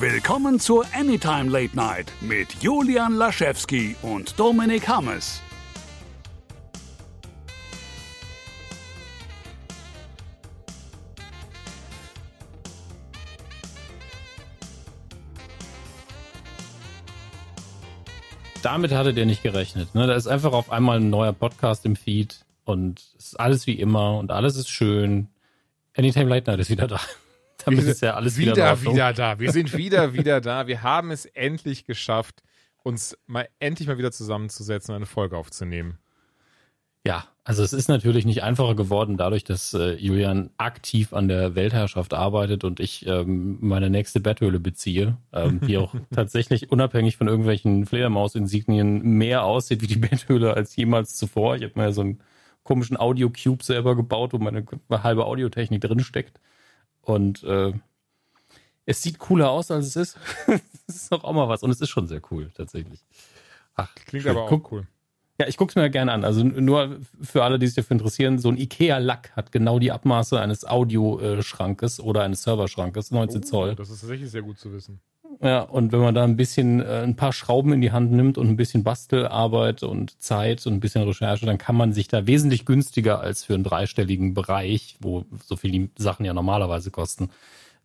Willkommen zur Anytime Late Night mit Julian Laschewski und Dominik Hammes. Damit hatte der nicht gerechnet. Ne? Da ist einfach auf einmal ein neuer Podcast im Feed und es ist alles wie immer und alles ist schön. Anytime Late Night ist wieder da. Damit ist ja alles wieder, wieder, wieder da. Wir sind wieder, wieder da. Wir haben es endlich geschafft, uns mal endlich mal wieder zusammenzusetzen und eine Folge aufzunehmen. Ja, also es ist natürlich nicht einfacher geworden, dadurch, dass äh, Julian aktiv an der Weltherrschaft arbeitet und ich ähm, meine nächste Betthöhle beziehe, ähm, die auch tatsächlich unabhängig von irgendwelchen Fledermaus-Insignien mehr aussieht wie die Betthöhle als jemals zuvor. Ich habe mir so einen komischen Audio-Cube selber gebaut, wo meine halbe Audiotechnik drin steckt. Und äh, es sieht cooler aus, als es ist. Es ist doch auch mal was. Und es ist schon sehr cool, tatsächlich. Ach, Klingt schön. aber auch Guck, cool. Ja, ich gucke es mir gerne an. Also nur für alle, die sich dafür interessieren, so ein Ikea-Lack hat genau die Abmaße eines Audioschrankes oder eines Serverschrankes, 19 oh, Zoll. Das ist tatsächlich sehr gut zu wissen. Ja, und wenn man da ein bisschen äh, ein paar Schrauben in die Hand nimmt und ein bisschen Bastelarbeit und Zeit und ein bisschen Recherche, dann kann man sich da wesentlich günstiger als für einen dreistelligen Bereich, wo so viel die Sachen ja normalerweise kosten,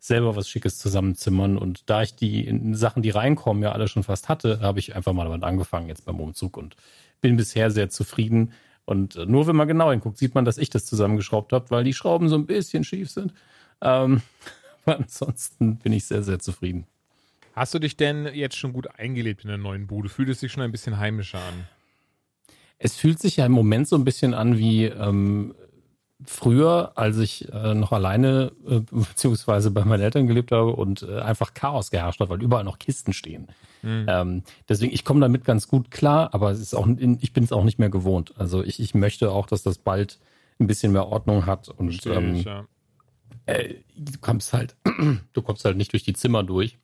selber was Schickes zusammenzimmern. Und da ich die Sachen, die reinkommen, ja alle schon fast hatte, habe ich einfach mal damit angefangen jetzt beim Umzug und bin bisher sehr zufrieden. Und äh, nur wenn man genau hinguckt, sieht man, dass ich das zusammengeschraubt habe, weil die Schrauben so ein bisschen schief sind. Ähm, aber ansonsten bin ich sehr, sehr zufrieden. Hast du dich denn jetzt schon gut eingelebt in der neuen Bude? Fühlt es sich schon ein bisschen heimischer an? Es fühlt sich ja im Moment so ein bisschen an wie ähm, früher, als ich äh, noch alleine äh, beziehungsweise bei meinen Eltern gelebt habe und äh, einfach Chaos geherrscht hat, weil überall noch Kisten stehen. Mhm. Ähm, deswegen, ich komme damit ganz gut klar, aber es ist auch, ich bin es auch nicht mehr gewohnt. Also ich, ich möchte auch, dass das bald ein bisschen mehr Ordnung hat und ähm, ich, ja. äh, du kommst halt, du kommst halt nicht durch die Zimmer durch,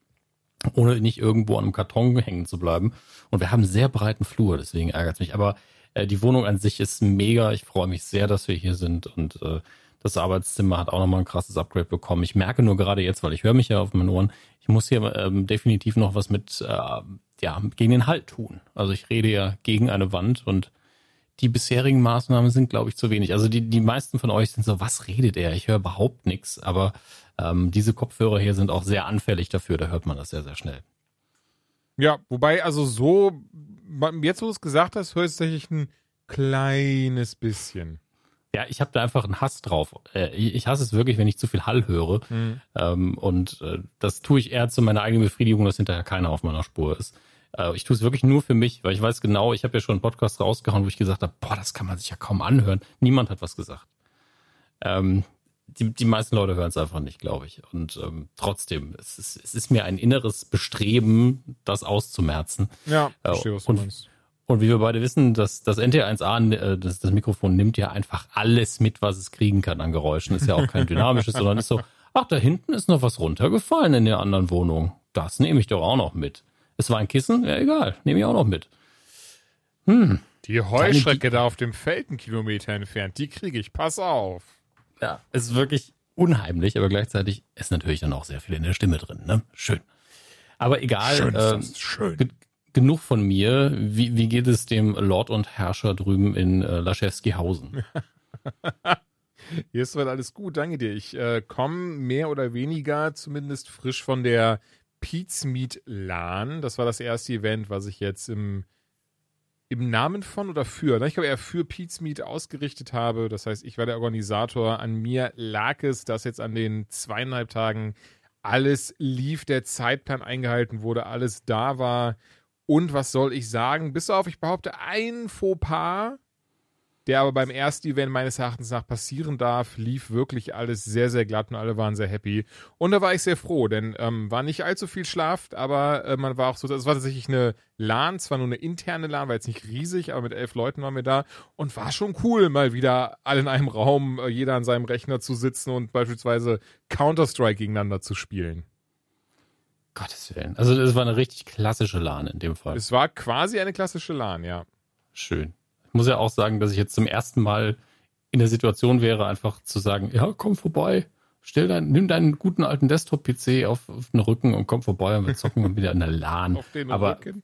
ohne nicht irgendwo an einem Karton hängen zu bleiben. Und wir haben sehr breiten Flur, deswegen ärgert es mich. Aber äh, die Wohnung an sich ist mega. Ich freue mich sehr, dass wir hier sind und äh, das Arbeitszimmer hat auch nochmal ein krasses Upgrade bekommen. Ich merke nur gerade jetzt, weil ich höre mich ja auf meinen Ohren, ich muss hier ähm, definitiv noch was mit, äh, ja, gegen den Halt tun. Also ich rede ja gegen eine Wand und die bisherigen Maßnahmen sind, glaube ich, zu wenig. Also die, die meisten von euch sind so, was redet er? Ich höre überhaupt nichts. Aber ähm, diese Kopfhörer hier sind auch sehr anfällig dafür. Da hört man das sehr, sehr schnell. Ja, wobei, also so, jetzt wo du es gesagt hast, höre ich tatsächlich ein kleines bisschen. Ja, ich habe da einfach einen Hass drauf. Äh, ich hasse es wirklich, wenn ich zu viel Hall höre. Mhm. Ähm, und äh, das tue ich eher zu meiner eigenen Befriedigung, dass hinterher keiner auf meiner Spur ist. Äh, ich tue es wirklich nur für mich, weil ich weiß genau, ich habe ja schon einen Podcast rausgehauen, wo ich gesagt habe, boah, das kann man sich ja kaum anhören. Niemand hat was gesagt. Ähm, die, die meisten Leute hören es einfach nicht, glaube ich. Und ähm, trotzdem, es ist, es ist mir ein inneres Bestreben, das auszumerzen. Ja, verstehe, was du meinst. Und wie wir beide wissen, das, das NT1A, äh, das, das Mikrofon nimmt ja einfach alles mit, was es kriegen kann an Geräuschen. Ist ja auch kein dynamisches, sondern ist so, ach, da hinten ist noch was runtergefallen in der anderen Wohnung. Das nehme ich doch auch noch mit. Es war ein Kissen? Ja, egal, nehme ich auch noch mit. Hm. Die Heuschrecke da auf dem Feld einen Kilometer entfernt, die kriege ich, pass auf. Ja, es ist wirklich unheimlich, aber gleichzeitig ist natürlich dann auch sehr viel in der Stimme drin, ne? Schön. Aber egal. Schön, äh, schön genug von mir. Wie, wie geht es dem Lord und Herrscher drüben in äh, Laschewskihausen? Hier ist soweit alles gut, danke dir. Ich äh, komme mehr oder weniger zumindest frisch von der Pete's Meet LAN. Das war das erste Event, was ich jetzt im, im Namen von oder für, ne? ich glaube eher für Pete's Meet ausgerichtet habe. Das heißt, ich war der Organisator. An mir lag es, dass jetzt an den zweieinhalb Tagen alles lief, der Zeitplan eingehalten wurde, alles da war und was soll ich sagen? Bis auf, ich behaupte, ein Fauxpas, der aber beim ersten Event meines Erachtens nach passieren darf, lief wirklich alles sehr, sehr glatt und alle waren sehr happy. Und da war ich sehr froh, denn ähm, war nicht allzu viel Schlaf, aber äh, man war auch so, es war tatsächlich eine LAN, zwar nur eine interne LAN, war jetzt nicht riesig, aber mit elf Leuten waren wir da und war schon cool, mal wieder alle in einem Raum, äh, jeder an seinem Rechner zu sitzen und beispielsweise Counter-Strike gegeneinander zu spielen. Gottes Willen. Also das war eine richtig klassische LAN in dem Fall. Es war quasi eine klassische LAN, ja. Schön. Ich muss ja auch sagen, dass ich jetzt zum ersten Mal in der Situation wäre, einfach zu sagen, ja, komm vorbei. stell dein, nimm deinen guten alten Desktop-PC auf, auf, den Rücken und komm vorbei und wir zocken und wieder in der LAN. Auf den Aber, Rücken?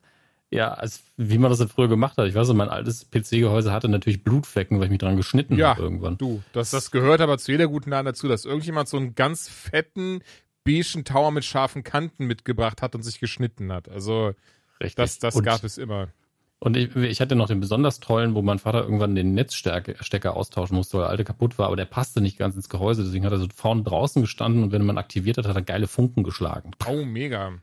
Ja, als, wie man das dann früher gemacht hat. Ich weiß, mein altes PC-Gehäuse hatte natürlich Blutflecken, weil ich mich dran geschnitten ja, habe irgendwann. Du, das, das gehört aber zu jeder guten LAN dazu, dass irgendjemand so einen ganz fetten, beigen Tower mit scharfen Kanten mitgebracht hat und sich geschnitten hat. Also, Richtig. das, das gab es immer. Und ich, ich, hatte noch den besonders tollen, wo mein Vater irgendwann den Netzstecker austauschen musste, weil der alte kaputt war, aber der passte nicht ganz ins Gehäuse. Deswegen hat er so vorne draußen gestanden und wenn man aktiviert hat, hat er geile Funken geschlagen. Oh, mega.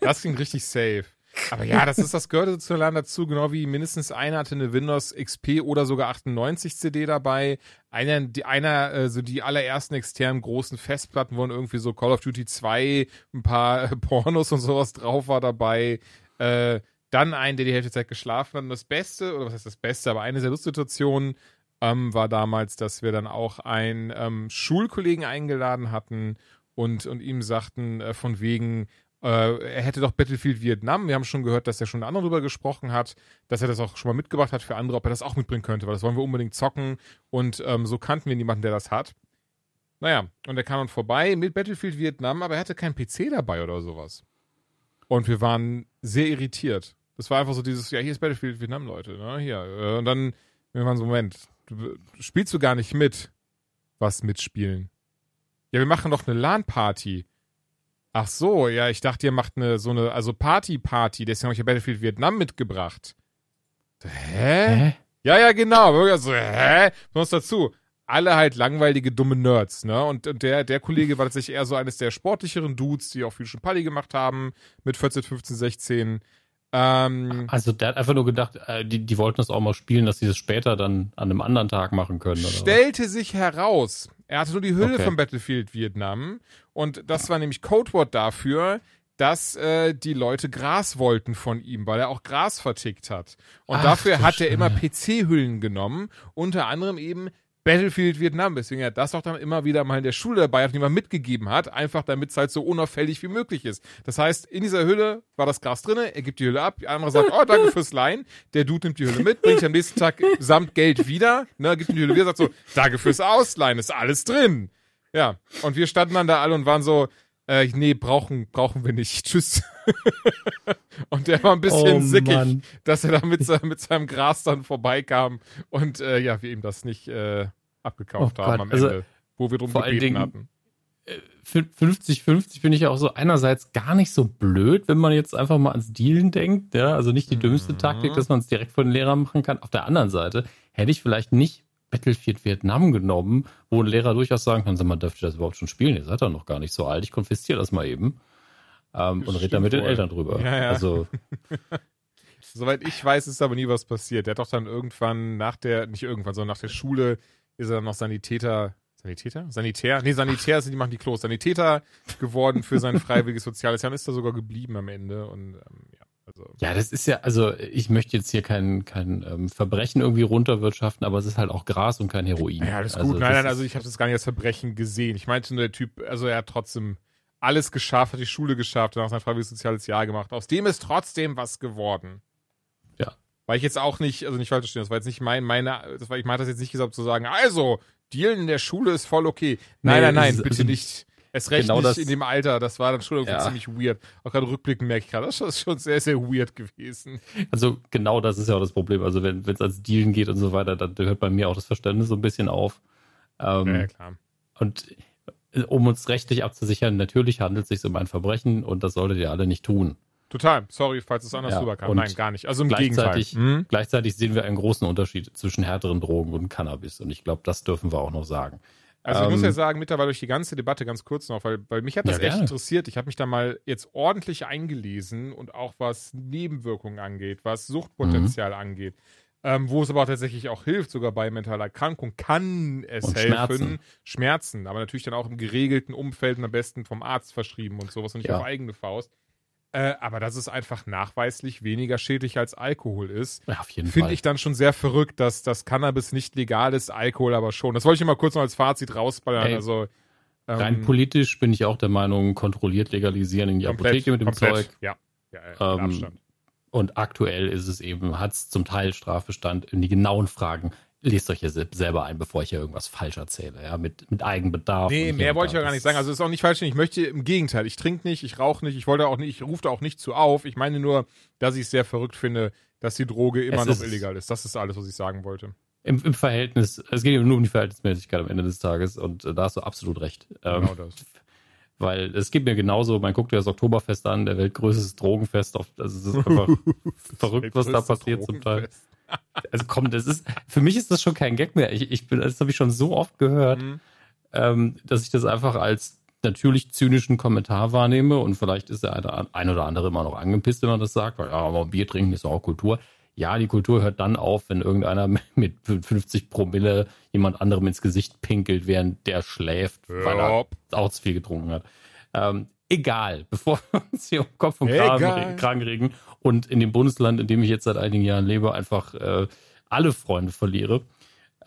Das ging richtig safe. Aber ja, das ist das gehörte zu Lernen dazu, genau wie mindestens einer hatte eine Windows XP oder sogar 98 CD dabei. Einer, die, einer, äh, so die allerersten externen großen Festplatten, wo irgendwie so Call of Duty 2, ein paar Pornos und sowas drauf war dabei. Äh, dann einen, der die Hälfte der Zeit geschlafen hat. Und das Beste, oder was heißt das Beste, aber eine sehr lustige Situation ähm, war damals, dass wir dann auch einen ähm, Schulkollegen eingeladen hatten und, und ihm sagten, äh, von wegen, äh, er hätte doch Battlefield Vietnam. Wir haben schon gehört, dass er schon andere drüber gesprochen hat, dass er das auch schon mal mitgebracht hat für andere, ob er das auch mitbringen könnte, weil das wollen wir unbedingt zocken. Und ähm, so kannten wir niemanden, der das hat. Naja, und er kam dann vorbei mit Battlefield Vietnam, aber er hatte keinen PC dabei oder sowas. Und wir waren sehr irritiert. Das war einfach so dieses, ja, hier ist Battlefield Vietnam, Leute, ne? Hier. Äh, und dann, wir waren so, Moment, du, spielst du gar nicht mit? Was mitspielen? Ja, wir machen doch eine LAN-Party. Ach so, ja, ich dachte, ihr macht eine so eine, also Party-Party, deswegen habe ich ja Battlefield Vietnam mitgebracht. Hä? hä? Ja, ja, genau. Bürger so, hä? Was dazu? Alle halt langweilige, dumme Nerds, ne? Und, und der, der Kollege war tatsächlich eher so eines der sportlicheren Dudes, die auch viel schon Party gemacht haben, mit 14, 15, 16. Ähm, also der hat einfach nur gedacht, äh, die, die wollten das auch mal spielen, dass sie das später dann an einem anderen Tag machen können. Stellte was? sich heraus, er hatte nur die Hülle okay. von Battlefield Vietnam und das war nämlich Codewort dafür, dass äh, die Leute Gras wollten von ihm, weil er auch Gras vertickt hat. Und Ach, dafür hat er immer PC-Hüllen genommen, unter anderem eben Battlefield Vietnam, deswegen er das auch dann immer wieder mal in der Schule dabei hat, die man mitgegeben hat, einfach damit es halt so unauffällig wie möglich ist. Das heißt, in dieser Hülle war das Gras drinne, er gibt die Hülle ab, die andere sagt, oh, danke fürs Leihen, der Dude nimmt die Hülle mit, bringt am nächsten Tag samt Geld wieder, ne, gibt ihm die Hülle wieder, sagt so, danke fürs Ausleihen, ist alles drin. Ja, und wir standen dann da alle und waren so, äh, nee, brauchen, brauchen wir nicht. Tschüss. und der war ein bisschen oh, sickig, Mann. dass er da mit, mit, seinem Gras dann vorbeikam und äh, ja, wir ihm das nicht äh, abgekauft oh haben am also, Ende, wo wir drum gebeten Dingen, hatten. 50-50 bin ich ja auch so einerseits gar nicht so blöd, wenn man jetzt einfach mal ans Dealen denkt, ja, also nicht die dümmste mhm. Taktik, dass man es direkt von den Lehrern machen kann. Auf der anderen Seite hätte ich vielleicht nicht Battlefield Vietnam genommen, wo ein Lehrer durchaus sagen kann, sag mal, dürft ihr das überhaupt schon spielen? Ihr seid doch noch gar nicht so alt, ich konfisziere das mal eben. Ähm, und rede da mit den Eltern drüber. Ja, ja. Also Soweit ich weiß, ist aber nie was passiert. Der hat doch dann irgendwann nach der, nicht irgendwann, sondern nach der Schule ist er dann noch Sanitäter, Sanitäter? Sanitär? Nee, Sanitär sind die machen die Klos. Sanitäter geworden für sein freiwilliges soziales Jahr. Ist da sogar geblieben am Ende und ähm. Also. Ja, das ist ja, also ich möchte jetzt hier kein, kein ähm, Verbrechen irgendwie runterwirtschaften, aber es ist halt auch Gras und kein Heroin. Ja, alles also, gut. Nein, nein, also ich habe das gar nicht als Verbrechen gesehen. Ich meinte nur der Typ, also er hat trotzdem alles geschafft, hat die Schule geschafft, hat auch sein freiwilliges soziales Jahr gemacht. Aus dem ist trotzdem was geworden. Ja. Weil ich jetzt auch nicht, also nicht falsch verstehen, das war jetzt nicht mein, meine, das war, ich meinte das jetzt nicht gesagt zu sagen, also, Dealen in der Schule ist voll okay. Nein, nee, nein, nein, bitte also, nicht. Es recht genau nicht das, in dem Alter, das war dann schon irgendwie ja. ziemlich weird. Auch gerade rückblickend merke ich gerade, das ist schon sehr, sehr weird gewesen. Also genau das ist ja auch das Problem. Also wenn es als Dealen geht und so weiter, dann hört bei mir auch das Verständnis so ein bisschen auf. Ähm, ja, klar. Und äh, um uns rechtlich abzusichern, natürlich handelt es sich um ein Verbrechen und das solltet ihr alle nicht tun. Total. Sorry, falls es anders ja, rüberkam. Nein, gar nicht. Also im gleichzeitig, Gegenteil. Hm? Gleichzeitig sehen wir einen großen Unterschied zwischen härteren Drogen und Cannabis. Und ich glaube, das dürfen wir auch noch sagen. Also ich muss ja ähm, sagen, mittlerweile durch die ganze Debatte ganz kurz noch, weil, weil mich hat das ja, echt gerne. interessiert. Ich habe mich da mal jetzt ordentlich eingelesen und auch was Nebenwirkungen angeht, was Suchtpotenzial mhm. angeht. Ähm, wo es aber auch tatsächlich auch hilft, sogar bei mentaler Erkrankung, kann es und helfen. Schmerzen. Schmerzen, aber natürlich dann auch im geregelten Umfeld und am besten vom Arzt verschrieben und sowas und nicht ja. auf eigene Faust. Äh, aber dass es einfach nachweislich weniger schädlich als Alkohol ist, ja, finde ich dann schon sehr verrückt, dass das Cannabis nicht legal ist, Alkohol aber schon. Das wollte ich mal kurz noch als Fazit rausballern. Ey, also ähm, rein politisch bin ich auch der Meinung, kontrolliert legalisieren in die komplett, Apotheke mit dem komplett, Zeug. Ja, ja, ja ähm, Und aktuell ist es eben, hat es zum Teil Strafbestand in die genauen Fragen lest euch ja selber ein, bevor ich hier irgendwas falsch erzähle, ja, mit, mit Eigenbedarf. Nee, mehr wollte ich ja gar nicht sagen. Also ist auch nicht falsch. Ich möchte im Gegenteil, ich trinke nicht, ich rauche nicht, ich wollte auch nicht, ich rufe da auch nicht zu auf. Ich meine nur, dass ich es sehr verrückt finde, dass die Droge immer es noch illegal ist. Das ist alles, was ich sagen wollte. Im, Im, Verhältnis, es geht nur um die Verhältnismäßigkeit am Ende des Tages und äh, da hast du absolut recht. Ähm, genau das. Weil es geht mir genauso, man guckt ja das Oktoberfest an, der weltgrößte Drogenfest, auf, also es ist einfach verrückt, was da passiert zum Teil. Also komm, das ist, für mich ist das schon kein Gag mehr. Ich, ich bin, das habe ich schon so oft gehört, mhm. ähm, dass ich das einfach als natürlich zynischen Kommentar wahrnehme und vielleicht ist der eine, ein oder andere immer noch angepisst, wenn man das sagt, weil ja, aber Bier trinken ist auch Kultur. Ja, die Kultur hört dann auf, wenn irgendeiner mit 50 Promille jemand anderem ins Gesicht pinkelt, während der schläft, ja. weil er auch zu viel getrunken hat. Ähm, egal, bevor wir uns hier um Kopf und Kragen, Kragen regen und in dem Bundesland, in dem ich jetzt seit einigen Jahren lebe, einfach äh, alle Freunde verliere,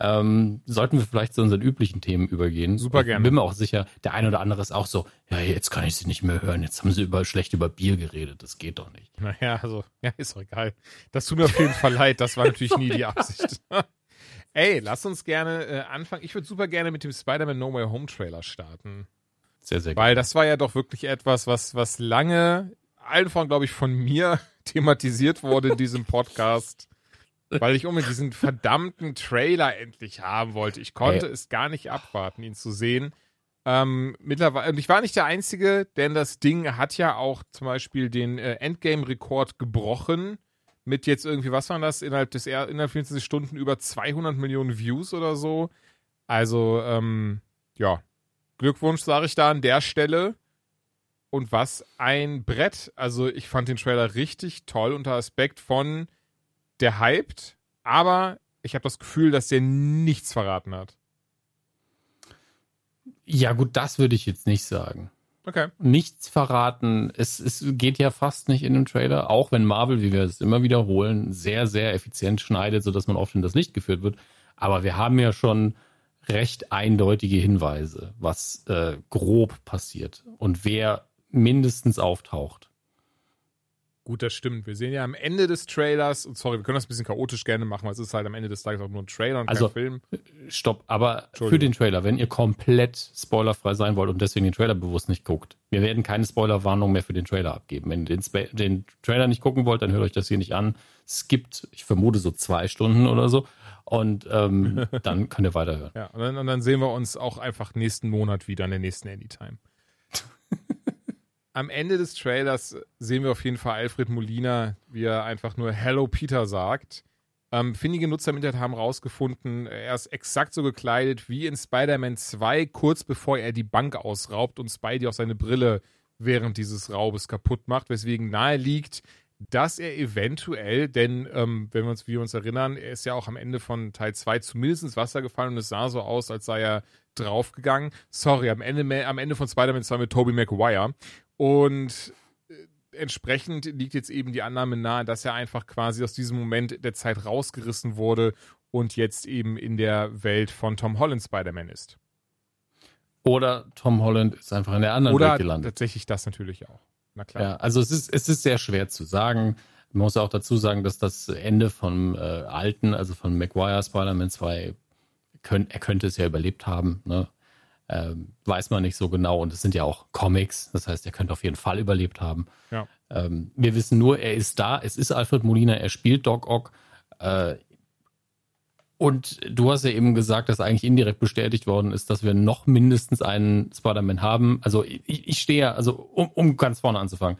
ähm, sollten wir vielleicht zu unseren üblichen Themen übergehen. Super gerne. Ich bin mir auch sicher, der eine oder andere ist auch so, ja, jetzt kann ich sie nicht mehr hören, jetzt haben sie über, schlecht über Bier geredet, das geht doch nicht. Naja, also, ja, ist doch egal. Das tut mir auf jeden Fall leid, das war natürlich nie die Absicht. Ey, lass uns gerne äh, anfangen. Ich würde super gerne mit dem Spider-Man No Way Home Trailer starten. Sehr, sehr Weil das war ja doch wirklich etwas, was, was lange, allen voran, glaube ich, von mir thematisiert wurde in diesem Podcast. Weil ich unbedingt diesen verdammten Trailer endlich haben wollte. Ich konnte hey. es gar nicht abwarten, ihn zu sehen. Ähm, mittlerweile, und ich war nicht der Einzige, denn das Ding hat ja auch zum Beispiel den äh, Endgame-Rekord gebrochen. Mit jetzt irgendwie, was war das? Innerhalb des innerhalb 24 Stunden über 200 Millionen Views oder so. Also, ähm, ja, Glückwunsch, sage ich da an der Stelle. Und was ein Brett. Also ich fand den Trailer richtig toll unter Aspekt von der hypt, aber ich habe das Gefühl, dass der nichts verraten hat. Ja, gut, das würde ich jetzt nicht sagen. Okay. Nichts verraten. Es, es geht ja fast nicht in dem Trailer, auch wenn Marvel, wie wir es immer wiederholen, sehr, sehr effizient schneidet, sodass man oft in das Licht geführt wird. Aber wir haben ja schon recht eindeutige Hinweise, was äh, grob passiert und wer mindestens auftaucht. Gut, das stimmt. Wir sehen ja am Ende des Trailers, und sorry, wir können das ein bisschen chaotisch gerne machen, weil es ist halt am Ende des Tages auch nur ein Trailer und also, kein Film. Stopp, aber für den Trailer, wenn ihr komplett spoilerfrei sein wollt und deswegen den Trailer bewusst nicht guckt, wir werden keine Spoilerwarnung mehr für den Trailer abgeben. Wenn ihr den, den Trailer nicht gucken wollt, dann hört euch das hier nicht an. Es gibt, ich vermute, so zwei Stunden oder so. Und ähm, dann könnt ihr weiterhören. Ja, und dann, und dann, sehen wir uns auch einfach nächsten Monat wieder in der nächsten Anytime. Am Ende des Trailers sehen wir auf jeden Fall Alfred Molina, wie er einfach nur Hello Peter sagt. Ähm, findige Nutzer im Internet haben rausgefunden, er ist exakt so gekleidet wie in Spider-Man 2, kurz bevor er die Bank ausraubt und Spidey auch seine Brille während dieses Raubes kaputt macht, weswegen nahe liegt, dass er eventuell, denn ähm, wenn wir uns, wie wir uns erinnern, er ist ja auch am Ende von Teil 2 zumindest ins Wasser gefallen und es sah so aus, als sei er draufgegangen. Sorry, am Ende, am Ende von Spider-Man 2 mit Tobey Maguire. Und äh, entsprechend liegt jetzt eben die Annahme nahe, dass er einfach quasi aus diesem Moment der Zeit rausgerissen wurde und jetzt eben in der Welt von Tom Holland Spider-Man ist. Oder Tom Holland ist einfach in der anderen Oder Welt gelandet. Tatsächlich das natürlich auch. Na klar. Ja, also es ist, es ist sehr schwer zu sagen. Man muss auch dazu sagen, dass das Ende vom äh, alten, also von Maguire Spider-Man 2, könnt, er könnte es ja überlebt haben, ne? Ähm, weiß man nicht so genau. Und es sind ja auch Comics, das heißt, er könnte auf jeden Fall überlebt haben. Ja. Ähm, wir wissen nur, er ist da, es ist Alfred Molina, er spielt Doc Ock. Äh, und du hast ja eben gesagt, dass eigentlich indirekt bestätigt worden ist, dass wir noch mindestens einen Spider-Man haben. Also ich, ich stehe ja, also um, um ganz vorne anzufangen,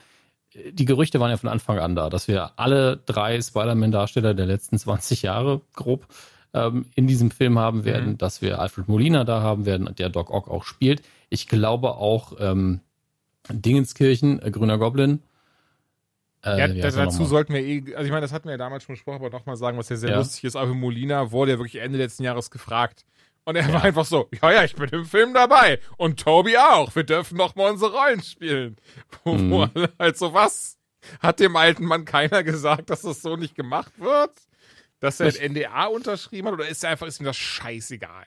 die Gerüchte waren ja von Anfang an da, dass wir alle drei Spider-Man-Darsteller der letzten 20 Jahre grob ähm, in diesem Film haben werden, mhm. dass wir Alfred Molina da haben werden, der Doc Ock auch spielt. Ich glaube auch ähm, Dingenskirchen, äh, Grüner Goblin, äh, ja, dazu sollten wir eh, also ich meine, das hatten wir ja damals schon besprochen, aber nochmal sagen, was ja sehr ja. lustig ist. Alfred Molina wurde ja wirklich Ende letzten Jahres gefragt. Und er ja. war einfach so, ja, ja, ich bin im Film dabei. Und Toby auch. Wir dürfen noch mal unsere Rollen spielen. Mhm. wo halt so was? Hat dem alten Mann keiner gesagt, dass das so nicht gemacht wird? Dass er ein NDA unterschrieben hat? Oder ist er einfach, ist ihm das scheißegal?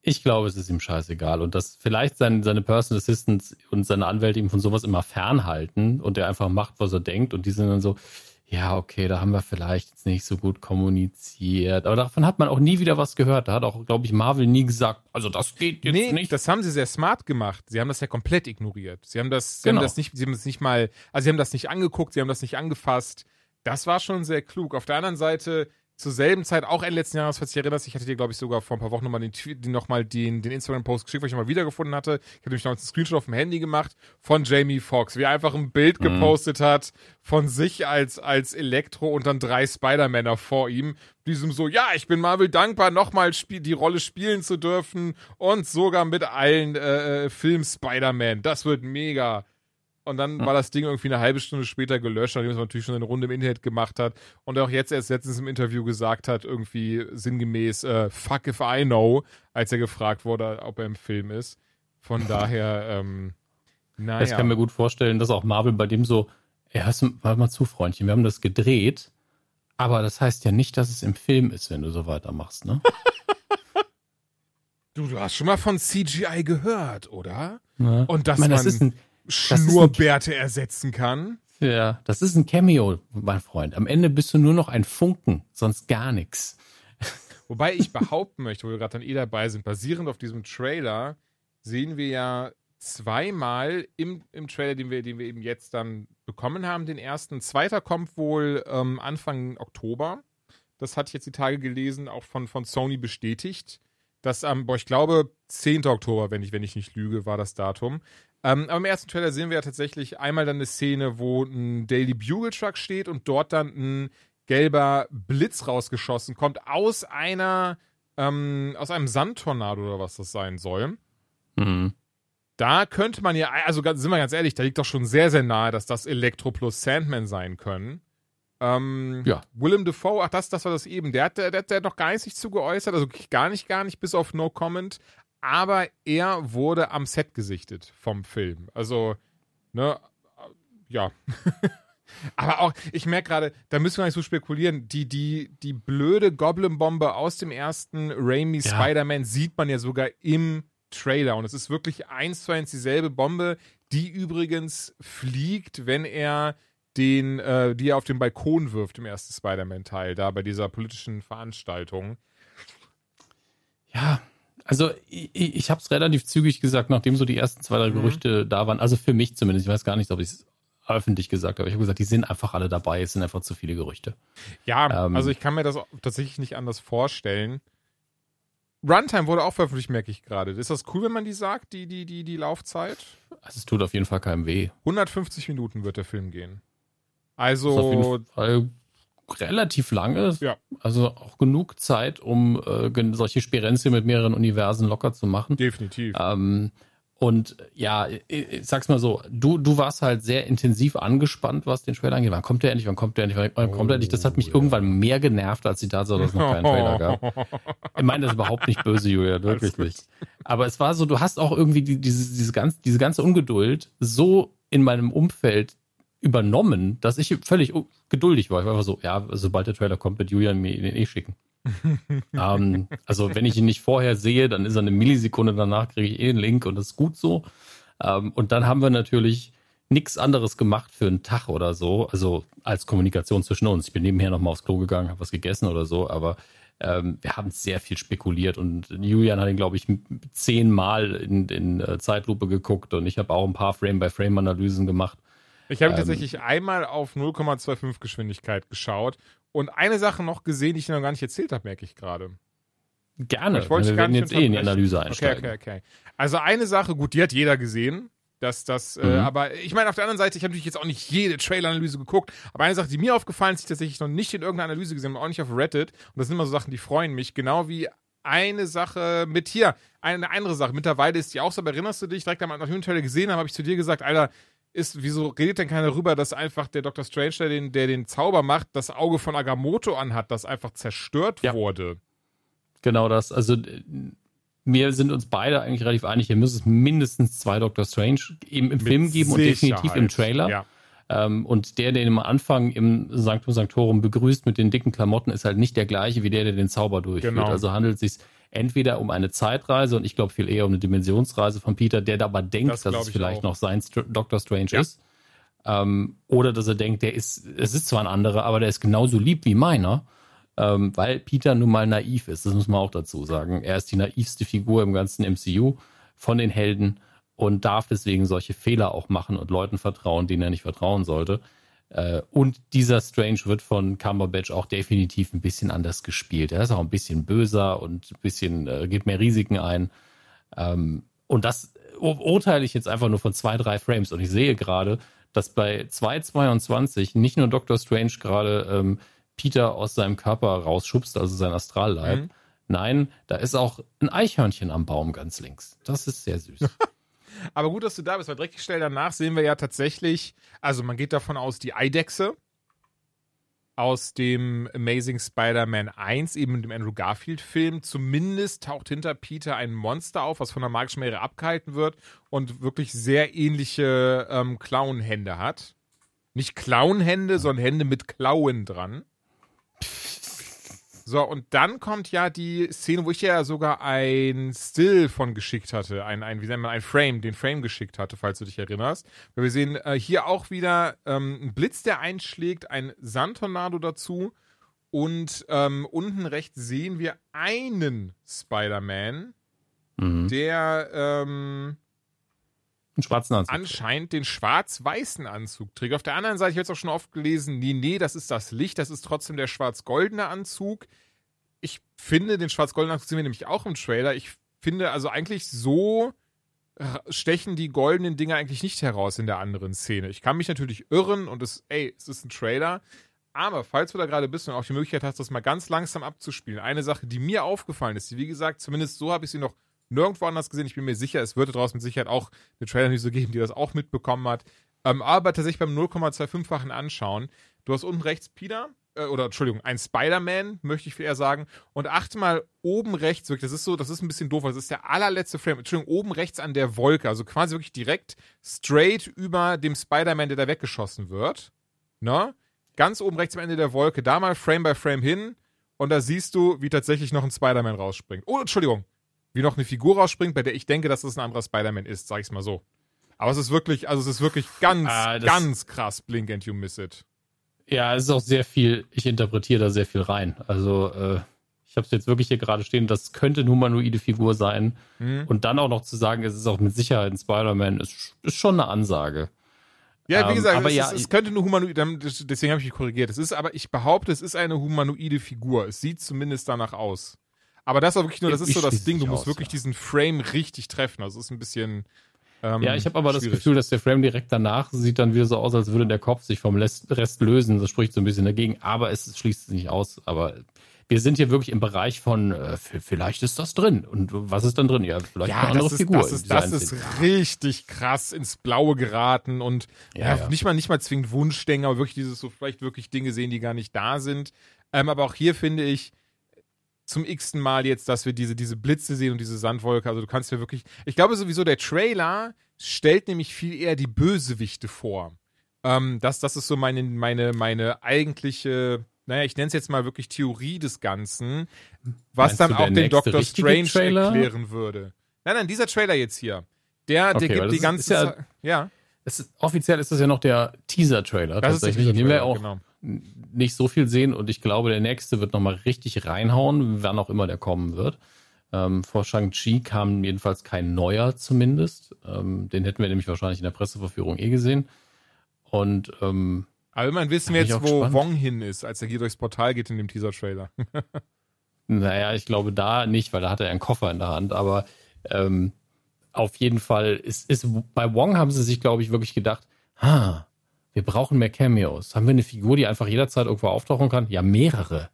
Ich glaube, es ist ihm scheißegal und dass vielleicht sein, seine Personal Assistants und seine Anwälte ihm von sowas immer fernhalten und er einfach macht, was er denkt und die sind dann so, ja, okay, da haben wir vielleicht jetzt nicht so gut kommuniziert. Aber davon hat man auch nie wieder was gehört. Da hat auch, glaube ich, Marvel nie gesagt, also das geht jetzt nee, nicht. das haben sie sehr smart gemacht. Sie haben das ja komplett ignoriert. Sie haben das, sie Genau. haben das nicht, sie haben es nicht mal, also sie haben das nicht angeguckt, sie haben das nicht angefasst. Das war schon sehr klug. Auf der anderen Seite, zur selben Zeit, auch Ende letzten Jahres, falls du dich erinnerst, ich hatte dir, glaube ich, sogar vor ein paar Wochen nochmal den, noch mal den, den Instagram-Post geschickt, weil ich nochmal wiedergefunden hatte. Ich habe nämlich noch einen Screenshot auf dem Handy gemacht von Jamie Foxx, wie er einfach ein Bild Mhm. gepostet hat von sich als, als Elektro und dann drei Spider-Männer vor ihm. Diesem so, ja, ich bin Marvel dankbar, nochmal die Rolle spielen zu dürfen und sogar mit allen äh, äh, Film Spider-Man. Das wird mega. Und dann war das Ding irgendwie eine halbe Stunde später gelöscht, nachdem es natürlich schon eine Runde im Internet gemacht hat. Und auch jetzt erst letztens im Interview gesagt hat, irgendwie sinngemäß, äh, fuck if I know, als er gefragt wurde, ob er im Film ist. Von daher, ähm, Ich naja. kann mir gut vorstellen, dass auch Marvel bei dem so, ja, hörst du, warte mal zu, Freundchen, wir haben das gedreht, aber das heißt ja nicht, dass es im Film ist, wenn du so weitermachst, ne? Du, du hast schon mal von CGI gehört, oder? Ja. Und dass ich meine, das man ist ein, Schnurrbärte ersetzen kann? ja, das ist ein Cameo, mein Freund. Am Ende bist du nur noch ein Funken, sonst gar nichts. Wobei ich behaupten möchte, wo wir gerade dann eh dabei sind, basierend auf diesem Trailer sehen wir ja zweimal im, im Trailer, den wir, den wir eben jetzt dann bekommen haben, den ersten. Zweiter kommt wohl ähm, Anfang Oktober. Das hatte ich jetzt die Tage gelesen, auch von, von Sony bestätigt. Das am, boah, ich glaube, 10. Oktober, wenn ich, wenn ich nicht lüge, war das Datum. Ähm, aber im ersten Trailer sehen wir ja tatsächlich einmal dann eine Szene, wo ein Daily Bugle Truck steht und dort dann ein gelber Blitz rausgeschossen kommt aus einer, ähm, aus einem Sandtornado oder was das sein soll. Hm. Da könnte man ja, also sind wir ganz ehrlich, da liegt doch schon sehr, sehr nahe, dass das Elektro plus Sandman sein können. Ähm, Ja. Willem Dafoe, ach, das, das war das eben. Der hat, der, der, hat noch gar nicht sich zu geäußert, also gar nicht, gar nicht, bis auf No Comment. Aber er wurde am Set gesichtet vom Film. Also, ne, ja. Aber auch, ich merke gerade, da müssen wir nicht so spekulieren. Die, die, die blöde Goblin-Bombe aus dem ersten Raimi Ja. Spider-Man sieht man ja sogar im Trailer. Und es ist wirklich eins zu eins dieselbe Bombe, die übrigens fliegt, wenn er den, äh, die er auf den Balkon wirft im ersten Spider-Man-Teil, da bei dieser politischen Veranstaltung. Ja, also ich, ich habe es relativ zügig gesagt, nachdem so die ersten zwei, drei Mhm. Gerüchte da waren. Also für mich zumindest. Ich weiß gar nicht, ob ich es öffentlich gesagt habe. Ich habe gesagt, die sind einfach alle dabei. Es sind einfach zu viele Gerüchte. Ja, Ähm. also ich kann mir das tatsächlich nicht anders vorstellen. Runtime wurde auch veröffentlicht, merke ich gerade. Ist das cool, wenn man die sagt, die, die, die, die Laufzeit? Also es tut auf jeden Fall keinem weh. 150 Minuten wird der Film gehen. Also, jeden Fall relativ lange. Ja. Also auch genug Zeit, um äh, solche Sperenzien mit mehreren Universen locker zu machen. definitiv. Ähm, und ja, ich, ich sag's mal so, du, du warst halt sehr intensiv angespannt, was den Trailer angeht. Wann kommt der endlich? Wann kommt der endlich? Wann kommt der endlich? Das hat mich Oh, irgendwann mehr genervt, als die Tatsache, dass es noch keinen Trailer gab. Ich meine das ist überhaupt nicht böse, Julia, wirklich nicht. Aber es war so, du hast auch irgendwie die, diese, diese, ganz, diese ganze Ungeduld so in meinem Umfeld übernommen, dass ich völlig geduldig war. Ich war einfach so, ja, sobald der Trailer kommt, wird Julian mir den eh schicken. ähm, also wenn ich ihn nicht vorher sehe, dann ist er eine Millisekunde danach, kriege ich eh den Link und das ist gut so. Ähm, und dann haben wir natürlich nichts anderes gemacht für einen Tag oder so, also als Kommunikation zwischen uns. Ich bin nebenher nochmal aufs Klo gegangen, habe was gegessen oder so, aber ähm, wir haben sehr viel spekuliert und Julian hat ihn, glaube ich, zehnmal in, in äh, Zeitlupe geguckt und ich habe auch ein paar Frame-by-Frame-Analysen gemacht. Ich habe Ähm, tatsächlich einmal auf 0,25 Geschwindigkeit geschaut und eine Sache noch gesehen, die ich noch gar nicht erzählt habe, merke ich gerade. Gerne, Ich wollte wir werden jetzt eh in die. Analyse Okay, einsteigen. okay, okay. Also eine Sache, gut, die hat jeder gesehen. dass das, äh, Mhm. aber ich meine, auf der anderen Seite, ich habe natürlich jetzt auch nicht jede Trailer-Analyse geguckt, aber eine Sache, die mir aufgefallen ist, die ich tatsächlich noch nicht in irgendeiner Analyse gesehen habe, auch nicht auf Reddit, und das sind immer so Sachen, die freuen mich, genau wie eine Sache mit hier, eine andere Sache, mittlerweile ist die auch so, aber erinnerst du dich, direkt am nachdem Trailer gesehen habe, habe ich zu dir gesagt, Alter, ist, wieso redet denn keiner darüber, dass einfach der Dr. Strange, der den, der den Zauber macht, das Auge von Agamotto anhat, das einfach zerstört Ja. wurde? Genau das. Also äh, wir sind uns beide eigentlich relativ einig, hier müsste es mindestens zwei Doctor Strange eben im Film geben und definitiv im Sicherheit. Trailer. Ja. Ähm, und der, der ihn am Anfang im Sanctum Sanctorum begrüßt mit den dicken Klamotten, ist halt nicht der gleiche wie der, der den Zauber durchführt. Genau. Also handelt es sich entweder um eine Zeitreise und ich glaube viel eher um eine Dimensionsreise von Peter, der aber denkt, Das dass es ich vielleicht auch. noch sein Str Doctor Strange Ja. ist. Ähm, oder dass er denkt, der ist, es ist zwar ein anderer, aber der ist genauso lieb wie meiner. Ähm, weil Peter nun mal naiv ist, das muss man auch dazu sagen. Er ist die naivste Figur im ganzen MCU von den Helden und darf deswegen solche Fehler auch machen und Leuten vertrauen, denen er nicht vertrauen sollte. Äh, und dieser Strange wird von Cumberbatch auch definitiv ein bisschen anders gespielt. Er ist auch ein bisschen böser und ein bisschen äh, geht mehr Risiken ein. Ähm, und das urteile ich jetzt einfach nur von zwei, drei Frames. Und ich sehe gerade, dass bei 2.22 nicht nur Doctor Strange gerade ähm, Peter aus seinem Körper rausschubst, also sein Astralleib. Mhm. Nein, da ist auch ein Eichhörnchen am Baum ganz links. Das ist sehr süß. Aber gut, dass du da bist, weil direkt schnell danach sehen wir ja tatsächlich, also man geht davon aus, die Eidechse aus dem Amazing Spider-Man 1, eben dem Andrew Garfield-Film. Zumindest taucht hinter Peter ein Monster auf, was von der magischen Meere abgehalten wird und wirklich sehr ähnliche ähm, Klauenhände hat. Nicht Klauenhände, sondern Hände mit Klauen dran. So, und dann kommt ja die Szene, wo ich ja sogar ein Still von geschickt hatte, ein, ein wie nennt man, ein Frame, den Frame geschickt hatte, falls du dich erinnerst. Weil wir sehen äh, hier auch wieder ähm, ein Blitz, der einschlägt, ein Sandtornado dazu und ähm, unten rechts sehen wir einen Spider-Man, mhm. der ähm, einen schwarzen Anzug. Anscheinend den schwarz-weißen Anzug trägt. Auf der anderen Seite, ich habe es auch schon oft gelesen, nee, nee, das ist das Licht, das ist trotzdem der schwarz-goldene Anzug. Ich finde, den schwarz-goldenen Anzug sehen wir nämlich auch im Trailer. Ich finde, also eigentlich so stechen die goldenen Dinge eigentlich nicht heraus in der anderen Szene. Ich kann mich natürlich irren und es, ey, es ist ein Trailer. Aber falls du da gerade bist und auch die Möglichkeit hast, das mal ganz langsam abzuspielen, eine Sache, die mir aufgefallen ist, die wie gesagt, zumindest so habe ich sie noch nirgendwo anders gesehen. Ich bin mir sicher, es würde draußen mit Sicherheit auch eine Trailer-Analyse geben, die das auch mitbekommen hat. Ähm, aber tatsächlich beim 0,25-fachen Anschauen, du hast unten rechts Peter, äh, oder Entschuldigung, ein Spider-Man, möchte ich eher sagen. Und achte mal oben rechts, wirklich, das ist so, das ist ein bisschen doof, das ist der allerletzte Frame, Entschuldigung, oben rechts an der Wolke, also quasi wirklich direkt straight über dem Spider-Man, der da weggeschossen wird. Ne? Ganz oben rechts am Ende der Wolke, da mal Frame by Frame hin und da siehst du, wie tatsächlich noch ein Spider-Man rausspringt. Oh, Entschuldigung, wie noch eine Figur rausspringt, bei der ich denke, dass das ein anderer Spider-Man ist, sag ich's mal so. Aber es ist wirklich, also es ist wirklich ganz, ah, ganz krass Blink and You Miss It. Ja, es ist auch sehr viel, ich interpretiere da sehr viel rein. Also, äh, ich habe es jetzt wirklich hier gerade stehen, das könnte eine humanoide Figur sein. Mhm. Und dann auch noch zu sagen, es ist auch mit Sicherheit ein Spider-Man, ist, ist schon eine Ansage. Ja, wie ähm, gesagt, ähm, es, ja, ist, es könnte eine humanoide, deswegen habe ich mich korrigiert. Es ist aber, ich behaupte, es ist eine humanoide Figur. Es sieht zumindest danach aus. Aber das war wirklich nur, das ist so das Ding, du musst aus, wirklich ja. diesen Frame richtig treffen. Also es ist ein bisschen. Ähm, ja, ich habe aber schwierig. das Gefühl, dass der Frame direkt danach sieht dann wieder so aus, als würde der Kopf sich vom Rest lösen. Das spricht so ein bisschen dagegen, aber es schließt sich nicht aus. Aber wir sind hier wirklich im Bereich von, äh, vielleicht ist das drin. Und was ist dann drin? Ja, vielleicht ja, eine andere ist, Figur. Das ist, das ist richtig krass ins Blaue geraten und ja, ja, nicht mal nicht mal zwingend Wunschdenken, aber wirklich dieses so vielleicht wirklich Dinge sehen, die gar nicht da sind. Ähm, aber auch hier finde ich, zum x-ten Mal jetzt, dass wir diese, diese Blitze sehen und diese Sandwolke. Also du kannst ja wirklich. Ich glaube sowieso, der Trailer stellt nämlich viel eher die Bösewichte vor. Ähm, das, das ist so meine, meine, meine eigentliche, naja, ich nenne es jetzt mal wirklich Theorie des Ganzen, was Meinst dann auch den Doctor Strange Trailer? erklären würde. Nein, nein, dieser Trailer jetzt hier. Der, okay, der gibt die ganze Zeit. Ja. Ist, offiziell ist das ja noch der Teaser-Trailer tatsächlich, in dem wir auch genau nicht so viel sehen und ich glaube, der nächste wird nochmal richtig reinhauen, wann auch immer der kommen wird. Ähm, vor Shang-Chi kam jedenfalls kein neuer zumindest. Ähm, den hätten wir nämlich wahrscheinlich in der Presseverführung eh gesehen. Und ähm, aber immerhin wissen wir jetzt, wo gespannt. Wong hin ist, als er hier durchs Portal geht in dem Teaser-Trailer. naja, ich glaube da nicht, weil da hat er einen Koffer in der Hand. Aber ähm, auf jeden Fall ist, ist bei Wong haben sie sich, glaube ich, wirklich gedacht, ha, wir brauchen mehr Cameos. Haben wir eine Figur, die einfach jederzeit irgendwo auftauchen kann? Ja, mehrere.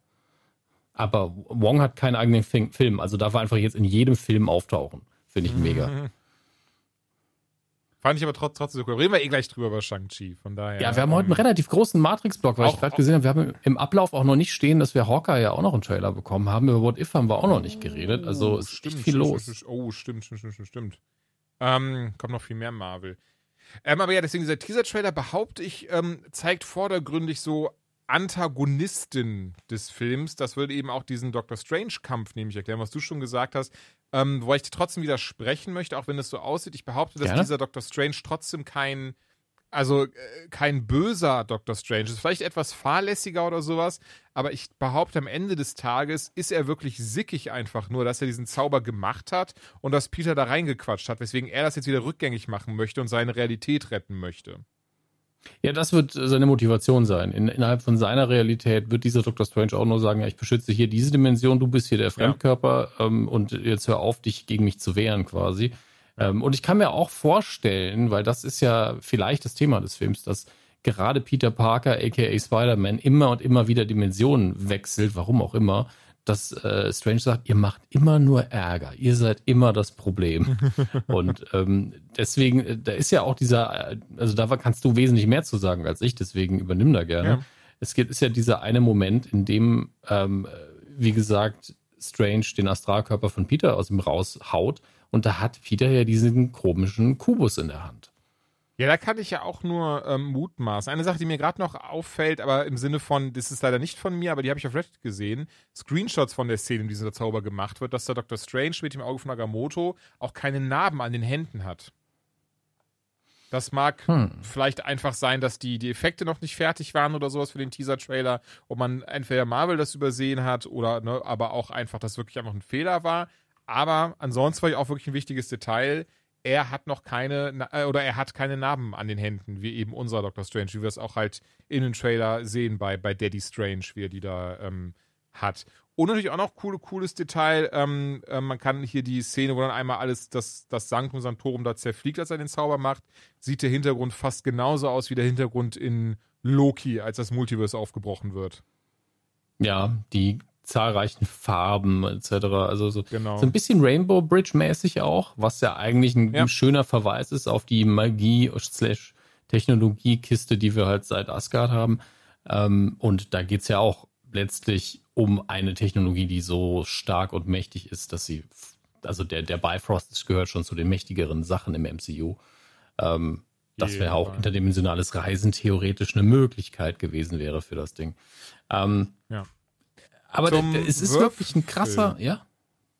Aber Wong hat keinen eigenen Film, also darf er einfach jetzt in jedem Film auftauchen. Finde ich mega. Mhm. Fand ich aber trotz, trotzdem so cool. Reden wir eh gleich drüber über Shang-Chi, von daher. Ja, wir haben heute einen ähm, relativ großen Matrix-Block, weil auch, ich gerade gesehen habe, wir haben im Ablauf auch noch nicht stehen, dass wir Hawkeye ja auch noch einen Trailer bekommen haben. Über What If haben wir auch noch nicht geredet. Also es ist viel stimmt, los. oh, stimmt, stimmt, stimmt, stimmt. Ähm, kommt noch viel mehr Marvel. Ähm, aber ja, deswegen dieser Teaser-Trailer, behaupte ich, ähm, zeigt vordergründig so Antagonisten des Films. Das würde eben auch diesen Doctor Strange-Kampf nämlich erklären, was du schon gesagt hast. Ähm, wo ich trotzdem widersprechen möchte, auch wenn es so aussieht. Ich behaupte, dass Gerne? dieser Doctor Strange trotzdem kein also äh, kein böser Doctor Strange. Ist vielleicht etwas fahrlässiger oder sowas, aber ich behaupte, am Ende des Tages ist er wirklich sickig einfach nur, dass er diesen Zauber gemacht hat und dass Peter da reingequatscht hat, weswegen er das jetzt wieder rückgängig machen möchte und seine Realität retten möchte. Ja, das wird seine Motivation sein. In, innerhalb von seiner Realität wird dieser Dr. Strange auch nur sagen, ja, ich beschütze hier diese Dimension, du bist hier der Fremdkörper ja. ähm, und jetzt hör auf, dich gegen mich zu wehren quasi. Ähm, und ich kann mir auch vorstellen, weil das ist ja vielleicht das Thema des Films, dass gerade Peter Parker, aka Spider-Man, immer und immer wieder Dimensionen wechselt, warum auch immer, dass äh, Strange sagt, ihr macht immer nur Ärger, ihr seid immer das Problem. und ähm, deswegen, äh, da ist ja auch dieser, äh, also da kannst du wesentlich mehr zu sagen als ich, deswegen übernimm da gerne. Ja. Es geht, ist ja dieser eine Moment, in dem, ähm, wie gesagt, Strange den Astralkörper von Peter aus ihm raushaut und da hat Peter ja diesen komischen Kubus in der Hand. Ja, da kann ich ja auch nur ähm, mutmaßen. Eine Sache, die mir gerade noch auffällt, aber im Sinne von, das ist leider nicht von mir, aber die habe ich auf Reddit gesehen, Screenshots von der Szene, in dieser Zauber gemacht wird, dass der Dr. Strange mit dem Auge von Agamotto auch keine Narben an den Händen hat. Das mag hm. vielleicht einfach sein, dass die, die Effekte noch nicht fertig waren oder sowas für den Teaser-Trailer, ob man entweder Marvel das übersehen hat oder ne, aber auch einfach, dass wirklich einfach ein Fehler war. Aber ansonsten war ich auch wirklich ein wichtiges Detail er hat noch keine, äh, oder er hat keine Narben an den Händen, wie eben unser Doctor Strange, wie wir es auch halt in den Trailer sehen bei, bei Daddy Strange, wie er die da ähm, hat. Und natürlich auch noch coole, cooles Detail, ähm, äh, man kann hier die Szene, wo dann einmal alles, das, das Sanctum Sanctorum da zerfliegt, als er den Zauber macht, sieht der Hintergrund fast genauso aus wie der Hintergrund in Loki, als das Multiverse aufgebrochen wird. Ja, die zahlreichen Farben etc. Also so, genau. so ein bisschen Rainbow Bridge mäßig auch, was ja eigentlich ein, ja. schöner Verweis ist auf die Magie slash Technologiekiste, die wir halt seit Asgard haben. Ähm, und da geht's ja auch letztlich um eine Technologie, die so stark und mächtig ist, dass sie, also der, der Bifrost gehört schon zu den mächtigeren Sachen im MCU. Ähm, das wäre auch interdimensionales Reisen theoretisch eine Möglichkeit gewesen wäre für das Ding. Ähm, ja. Aber es ist Würfel. wirklich ein krasser, ja?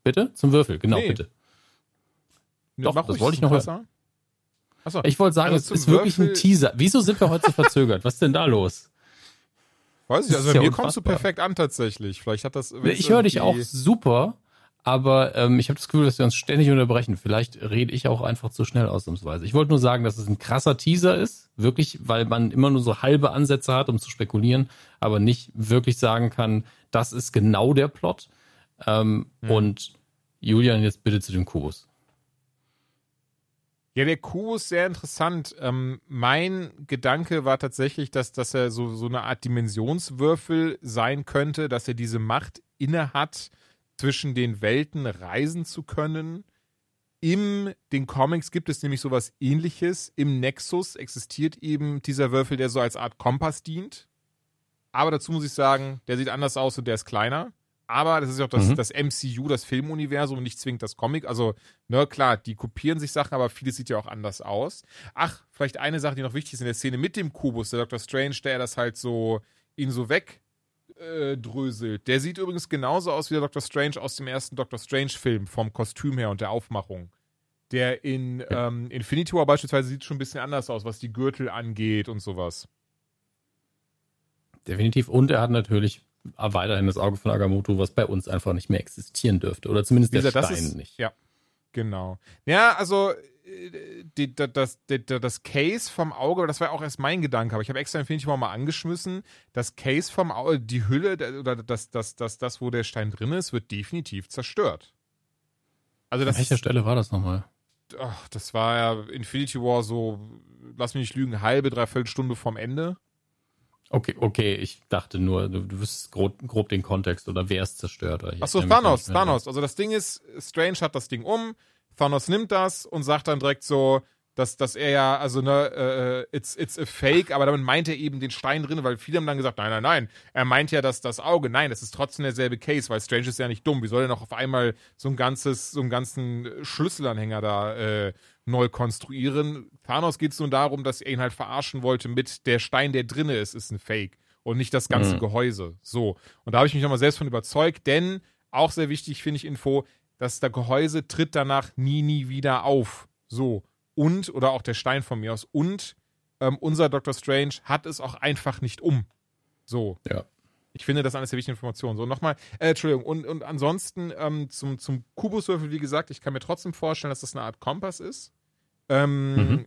Bitte? Zum Würfel, genau, nee. bitte. Nee, Doch, das wollte ich noch hören. Achso. Ich wollte sagen, also es ist wirklich ein Teaser. Wieso sind wir heute so verzögert? Was ist denn da los? Weiß ich, also bei ja mir unfassbar. kommst du perfekt an tatsächlich. Vielleicht hat das. Ich höre dich auch super, aber ähm, ich habe das Gefühl, dass wir uns ständig unterbrechen. Vielleicht rede ich auch einfach zu schnell ausnahmsweise. Ich wollte nur sagen, dass es ein krasser Teaser ist, wirklich, weil man immer nur so halbe Ansätze hat, um zu spekulieren, aber nicht wirklich sagen kann, das ist genau der Plot. Ähm, hm. Und Julian, jetzt bitte zu dem Kubus. Ja, der Kubus sehr interessant. Ähm, mein Gedanke war tatsächlich, dass, dass er so, so eine Art Dimensionswürfel sein könnte, dass er diese Macht inne hat, zwischen den Welten reisen zu können. In den Comics gibt es nämlich sowas ähnliches. Im Nexus existiert eben dieser Würfel, der so als Art Kompass dient. Aber dazu muss ich sagen, der sieht anders aus und der ist kleiner. Aber das ist ja auch das, mhm. das MCU, das Filmuniversum und nicht zwingend das Comic. Also, ne, klar, die kopieren sich Sachen, aber vieles sieht ja auch anders aus. Ach, vielleicht eine Sache, die noch wichtig ist in der Szene mit dem Kubus, der Dr. Strange, der das halt so, ihn so weg äh, dröselt. Der sieht übrigens genauso aus wie der Doctor Strange aus dem ersten Doctor Strange-Film, vom Kostüm her und der Aufmachung. Der in ähm, Infinity War beispielsweise sieht schon ein bisschen anders aus, was die Gürtel angeht und sowas. Definitiv. Und er hat natürlich weiterhin das Auge von Agamotto, was bei uns einfach nicht mehr existieren dürfte. Oder zumindest der gesagt, Stein ist, nicht. Ja, genau. Ja, also die, das, die, das Case vom Auge, das war auch erst mein Gedanke, aber ich habe extra Infinity War mal angeschmissen. Das Case vom Auge, die Hülle oder das, das, das, das, wo der Stein drin ist, wird definitiv zerstört. Also das, An welcher Stelle war das nochmal? Ach, das war ja Infinity War so, lass mich nicht lügen, halbe, dreiviertel Stunde vom Ende. Okay, okay, ich dachte nur, du, du wüsstest grob, grob den Kontext oder wer es zerstört. Achso, Thanos, Thanos. Also das Ding ist, Strange hat das Ding um, Thanos nimmt das und sagt dann direkt so, dass, dass er ja, also ne, uh, it's, it's a fake, aber damit meint er eben den Stein drin, weil viele haben dann gesagt, nein, nein, nein, er meint ja dass das Auge. Nein, das ist trotzdem derselbe Case, weil Strange ist ja nicht dumm. Wie soll er noch auf einmal so ein ganzes, so einen ganzen Schlüsselanhänger da äh, neu konstruieren? Thanos geht es nun darum, dass er ihn halt verarschen wollte mit der Stein, der drinne ist, ist ein Fake und nicht das ganze mhm. Gehäuse. So. Und da habe ich mich nochmal selbst von überzeugt, denn auch sehr wichtig finde ich Info, dass der Gehäuse tritt danach nie, nie wieder auf. So. Und, oder auch der Stein von mir aus. Und ähm, unser Doctor Strange hat es auch einfach nicht um. So. Ja. Ich finde, das ist eine der wichtigen Informationen. So, nochmal, äh, Entschuldigung, und, und ansonsten ähm, zum, zum Kubuswürfel, wie gesagt, ich kann mir trotzdem vorstellen, dass das eine Art Kompass ist. Ähm, Mhm.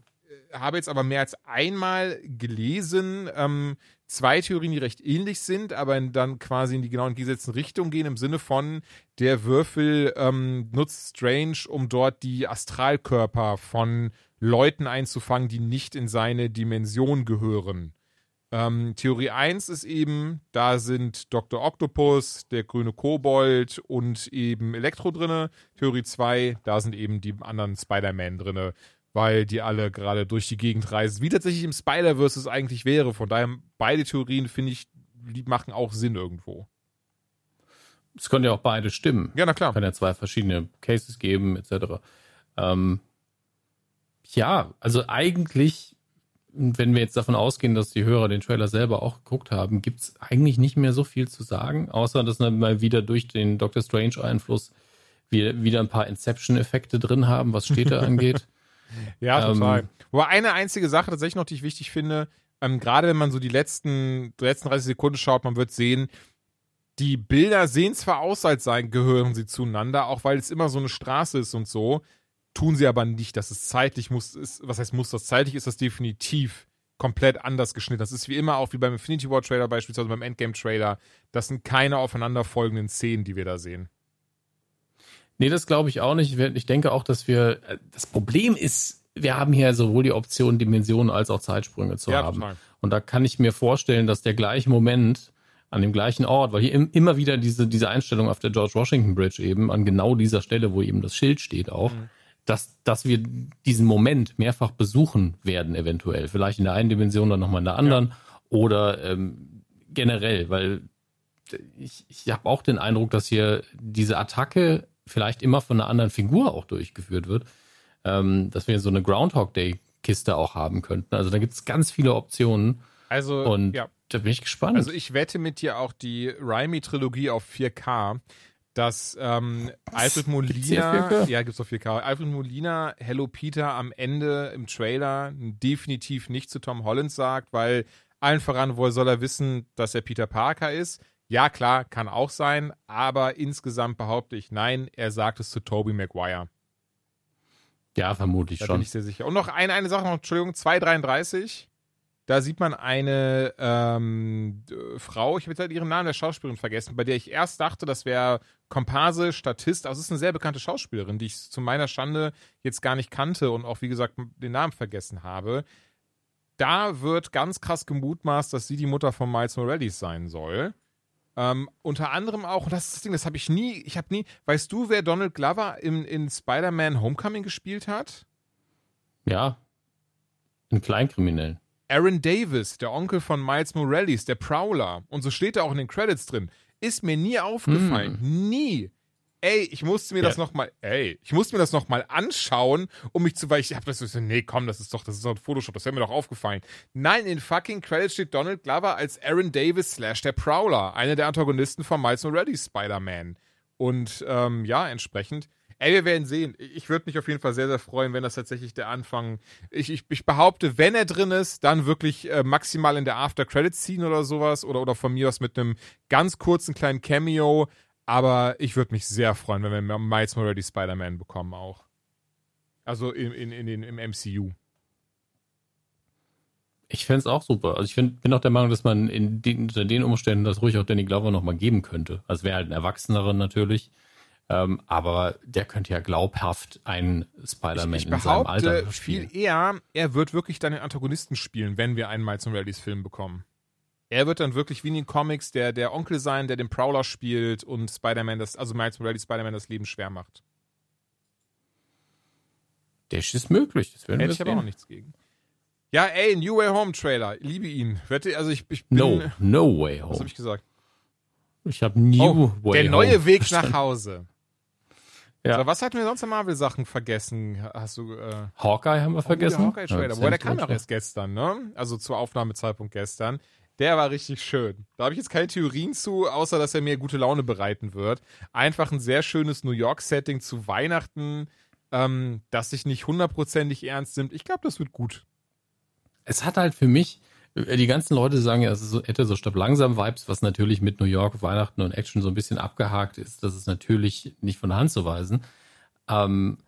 Habe jetzt aber mehr als einmal gelesen, ähm, zwei Theorien, die recht ähnlich sind, aber dann quasi in die genau entgegengesetzten Richtung gehen, im Sinne von, der Würfel ähm, nutzt Strange, um dort die Astralkörper von Leuten einzufangen, die nicht in seine Dimension gehören. Ähm, Theorie 1 ist eben, da sind Dr. Octopus, der grüne Kobold und eben Elektro drinne. Theorie 2, da sind eben die anderen Spider-Man drinne, weil die alle gerade durch die Gegend reisen. Wie tatsächlich im Spider-Verse es eigentlich wäre. Von daher, beide Theorien, finde ich, die machen auch Sinn irgendwo. Es können ja auch beide stimmen. Ja, na klar. Kann ja zwei verschiedene Cases geben, etc. Ähm, ja, also eigentlich, wenn wir jetzt davon ausgehen, dass die Hörer den Trailer selber auch geguckt haben, gibt es eigentlich nicht mehr so viel zu sagen, außer dass wir mal wieder durch den Doctor Strange-Einfluss wir wieder ein paar Inception-Effekte drin haben, was Städte angeht. Ja, Ähm, total. Aber eine einzige Sache tatsächlich noch, die ich wichtig finde, ähm, gerade wenn man so die letzten, die letzten 30 Sekunden schaut, man wird sehen, die Bilder sehen zwar aus, als seien, gehören sie zueinander, auch weil es immer so eine Straße ist und so, tun sie aber nicht. Das ist zeitlich, muss, ist, was heißt muss das? Zeitlich ist das definitiv komplett anders geschnitten. Das ist wie immer auch wie beim Infinity War Trailer beispielsweise, beim Endgame Trailer. Das sind keine aufeinanderfolgenden Szenen, die wir da sehen. Nee, das glaube ich auch nicht. Ich denke auch, dass wir, äh, das Problem ist, wir haben hier sowohl die Option, Dimensionen als auch Zeitsprünge zu Ja, haben. total. Und da kann ich mir vorstellen, dass der gleiche Moment an dem gleichen Ort, weil hier im, immer wieder diese, diese Einstellung auf der George Washington Bridge eben, an genau dieser Stelle, wo eben das Schild steht auch, Mhm. dass, dass wir diesen Moment mehrfach besuchen werden, eventuell. Vielleicht in der einen Dimension, dann nochmal in der anderen oder ähm, generell, weil ich, ich habe auch den Eindruck, dass hier diese Attacke vielleicht immer von einer anderen Figur auch durchgeführt wird, ähm, dass wir so eine Groundhog Day Kiste auch haben könnten. Also da gibt es ganz viele Optionen Also, und ja. da bin ich gespannt. Also ich wette mit dir auch die Raimi-Trilogie auf 4K, dass ähm, Alfred Gibt's Molina, 4K? ja, gibt's auf 4K, Alfred Molina, Hello Peter am Ende im Trailer definitiv nicht zu Tom Holland sagt, weil allen voran, woher soll er wissen, dass er Peter Parker ist? Ja, klar, kann auch sein, aber insgesamt behaupte ich, nein, er sagt es zu Tobey Maguire. ja, vermutlich Da schon. bin ich sehr sicher. Und noch eine, eine Sache noch, Entschuldigung, 233. Da sieht man eine ähm, äh, Frau, ich habe jetzt halt ihren Namen der Schauspielerin vergessen, bei der ich erst dachte, das wäre Komparse, Statist. Also es ist eine sehr bekannte Schauspielerin, die ich zu meiner Schande jetzt gar nicht kannte und auch, wie gesagt, den Namen vergessen habe. Da wird ganz krass gemutmaßt, dass sie die Mutter von Miles Morales sein soll. Ähm, unter anderem auch, und das ist das Ding, das habe ich nie, ich habe nie, weißt du, wer Donald Glover in, in Spider-Man Homecoming gespielt hat? Ja. Ein Kleinkriminellen. Aaron Davis, der Onkel von Miles Morales, der Prowler, und so steht er auch in den Credits drin, ist mir nie aufgefallen. Nie. Ey, ich musste mir Ja. das nochmal, ey, ich musste mir das nochmal anschauen, um mich zu, weil ich hab das so, nee, komm, das ist doch, das ist doch ein Photoshop, das wäre mir doch aufgefallen. Nein, in fucking Credits steht Donald Glover als Aaron Davis slash der Prowler, einer der Antagonisten von Miles Morales Spider-Man. Und ähm, ja, entsprechend. Ey, wir werden sehen. Ich würde mich auf jeden Fall sehr, sehr freuen, wenn das tatsächlich der Anfang. Ich, ich, ich behaupte, wenn er drin ist, dann wirklich äh, maximal in der After-Credits-Scene oder sowas. Oder, oder von mir aus mit einem ganz kurzen kleinen Cameo. Aber ich würde mich sehr freuen, wenn wir Miles Morales Spider-Man bekommen auch. Also in, in, in den, im MCU. Ich fände es auch super. Also ich find, bin auch der Meinung, dass man in den, unter den Umständen das ruhig auch Danny Glover nochmal geben könnte. Also wäre halt ein Erwachsenerer natürlich. Ähm, aber der könnte ja glaubhaft einen Spider-Man in seinem Alter spielen. viel eher, er wird wirklich dann den Antagonisten spielen, wenn wir einen Miles Morales Film bekommen. Er wird dann wirklich wie in den Comics der, der Onkel sein, der den Prowler spielt und Spider-Man das, also Miles Morales Spider-Man das Leben schwer macht. Das ist möglich. Das werden Hätte ich aber auch nichts gegen. Ja, ey, New Way Home Trailer. Liebe ihn. Also ich, ich bin. No, no way Was home. habe ich gesagt? Ich habe New Oh, Way der neue home Weg verstanden. nach Hause. Ja. So, was hatten wir sonst an Marvel-Sachen vergessen? Hast du. Äh, Hawkeye haben wir vergessen. Der Hawkeye-Trailer. Ja, Wobei, der kam auch erst gestern, ne? Also zur Aufnahmezeitpunkt gestern. Der war richtig schön. Da habe ich jetzt keine Theorien zu, außer dass er mir gute Laune bereiten wird. Einfach ein sehr schönes New York-Setting zu Weihnachten, ähm, das sich nicht hundertprozentig ernst nimmt. Ich glaube, das wird gut. es hat halt für mich, äh, die ganzen Leute sagen ja, es so, hätte so stopp langsam Vibes, was natürlich mit New York, Weihnachten und Action so ein bisschen abgehakt ist. Das ist natürlich nicht von der Hand zu weisen. Ähm,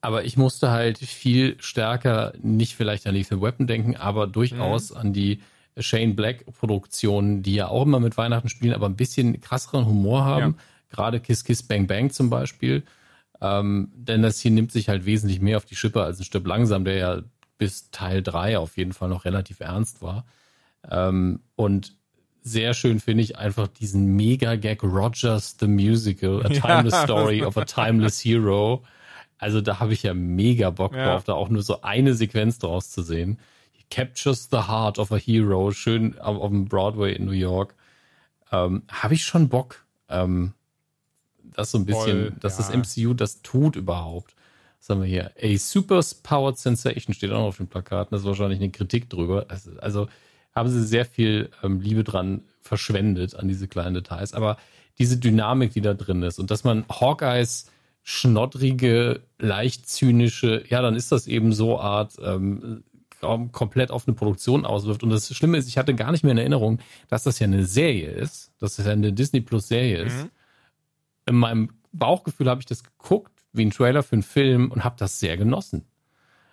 aber ich musste halt viel stärker nicht vielleicht an Lethal Weapon denken, aber durchaus mhm. an die Shane Black Produktionen, die ja auch immer mit Weihnachten spielen, aber ein bisschen krasseren Humor haben. Ja. Gerade Kiss Kiss Bang Bang zum Beispiel. Ähm, denn das hier nimmt sich halt wesentlich mehr auf die Schippe als ein Stück langsam, der ja bis Teil 3 auf jeden Fall noch relativ ernst war. Ähm, und sehr schön finde ich einfach diesen Mega-Gag Rogers the Musical, A Timeless ja. Story of a Timeless Hero. Also da habe ich ja mega Bock ja. drauf, da auch nur so eine Sequenz draus zu sehen. Captures the heart of a hero, schön auf, auf dem Broadway in New York. Ähm, habe ich schon Bock, ähm, das so ein bisschen, Voll, dass ja. das MCU das tut überhaupt. Was haben wir hier? A super powered sensation steht auch noch auf den Plakaten. Das ist wahrscheinlich eine Kritik drüber. Also, also haben sie sehr viel ähm, Liebe dran verschwendet an diese kleinen Details. Aber diese Dynamik, die da drin ist und dass man Hawkeyes schnoddrige, leicht zynische, ja, dann ist das eben so Art ähm, komplett auf eine Produktion auswirft. Und das Schlimme ist, ich hatte gar nicht mehr in Erinnerung, dass das ja eine Serie ist, dass das ja eine Disney Plus Serie ist. Mhm. In meinem Bauchgefühl habe ich das geguckt, wie ein Trailer für einen Film und habe das sehr genossen.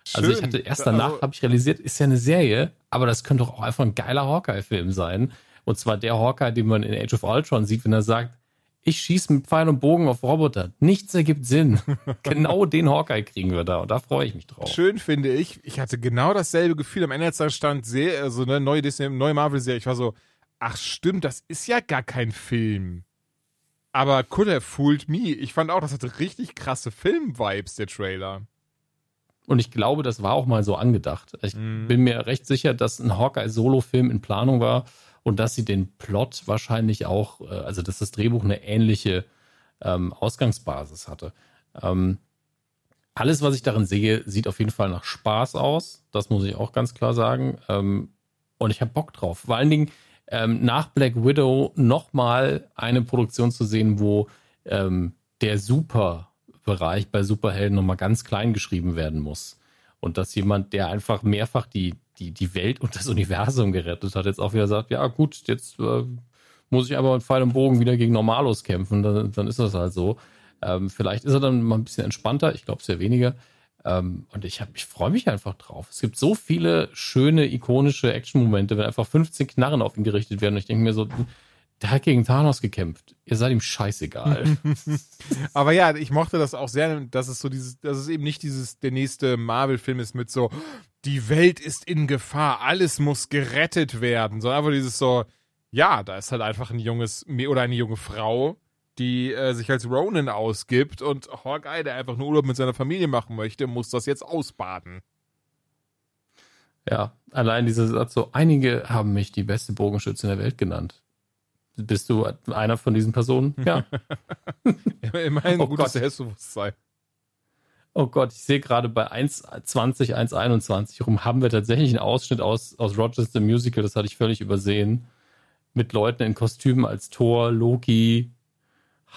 Schön. Also ich hatte erst danach also, habe ich realisiert, ist ja eine Serie, aber das könnte doch auch einfach ein geiler Hawkeye-Film sein. Und zwar der Hawkeye, den man in Age of Ultron sieht, wenn er sagt, ich schieße mit Pfeil und Bogen auf Roboter. Nichts ergibt Sinn. genau den Hawkeye kriegen wir da und da freue ich mich drauf. Schön finde ich. Ich hatte genau dasselbe Gefühl am Ende, als da stand, sehr, also eine neue Disney, neue Marvel-Serie. Ich war so, ach stimmt, das ist ja gar kein Film. Aber could have fooled me. Ich fand auch, das hatte richtig krasse Film-Vibes, der Trailer. Und ich glaube, das war auch mal so angedacht. Ich mm. bin mir recht sicher, dass ein Hawkeye-Solo-Film in Planung war und dass sie den Plot wahrscheinlich auch, äh, also dass das Drehbuch eine ähnliche ähm, Ausgangsbasis hatte. Ähm, alles, was ich darin sehe, sieht auf jeden Fall nach Spaß aus. Das muss ich auch ganz klar sagen. Ähm, und ich habe Bock drauf. Vor allen Dingen ähm, nach Black Widow nochmal eine Produktion zu sehen, wo ähm, der Superbereich bei Superhelden nochmal ganz klein geschrieben werden muss. Und dass jemand, der einfach mehrfach die die, die Welt und das Universum gerettet hat, jetzt auch wieder sagt, ja gut, jetzt äh, muss ich aber mit Pfeil und Bogen wieder gegen Normalos kämpfen, dann, dann ist das halt so. Ähm, vielleicht ist er dann mal ein bisschen entspannter, ich glaube sehr weniger. Ähm, und ich, ich freue mich einfach drauf. Es gibt so viele schöne, ikonische Action-Momente, wenn einfach 15 Knarren auf ihn gerichtet werden. Und ich denke mir so, der hat gegen Thanos gekämpft. Ihr seid ihm scheißegal. Aber ja, ich mochte das auch sehr, dass es so dieses, dass es eben nicht dieses, der nächste Marvel-Film ist mit so, die Welt ist in Gefahr, alles muss gerettet werden, sondern einfach dieses so, ja, da ist halt einfach ein junges oder eine junge Frau, die äh, sich als Ronin ausgibt und Hawkeye, der einfach nur Urlaub mit seiner Familie machen möchte, muss das jetzt ausbaden. Ja, allein dieser Satz so, einige haben mich die beste Bogenschütze in der Welt genannt. Bist du einer von diesen Personen? Ja. Immerhin oh gutes Selbstbewusstsein. Oh Gott, ich sehe gerade bei 1.20, 1.21 rum haben wir tatsächlich einen Ausschnitt aus, aus Rogers the Musical, das hatte ich völlig übersehen. Mit Leuten in Kostümen als Thor, Loki,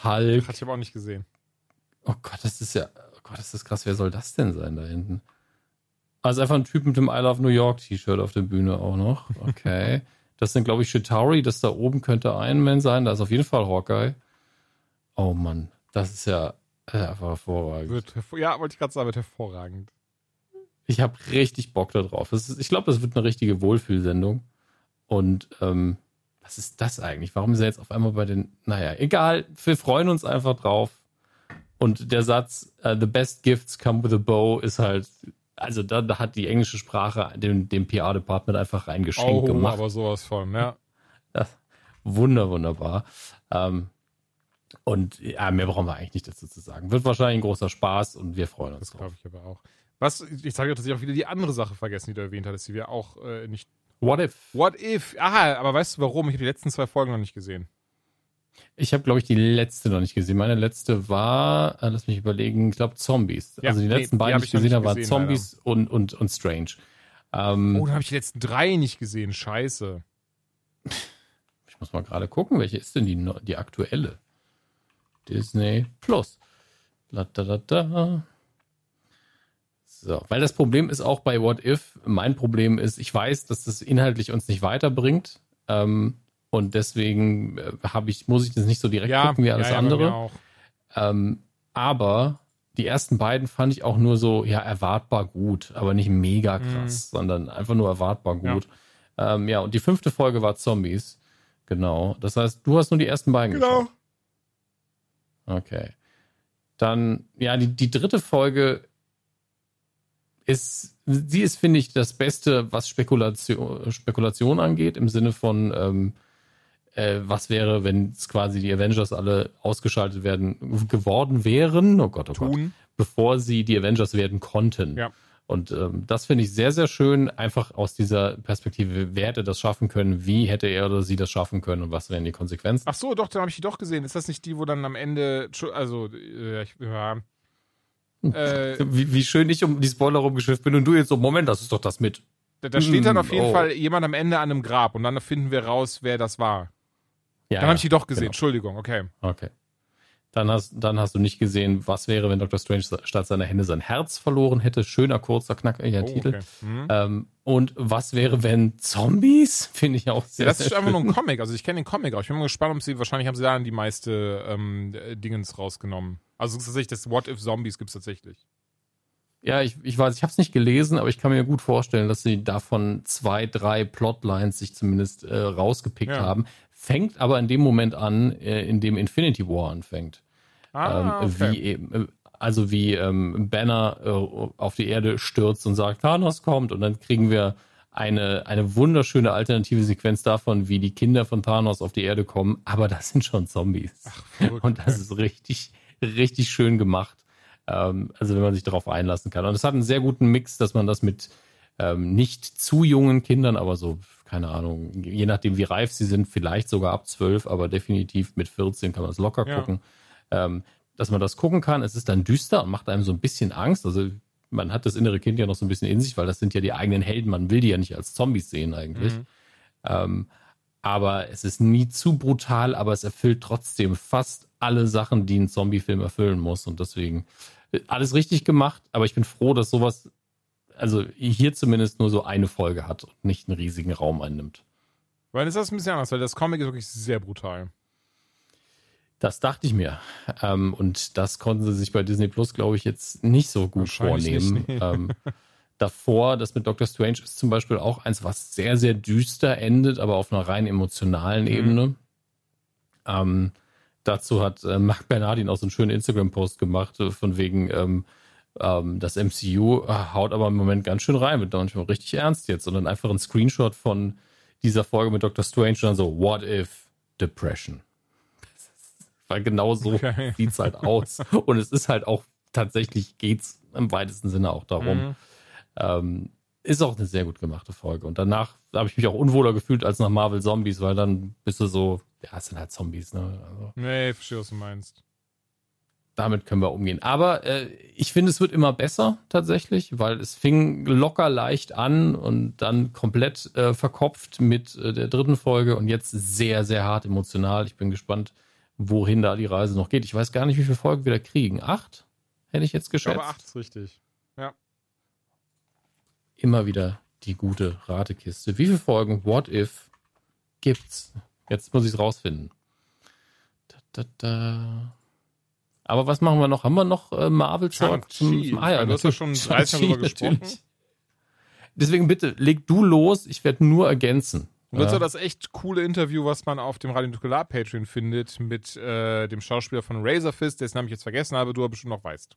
Hulk. Hatte ich aber auch nicht gesehen. Oh Gott, das ist ja, oh Gott, das ist krass. Wer soll das denn sein da hinten? Also einfach ein Typ mit dem I Love New York T-Shirt auf der Bühne auch noch. Okay. das sind, glaube ich, Shitauri. Das da oben könnte Iron Man sein. Da ist auf jeden Fall Hawkeye. Oh Mann, das ist ja ja, war hervorragend. Wird, ja, wollte ich gerade sagen, wird hervorragend. Ich habe richtig Bock darauf. Ich glaube, das wird eine richtige Wohlfühlsendung. Und ähm, was ist das eigentlich? Warum ist er jetzt auf einmal bei den. Naja, egal. Wir freuen uns einfach drauf. Und der Satz, uh, the best gifts come with a bow, ist halt. Also da, da hat die englische Sprache dem, dem PR-Department einfach reingeschenkt oh, gemacht. aber sowas von, ja. Das, wunder, wunderbar. Ähm, und ja, mehr brauchen wir eigentlich nicht dazu zu sagen. Wird wahrscheinlich ein großer Spaß und wir freuen uns das glaube ich aber auch. Was, ich sage dass ich auch wieder die andere Sache vergessen, die du erwähnt hattest, die wir auch äh, nicht. What if? What if? Aha, aber weißt du warum? Ich habe die letzten zwei Folgen noch nicht gesehen. Ich habe, glaube ich, die letzte noch nicht gesehen. Meine letzte war, äh, lass mich überlegen, ich glaube Zombies. Ja, also die letzten nee, beiden, die, die ich gesehen habe, waren Zombies und, und, und Strange. Ähm, oh, dann habe ich die letzten drei nicht gesehen. Scheiße. Ich muss mal gerade gucken, welche ist denn die, die aktuelle? Disney Plus. La, da, da, da. So, weil das Problem ist auch bei What If, mein Problem ist, ich weiß, dass das inhaltlich uns nicht weiterbringt. Ähm, und deswegen äh, habe ich, muss ich das nicht so direkt Ja, gucken wie alles ja, ja, andere. Ähm, aber die ersten beiden fand ich auch nur so, ja, erwartbar gut, aber nicht mega krass, sondern einfach nur erwartbar Mhm. Gut. Ja. Ähm, ja, und die fünfte Folge war Zombies. Genau. Das heißt, du hast nur die ersten beiden Genau. geschaut. Okay. Dann, ja, die, die dritte Folge ist, sie ist, finde ich, das Beste, was Spekulation, Spekulation angeht, im Sinne von, ähm, äh, was wäre, wenn es quasi die Avengers alle ausgeschaltet werden, geworden wären, oh Gott, oh Gott, Tun. bevor sie die Avengers werden konnten. Ja. Und ähm, das finde ich sehr, sehr schön, einfach aus dieser Perspektive, wer hätte das schaffen können, wie hätte er oder sie das schaffen können und was wären die Konsequenzen. Ach so, doch, dann habe ich die doch gesehen. Ist das nicht die, wo dann am Ende, also, äh, ich, ja, äh, Wie, wie schön ich um die Spoiler rumgeschifft bin und du jetzt so, Moment, das ist doch das mit. da, da steht dann Hm, auf jeden oh. Fall jemand am Ende an einem Grab und dann finden wir raus, wer das war. Ja, Dann habe ich die doch gesehen, genau. Entschuldigung, okay. Okay. Dann hast, dann hast du nicht gesehen, was wäre, wenn Dr. Strange statt seiner Hände sein Herz verloren hätte. Schöner, kurzer, knackiger Oh, Titel. okay. Mhm. Ähm, und was wäre, wenn Zombies? Finde ich auch sehr, Ja, das ist sehr einfach nur ein Comic. Also ich kenne den Comic auch. Ich bin mal gespannt, ob sie, wahrscheinlich haben sie da die meiste ähm, äh, Dingens rausgenommen. Also ist tatsächlich das What If Zombies gibt es tatsächlich. Ja, ich, ich weiß, ich habe es nicht gelesen, aber ich kann mir gut vorstellen, dass sie davon zwei, drei Plotlines sich zumindest äh, rausgepickt Ja. haben. Fängt aber in dem Moment an, äh, in dem Infinity War anfängt. Ah, ähm, okay. wie eben, äh, also wie ähm, Banner äh, auf die Erde stürzt und sagt, Thanos kommt und dann kriegen wir eine, eine wunderschöne alternative Sequenz davon, wie die Kinder von Thanos auf die Erde kommen, aber das sind schon Zombies. verrückt. und das ist richtig, richtig schön gemacht. Ähm, also wenn man sich darauf einlassen kann. Und es hat einen sehr guten Mix, dass man das mit ähm, nicht zu jungen Kindern, aber so, keine Ahnung, je nachdem wie reif sie sind, vielleicht sogar ab 12, aber definitiv mit 14 kann man es locker Ja. gucken. Ähm, dass man das gucken kann. Es ist dann düster und macht einem so ein bisschen Angst. Also man hat das innere Kind ja noch so ein bisschen in sich, weil das sind ja die eigenen Helden. Man will die ja nicht als Zombies sehen eigentlich. Mhm. Ähm, aber es ist nie zu brutal, aber es erfüllt trotzdem fast alle Sachen, die ein Zombie-Film erfüllen muss. Und deswegen äh, alles richtig gemacht. Aber ich bin froh, dass sowas, also hier zumindest nur so eine Folge hat und nicht einen riesigen Raum einnimmt. Weil das ist das ein bisschen anders, weil das Comic ist wirklich sehr brutal. Das dachte ich mir. Ähm, und das konnten sie sich bei Disney Plus, glaube ich, jetzt nicht so gut vornehmen. nicht, nee. ähm, davor, das mit Doctor Strange ist zum Beispiel auch eins, was sehr, sehr düster endet, aber auf einer rein emotionalen Mhm. Ebene. Ähm, dazu hat äh, Mark Bernardin auch so einen schönen Instagram-Post gemacht, äh, von wegen, ähm, ähm, das MCU äh, haut aber im Moment ganz schön rein, wird manchmal richtig ernst jetzt. Und dann einfach ein Screenshot von dieser Folge mit Doctor Strange und dann so, what if Depression? Weil genau so Okay. sieht's halt aus. Und es ist halt auch tatsächlich geht's im weitesten Sinne auch darum. Mhm. Ähm, ist auch eine sehr gut gemachte Folge. Und danach habe ich mich auch unwohler gefühlt als nach Marvel Zombies, weil dann bist du so, ja, es sind halt Zombies, ne? Also, Nee, ich verstehe, was du meinst. Damit können wir umgehen. Aber äh, ich finde, es wird immer besser tatsächlich, weil es fing locker leicht an und dann komplett äh, verkopft mit äh, der dritten Folge und jetzt sehr, sehr hart emotional. Ich bin gespannt, wohin da die Reise noch geht. Ich weiß gar nicht, wie viele Folgen wir da kriegen. Acht? Hätte ich jetzt geschätzt. glaube, acht ist richtig. Immer wieder die gute Ratekiste. Wie viele Folgen What If gibt's? Jetzt muss ich es rausfinden. Da, da, da. Aber was machen wir noch? Haben wir noch äh, Marvel Talk Shang-Chi. zum, Ah ja, Du hast ja schon natürlich. 30 Shang-Chi, darüber gesprochen. natürlich. Deswegen bitte, leg du los. Ich werde nur ergänzen. Und dazu Ja. das echt coole Interview, was man auf dem Radio Nukular Patreon findet, mit äh, dem Schauspieler von Razor Fist, dessen Namen ich jetzt vergessen habe, du aber bestimmt noch weißt.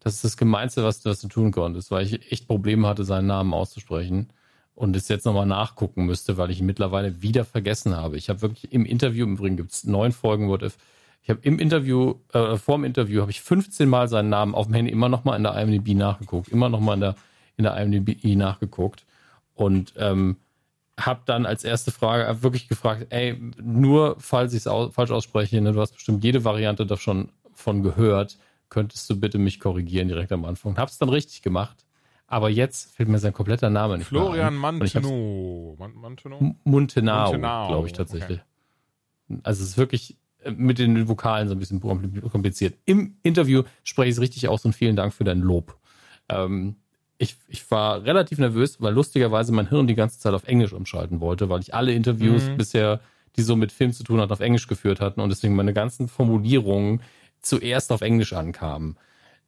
Das ist das Gemeinste, was, was du tun konntest, weil ich echt Probleme hatte, seinen Namen auszusprechen und es jetzt nochmal nachgucken müsste, weil ich ihn mittlerweile wieder vergessen habe. Ich habe wirklich im Interview, im Übrigen gibt es neun Folgen What If, ich habe im Interview, äh, vor dem Interview habe ich 15 Mal seinen Namen auf dem Handy immer nochmal in der IMDb nachgeguckt, immer nochmal in der, in der IMDb nachgeguckt und ähm, habe dann als erste Frage wirklich gefragt, ey, nur falls ich es au falsch ausspreche, ne, du hast bestimmt jede Variante davon von gehört, könntest du bitte mich korrigieren direkt am Anfang. Hab's dann richtig gemacht, aber jetzt fällt mir sein kompletter Name nicht Florian Manteno. Man Manteno? M- Muntenau, Muntenau, glaube ich tatsächlich. Also es ist wirklich mit den Vokalen so ein bisschen kompli- kompliziert. Im Interview spreche ich es richtig aus und vielen Dank für dein Lob. Ähm, ich, ich war relativ nervös, weil lustigerweise mein Hirn die ganze Zeit auf Englisch umschalten wollte, weil ich alle Interviews mhm. bisher, die so mit Film zu tun hatten, auf Englisch geführt hatten und deswegen meine ganzen Formulierungen zuerst auf Englisch ankamen.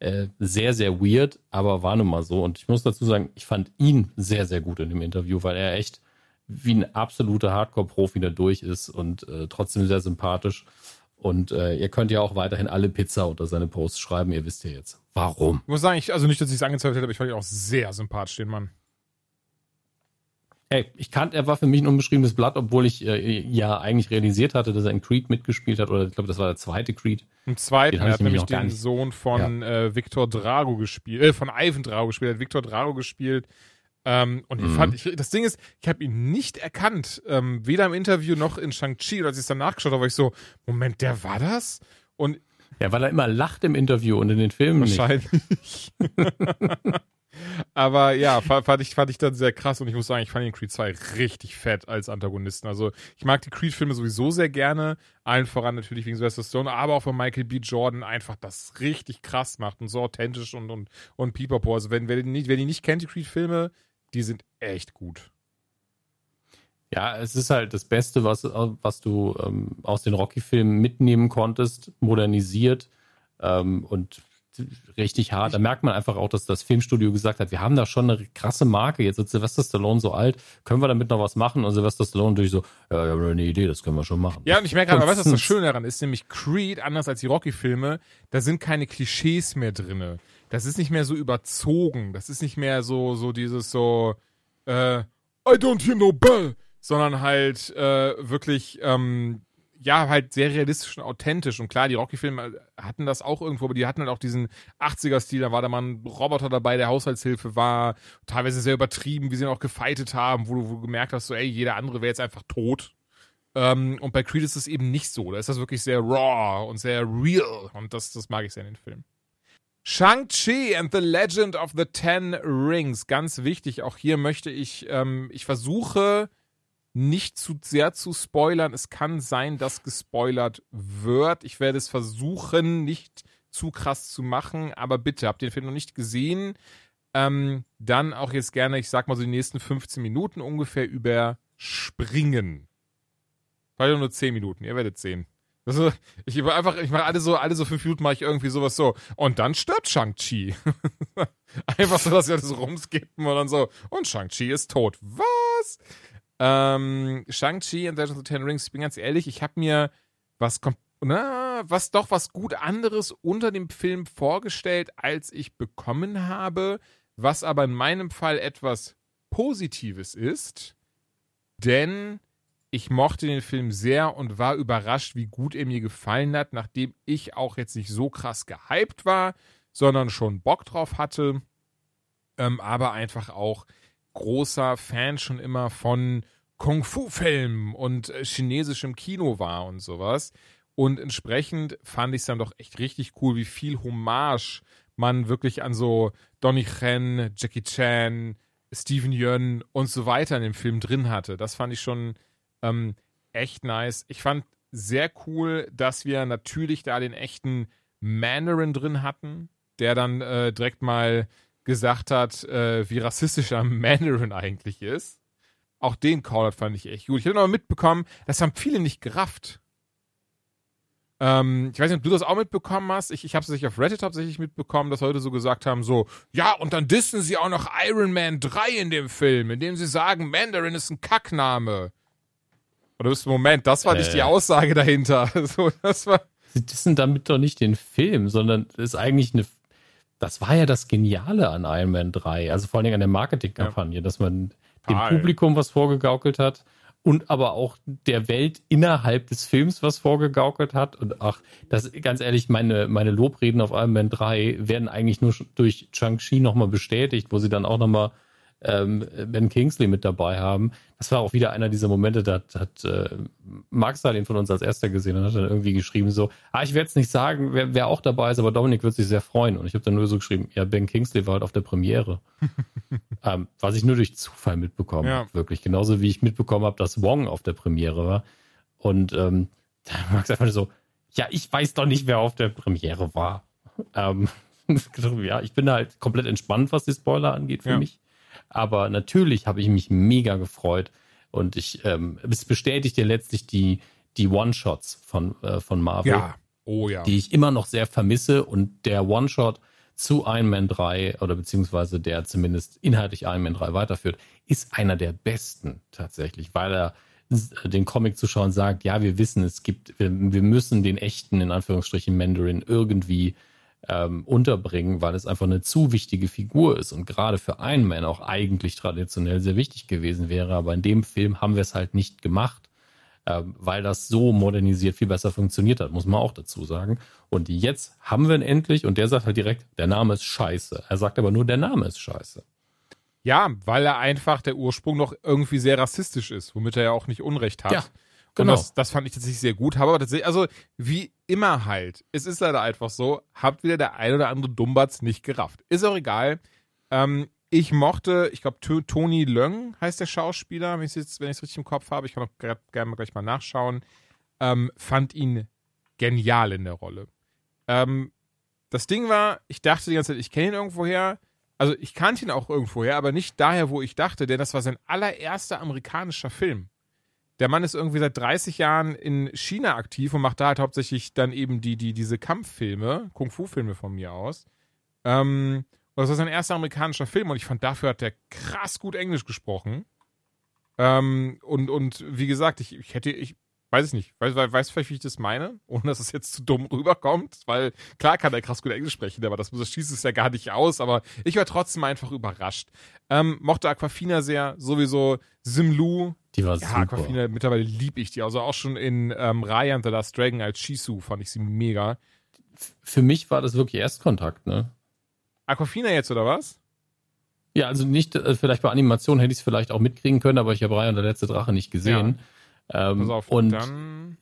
Äh, sehr, sehr weird, aber war nun mal so. Und ich muss dazu sagen, ich fand ihn sehr, sehr gut in dem Interview, weil er echt wie ein absoluter Hardcore-Profi da durch ist und äh, trotzdem sehr sympathisch. Und äh, ihr könnt ja auch weiterhin alle Pizza unter seine Posts schreiben, ihr wisst ja jetzt. Warum? Ich muss sagen, ich, also nicht, dass ich es angezweifelt hätte, aber ich fand ihn auch sehr sympathisch, den Mann. Hey, ich kannte, er war für mich ein unbeschriebenes Blatt, obwohl ich äh, ja eigentlich realisiert hatte, dass er in Creed mitgespielt hat, oder ich glaube, das war der zweite Creed. Im zweiten, er hat nämlich den Sohn von ja. äh, Victor Drago gespielt, äh, von Ivan Drago gespielt, er hat Victor Drago gespielt. Ähm, und ich mhm. fand, ich, das Ding ist, ich habe ihn nicht erkannt, ähm, weder im Interview noch in Shang-Chi, oder als ich es dann nachgeschaut habe, war ich so, Moment, der war das? Und ja, weil er immer lacht im Interview und in den Filmen wahrscheinlich. nicht. Aber ja, fand ich, fand ich dann sehr krass und ich muss sagen, ich fand den Creed 2 richtig fett als Antagonisten. Also ich mag die Creed-Filme sowieso sehr gerne, allen voran natürlich wegen Sylvester Stone, aber auch von Michael B. Jordan einfach das richtig krass macht und so authentisch und, und, und pipapo. Also wenn, wer die nicht, wer die nicht kennt, die Creed-Filme, die sind echt gut. Ja, es ist halt das Beste, was, was du ähm, aus den Rocky-Filmen mitnehmen konntest, modernisiert ähm, und richtig hart. Da merkt man einfach auch, dass das Filmstudio gesagt hat, wir haben da schon eine krasse Marke. Jetzt ist Sylvester Stallone so alt, können wir damit noch was machen? Und Sylvester Stallone natürlich so, ja, wir haben eine Idee, das können wir schon machen. Ja, und ich merke aber, weißt du, was das Schöne daran ist? Nämlich Creed, anders als die Rocky-Filme, da sind keine Klischees mehr drinne. Das ist nicht mehr so überzogen. Das ist nicht mehr so, so dieses so, äh, I don't hear no bell sondern halt äh, wirklich, ähm, ja, halt sehr realistisch und authentisch. Und klar, die Rocky-Filme hatten das auch irgendwo, aber die hatten halt auch diesen 80er-Stil. Da war da mal ein Roboter dabei, der Haushaltshilfe war. Teilweise sehr übertrieben, wie sie dann auch gefeitet haben, wo du, wo du gemerkt hast, so, ey, jeder andere wäre jetzt einfach tot. Ähm, und bei Creed ist es eben nicht so. Da ist das wirklich sehr raw und sehr real. Und das, das mag ich sehr in den Filmen. Shang-Chi and the Legend of the Ten Rings. Ganz wichtig. Auch hier möchte ich, ähm, ich versuche, nicht zu sehr zu spoilern. Es kann sein, dass gespoilert wird. Ich werde es versuchen, nicht zu krass zu machen, aber bitte, habt ihr den Film noch nicht gesehen? Ähm, dann auch jetzt gerne, ich sag mal so die nächsten 15 Minuten ungefähr überspringen. Vielleicht nur 10 Minuten, ihr werdet sehen. Also, ich einfach, ich mache alle so, alle so fünf Minuten mache ich irgendwie sowas so. Und dann stirbt Shang-Chi. einfach so, dass wir das rumskippen und dann so. Und Shang-Chi ist tot. Was? Ähm, Shang-Chi und Legends of the Ten Rings, ich bin ganz ehrlich, ich habe mir was, na, was doch was gut anderes unter dem Film vorgestellt, als ich bekommen habe, was aber in meinem Fall etwas Positives ist, denn ich mochte den Film sehr und war überrascht, wie gut er mir gefallen hat, nachdem ich auch jetzt nicht so krass gehypt war, sondern schon Bock drauf hatte, ähm, aber einfach auch großer Fan schon immer von Kung-Fu-Filmen und äh, chinesischem Kino war und sowas. Und entsprechend fand ich es dann doch echt richtig cool, wie viel Hommage man wirklich an so Donnie Chen, Jackie Chan, Steven Yeun und so weiter in dem Film drin hatte. Das fand ich schon ähm, echt nice. Ich fand sehr cool, dass wir natürlich da den echten Mandarin drin hatten, der dann äh, direkt mal gesagt hat, äh, wie rassistisch ein Mandarin eigentlich ist. Auch den Callout fand ich echt gut. Ich habe noch mitbekommen, das haben viele nicht gerafft. Ähm, ich weiß nicht, ob du das auch mitbekommen hast. Ich, ich habe es auf Reddit tatsächlich mitbekommen, dass Leute so gesagt haben, so, ja, und dann dissen sie auch noch Iron Man 3 in dem Film, indem sie sagen, Mandarin ist ein Kackname. Oder bist du, Moment, das war äh. nicht die äh. Aussage dahinter. so, das war. Sie dissen damit doch nicht den Film, sondern ist eigentlich eine das war ja das Geniale an Iron Man 3, also vor allen Dingen an der Marketingkampagne, ja. dass man dem Publikum was vorgegaukelt hat und aber auch der Welt innerhalb des Films was vorgegaukelt hat. Und ach, das ganz ehrlich, meine, meine Lobreden auf Iron Man 3 werden eigentlich nur durch Shang-Chi nochmal bestätigt, wo sie dann auch nochmal ähm, Ben Kingsley mit dabei haben. Das war auch wieder einer dieser Momente, da hat äh, Max den von uns als erster gesehen und hat dann irgendwie geschrieben so, ah, ich werde es nicht sagen, wer, wer auch dabei ist, aber Dominik wird sich sehr freuen. Und ich habe dann nur so geschrieben, ja, Ben Kingsley war halt auf der Premiere. ähm, was ich nur durch Zufall mitbekommen ja. habe, wirklich. Genauso wie ich mitbekommen habe, dass Wong auf der Premiere war. Und ähm, da Max einfach so, ja, ich weiß doch nicht, wer auf der Premiere war. Ähm, ja, ich bin halt komplett entspannt, was die Spoiler angeht für ja. mich. Aber natürlich habe ich mich mega gefreut. Und ich, ähm, es bestätigt ja letztlich die, die One-Shots von, äh, von Marvel. Ja. Oh ja. Die ich immer noch sehr vermisse. Und der One-Shot zu Iron Man 3 oder beziehungsweise der zumindest inhaltlich Iron Man 3 weiterführt, ist einer der besten tatsächlich, weil er den Comic-Zuschauern sagt, ja, wir wissen, es gibt, wir, wir müssen den echten, in Anführungsstrichen, Mandarin irgendwie ähm, unterbringen, weil es einfach eine zu wichtige Figur ist und gerade für Iron Man auch eigentlich traditionell sehr wichtig gewesen wäre. Aber in dem Film haben wir es halt nicht gemacht, ähm, weil das so modernisiert viel besser funktioniert hat, muss man auch dazu sagen. Und jetzt haben wir ihn endlich und der sagt halt direkt, der Name ist scheiße. Er sagt aber nur, der Name ist scheiße. Ja, weil er einfach der Ursprung noch irgendwie sehr rassistisch ist, womit er ja auch nicht Unrecht hat. Ja. Genau. Und das, das fand ich tatsächlich sehr gut. Habe aber tatsächlich, also wie immer halt, es ist leider einfach so, habt wieder der ein oder andere Dummbatz nicht gerafft. Ist auch egal. Ähm, ich mochte, ich glaube, Tony Löng heißt der Schauspieler, wenn ich es richtig im Kopf habe. Ich kann auch gerne gleich mal nachschauen. Ähm, fand ihn genial in der Rolle. Ähm, das Ding war, ich dachte die ganze Zeit, ich kenne ihn irgendwoher. Also ich kannte ihn auch irgendwoher, aber nicht daher, wo ich dachte, denn das war sein allererster amerikanischer Film der Mann ist irgendwie seit 30 Jahren in China aktiv und macht da halt hauptsächlich dann eben die, die, diese Kampffilme, Kung-Fu-Filme von mir aus. Ähm, das war sein erster amerikanischer Film und ich fand, dafür hat der krass gut Englisch gesprochen. Ähm, und, und wie gesagt, ich, ich hätte, ich weiß es nicht, weiß, weiß vielleicht, wie ich das meine, ohne dass es jetzt zu dumm rüberkommt, weil klar kann er krass gut Englisch sprechen, aber das, das schließt es ja gar nicht aus, aber ich war trotzdem einfach überrascht. Ähm, mochte Aquafina sehr, sowieso Simlu, die war ja, super. Aquafina, mittlerweile lieb ich die. Also auch schon in ähm, Raya and the Last Dragon als Shisu fand ich sie mega. Für mich war das wirklich Erstkontakt, ne? Aquafina jetzt, oder was? Ja, also nicht, äh, vielleicht bei Animation hätte ich es vielleicht auch mitkriegen können, aber ich habe Raya und der letzte Drache nicht gesehen. Ja. Ähm, Pass auf, und dann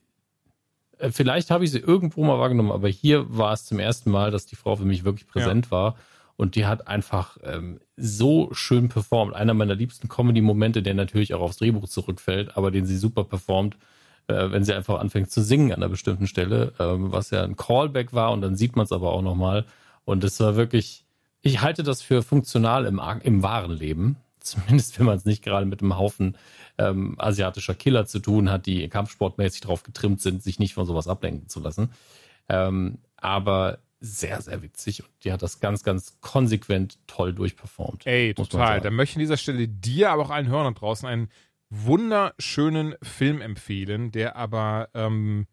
äh, vielleicht habe ich sie irgendwo mal wahrgenommen, aber hier war es zum ersten Mal, dass die Frau für mich wirklich präsent ja. war. Und die hat einfach ähm, so schön performt. Einer meiner liebsten Comedy-Momente, der natürlich auch aufs Drehbuch zurückfällt, aber den sie super performt, äh, wenn sie einfach anfängt zu singen an einer bestimmten Stelle, ähm, was ja ein Callback war und dann sieht man es aber auch nochmal. Und es war wirklich, ich halte das für funktional im, im wahren Leben. Zumindest wenn man es nicht gerade mit einem Haufen ähm, asiatischer Killer zu tun hat, die kampfsportmäßig drauf getrimmt sind, sich nicht von sowas ablenken zu lassen. Ähm, aber sehr, sehr witzig und die hat das ganz, ganz konsequent toll durchperformt. Ey, total. Da möchte ich an dieser Stelle dir, aber auch allen Hörern draußen einen wunderschönen Film empfehlen, der aber ähm,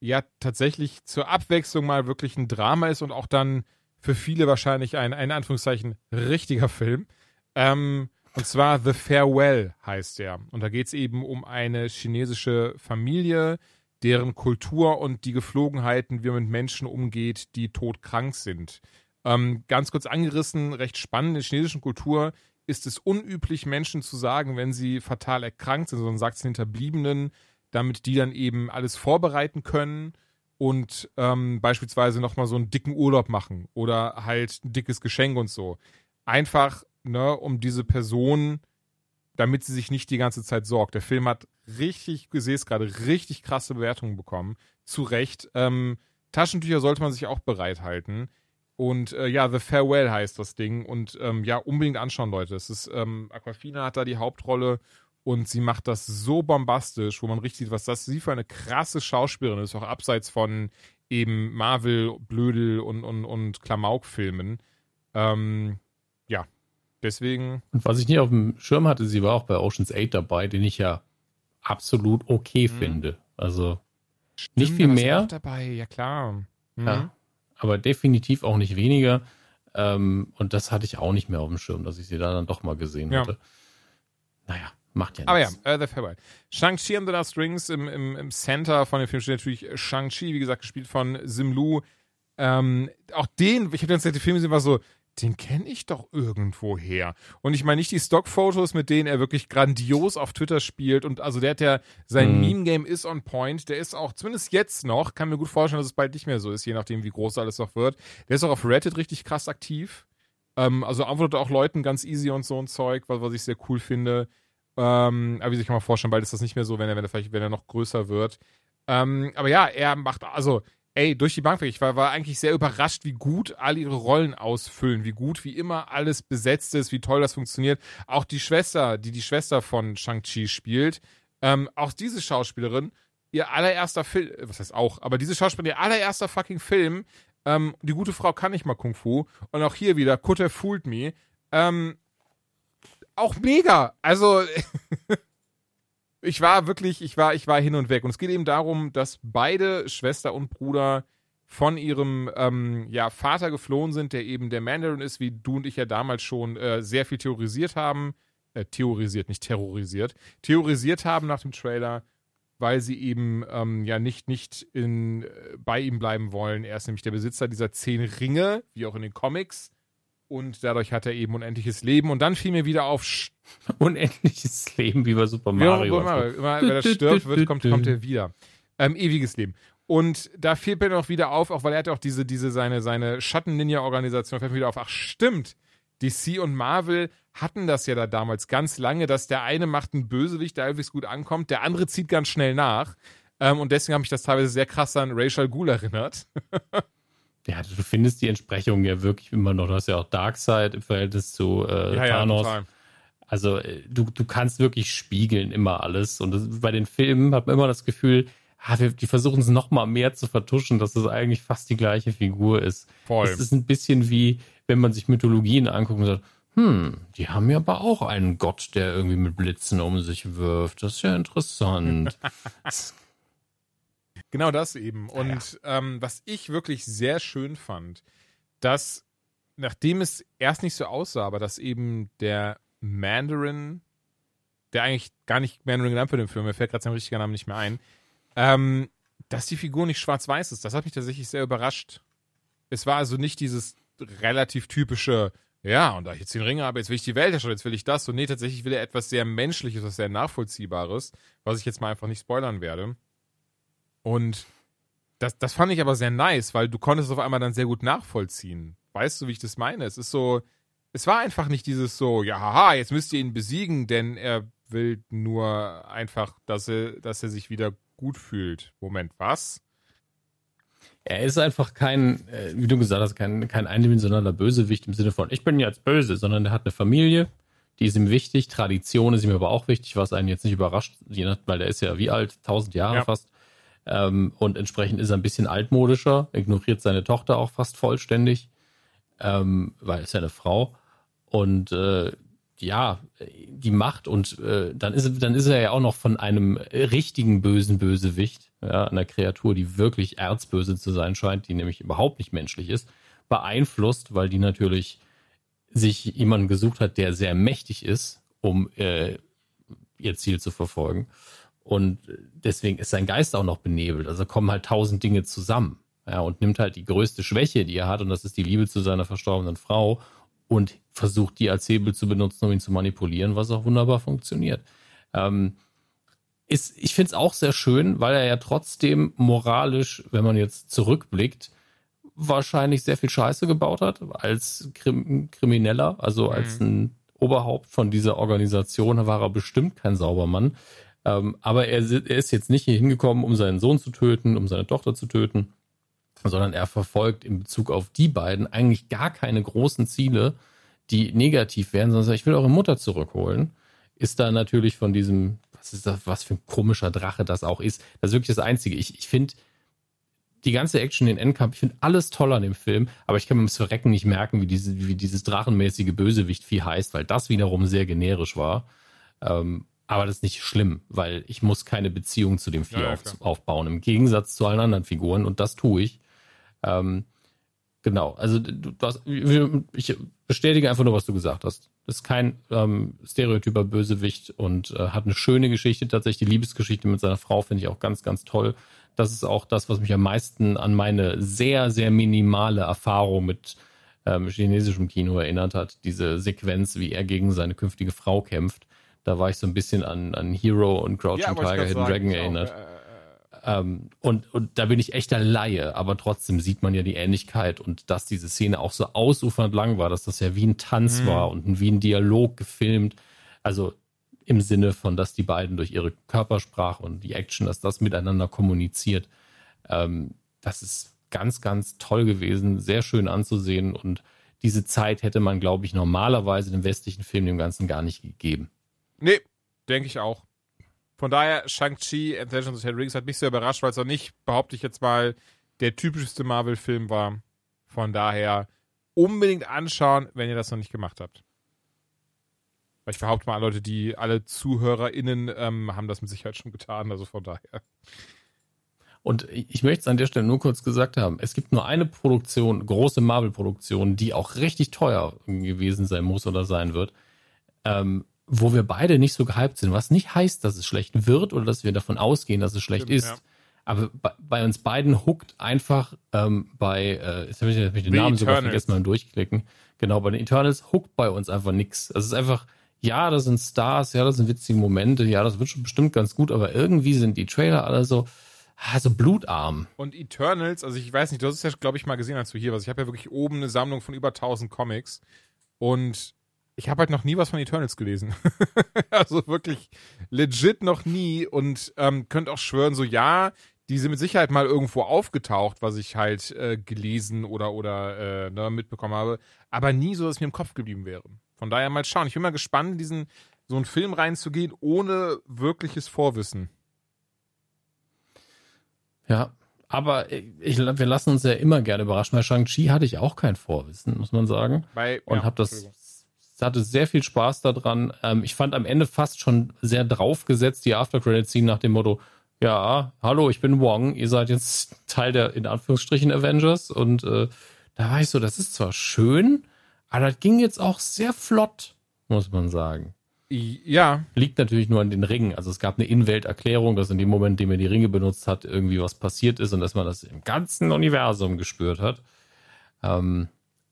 ja tatsächlich zur Abwechslung mal wirklich ein Drama ist und auch dann für viele wahrscheinlich ein, ein Anführungszeichen, richtiger Film. Ähm, und zwar The Farewell heißt er. Und da geht es eben um eine chinesische Familie, deren Kultur und die Geflogenheiten, wie man mit Menschen umgeht, die todkrank sind. Ähm, ganz kurz angerissen, recht spannend. In der chinesischen Kultur ist es unüblich, Menschen zu sagen, wenn sie fatal erkrankt sind, sondern sagt es den Hinterbliebenen, damit die dann eben alles vorbereiten können und ähm, beispielsweise nochmal so einen dicken Urlaub machen oder halt ein dickes Geschenk und so. Einfach, ne, um diese Person damit sie sich nicht die ganze Zeit sorgt. Der Film hat richtig, ich sehe es gerade, richtig krasse Bewertungen bekommen. Zu Recht. Ähm, Taschentücher sollte man sich auch bereithalten. Und äh, ja, The Farewell heißt das Ding. Und ähm, ja, unbedingt anschauen, Leute. Es ist, ähm, Aquafina hat da die Hauptrolle und sie macht das so bombastisch, wo man richtig sieht, was das sie für eine krasse Schauspielerin ist, auch abseits von eben Marvel, Blödel und, und, und Klamauk-Filmen. Ähm, Deswegen. Und was ich nicht auf dem Schirm hatte, sie war auch bei Oceans 8 dabei, den ich ja absolut okay mhm. finde. Also Stimmt, nicht viel mehr. Auch dabei, ja klar. Mhm. Ja, aber definitiv auch nicht weniger. Ähm, und das hatte ich auch nicht mehr auf dem Schirm, dass ich sie da dann doch mal gesehen ja. hatte. Naja, macht ja nichts. Aber ja, äh, The Farewell. Shang-Chi and the Last Rings im, im, im Center von dem Film steht natürlich Shang-Chi, wie gesagt, gespielt von Simlu. Ähm, auch den, ich habe die ganze Zeit die Filme gesehen, war so, den kenne ich doch irgendwo her. Und ich meine nicht die Stockfotos, mit denen er wirklich grandios auf Twitter spielt. Und also der hat ja, sein mhm. Meme-Game ist on point. Der ist auch, zumindest jetzt noch, kann mir gut vorstellen, dass es bald nicht mehr so ist, je nachdem, wie groß alles noch wird. Der ist auch auf Reddit richtig krass aktiv. Ähm, also antwortet auch Leuten ganz easy und so ein Zeug, was, was ich sehr cool finde. Ähm, aber wie sich kann man vorstellen, bald ist das nicht mehr so, wenn er, wenn er vielleicht, wenn er noch größer wird. Ähm, aber ja, er macht, also ey, durch die Bank weg. Ich war, war eigentlich sehr überrascht, wie gut alle ihre Rollen ausfüllen, wie gut, wie immer alles besetzt ist, wie toll das funktioniert. Auch die Schwester, die die Schwester von Shang-Chi spielt, ähm, auch diese Schauspielerin, ihr allererster Film, was heißt auch, aber diese Schauspielerin, ihr allererster fucking Film, ähm, die gute Frau kann nicht mal Kung Fu. Und auch hier wieder, Kutter fooled me. Ähm, auch mega. Also, ich war wirklich, ich war, ich war hin und weg. Und es geht eben darum, dass beide Schwester und Bruder von ihrem ähm, ja, Vater geflohen sind, der eben der Mandarin ist, wie du und ich ja damals schon äh, sehr viel theorisiert haben. Äh, theorisiert, nicht terrorisiert. Theorisiert haben nach dem Trailer, weil sie eben ähm, ja nicht, nicht in, äh, bei ihm bleiben wollen. Er ist nämlich der Besitzer dieser zehn Ringe, wie auch in den Comics. Und dadurch hat er eben unendliches Leben. Und dann fiel mir wieder auf. Unendliches Leben, wie bei Super Mario. Ja, immer, immer, wenn er stirbt, wird, kommt, kommt er wieder. Ähm, ewiges Leben. Und da fiel mir noch wieder auf, auch weil er hat auch diese, diese seine, seine Schatten-Ninja-Organisation, fällt mir wieder auf, ach stimmt, DC und Marvel hatten das ja da damals ganz lange, dass der eine macht einen Bösewicht, der halbwegs gut ankommt, der andere zieht ganz schnell nach. Ähm, und deswegen habe ich das teilweise sehr krass an Rachel Ghoul erinnert. Ja, du findest die Entsprechung ja wirklich immer noch. Du hast ja auch Darkseid im Verhältnis zu äh, ja, Thanos. Ja, also äh, du, du kannst wirklich spiegeln immer alles. Und das, bei den Filmen hat man immer das Gefühl, ah, wir, die versuchen es noch mal mehr zu vertuschen, dass es eigentlich fast die gleiche Figur ist. Voll. Es ist ein bisschen wie, wenn man sich Mythologien anguckt und sagt, hm, die haben ja aber auch einen Gott, der irgendwie mit Blitzen um sich wirft. Das ist ja interessant. Genau das eben. Und ja. ähm, was ich wirklich sehr schön fand, dass nachdem es erst nicht so aussah, aber dass eben der Mandarin, der eigentlich gar nicht Mandarin genannt wird im Film, mir fällt gerade sein richtiger Name nicht mehr ein, ähm, dass die Figur nicht schwarz-weiß ist. Das hat mich tatsächlich sehr überrascht. Es war also nicht dieses relativ typische, ja, und da ich jetzt den Ring habe, jetzt will ich die Welt herstellen, jetzt will ich das. Und nee, tatsächlich will er etwas sehr Menschliches, was sehr Nachvollziehbares, was ich jetzt mal einfach nicht spoilern werde. Und das, das fand ich aber sehr nice, weil du konntest es auf einmal dann sehr gut nachvollziehen. Weißt du, wie ich das meine? Es ist so, es war einfach nicht dieses so, ja, haha, jetzt müsst ihr ihn besiegen, denn er will nur einfach, dass er, dass er sich wieder gut fühlt. Moment, was? Er ist einfach kein, äh, wie du gesagt hast, kein, kein eindimensionaler Bösewicht im Sinne von, ich bin jetzt böse, sondern er hat eine Familie, die ist ihm wichtig, Tradition ist ihm aber auch wichtig, was einen jetzt nicht überrascht, weil der ist ja wie alt, tausend Jahre ja. fast. Ähm, und entsprechend ist er ein bisschen altmodischer, ignoriert seine Tochter auch fast vollständig, ähm, weil es ja eine Frau. Und äh, ja, die Macht und äh, dann ist dann ist er ja auch noch von einem richtigen bösen Bösewicht, ja, einer Kreatur, die wirklich erzböse zu sein scheint, die nämlich überhaupt nicht menschlich ist, beeinflusst, weil die natürlich sich jemanden gesucht hat, der sehr mächtig ist, um äh, ihr Ziel zu verfolgen. Und deswegen ist sein Geist auch noch benebelt. Also kommen halt tausend Dinge zusammen. Ja, und nimmt halt die größte Schwäche, die er hat, und das ist die Liebe zu seiner verstorbenen Frau, und versucht die als Hebel zu benutzen, um ihn zu manipulieren, was auch wunderbar funktioniert. Ähm, ist, ich finde es auch sehr schön, weil er ja trotzdem moralisch, wenn man jetzt zurückblickt, wahrscheinlich sehr viel Scheiße gebaut hat als Krim Krimineller, also als mhm. ein Oberhaupt von dieser Organisation war er bestimmt kein Saubermann. Ähm, aber er, er, ist jetzt nicht hier hingekommen, um seinen Sohn zu töten, um seine Tochter zu töten, sondern er verfolgt in Bezug auf die beiden eigentlich gar keine großen Ziele, die negativ wären, sondern ich will eure Mutter zurückholen. Ist da natürlich von diesem, was ist das, was für ein komischer Drache das auch ist. Das ist wirklich das Einzige. Ich, ich finde die ganze Action, den Endkampf, ich finde alles toll an dem Film, aber ich kann mir das Verrecken nicht merken, wie, diese, wie dieses drachenmäßige Bösewicht-Vieh heißt, weil das wiederum sehr generisch war. Ähm, aber das ist nicht schlimm, weil ich muss keine Beziehung zu dem Vieh ja, auf, aufbauen, im Gegensatz zu allen anderen Figuren und das tue ich. Ähm, genau, also du, hast, ich bestätige einfach nur, was du gesagt hast. Das ist kein ähm, stereotyper Bösewicht und äh, hat eine schöne Geschichte tatsächlich. Die Liebesgeschichte mit seiner Frau finde ich auch ganz, ganz toll. Das ist auch das, was mich am meisten an meine sehr, sehr minimale Erfahrung mit ähm, chinesischem Kino erinnert hat. Diese Sequenz, wie er gegen seine künftige Frau kämpft da war ich so ein bisschen an, an Hero und Crouching ja, Tiger, Hidden Dragon erinnert. Auch, äh, äh, äh, ähm, und, und da bin ich echter Laie, aber trotzdem sieht man ja die Ähnlichkeit und dass diese Szene auch so ausufernd lang war, dass das ja wie ein Tanz mhm. war und wie ein Dialog gefilmt. Also im Sinne von, dass die beiden durch ihre Körpersprache und die Action, dass das miteinander kommuniziert. Ähm, das ist ganz, ganz toll gewesen, sehr schön anzusehen und diese Zeit hätte man, glaube ich, normalerweise dem westlichen Film dem Ganzen gar nicht gegeben. Nee, denke ich auch. Von daher, Shang-Chi and Legends of Ten Rings hat mich sehr überrascht, weil es auch nicht, behaupte ich jetzt mal, der typischste Marvel-Film war. Von daher unbedingt anschauen, wenn ihr das noch nicht gemacht habt. Weil ich behaupte mal, alle Leute, die, alle ZuhörerInnen ähm, haben das mit Sicherheit schon getan, also von daher. Und ich möchte es an der Stelle nur kurz gesagt haben. Es gibt nur eine Produktion, große Marvel-Produktion, die auch richtig teuer gewesen sein muss oder sein wird, ähm, wo wir beide nicht so gehypt sind. Was nicht heißt, dass es schlecht wird oder dass wir davon ausgehen, dass es schlecht Stimmt, ist. Ja. Aber bei, bei, uns beiden huckt einfach ähm, bei, äh, jetzt habe ich, hab ich den The Namen Eternals. sogar vergessen beim Durchklicken. Genau, bei den Eternals huckt bei uns einfach nichts. Es ist einfach, ja, das sind Stars, ja, das sind witzige Momente, ja, das wird schon bestimmt ganz gut, aber irgendwie sind die Trailer alle so, also blutarm. Und Eternals, also ich weiß nicht, du hast es ja, glaube ich, mal gesehen, als du hier warst. Ich habe ja wirklich oben eine Sammlung von über 1000 Comics und ich habe halt noch nie was von Eternals gelesen. also wirklich legit noch nie und ähm, könnt auch schwören, so ja, die sind mit Sicherheit mal irgendwo aufgetaucht, was ich halt äh, gelesen oder, oder äh, ne, mitbekommen habe, aber nie so, dass es mir im Kopf geblieben wäre. Von daher mal schauen. Ich bin mal gespannt, in diesen so einen Film reinzugehen, ohne wirkliches Vorwissen. Ja, aber ich, wir lassen uns ja immer gerne überraschen. Bei Shang-Chi hatte ich auch kein Vorwissen, muss man sagen. Bei, und ja, habe das hatte sehr viel Spaß daran. Ähm, ich fand am Ende fast schon sehr draufgesetzt die After Credit Scene nach dem Motto: Ja, hallo, ich bin Wong. Ihr seid jetzt Teil der in Anführungsstrichen Avengers. Und äh, da war ich so, das ist zwar schön, aber das ging jetzt auch sehr flott, muss man sagen. Ja. Liegt natürlich nur an den Ringen. Also es gab eine Innenwelterklärung, dass in dem Moment, in dem er die Ringe benutzt hat, irgendwie was passiert ist und dass man das im ganzen Universum gespürt hat. Ähm,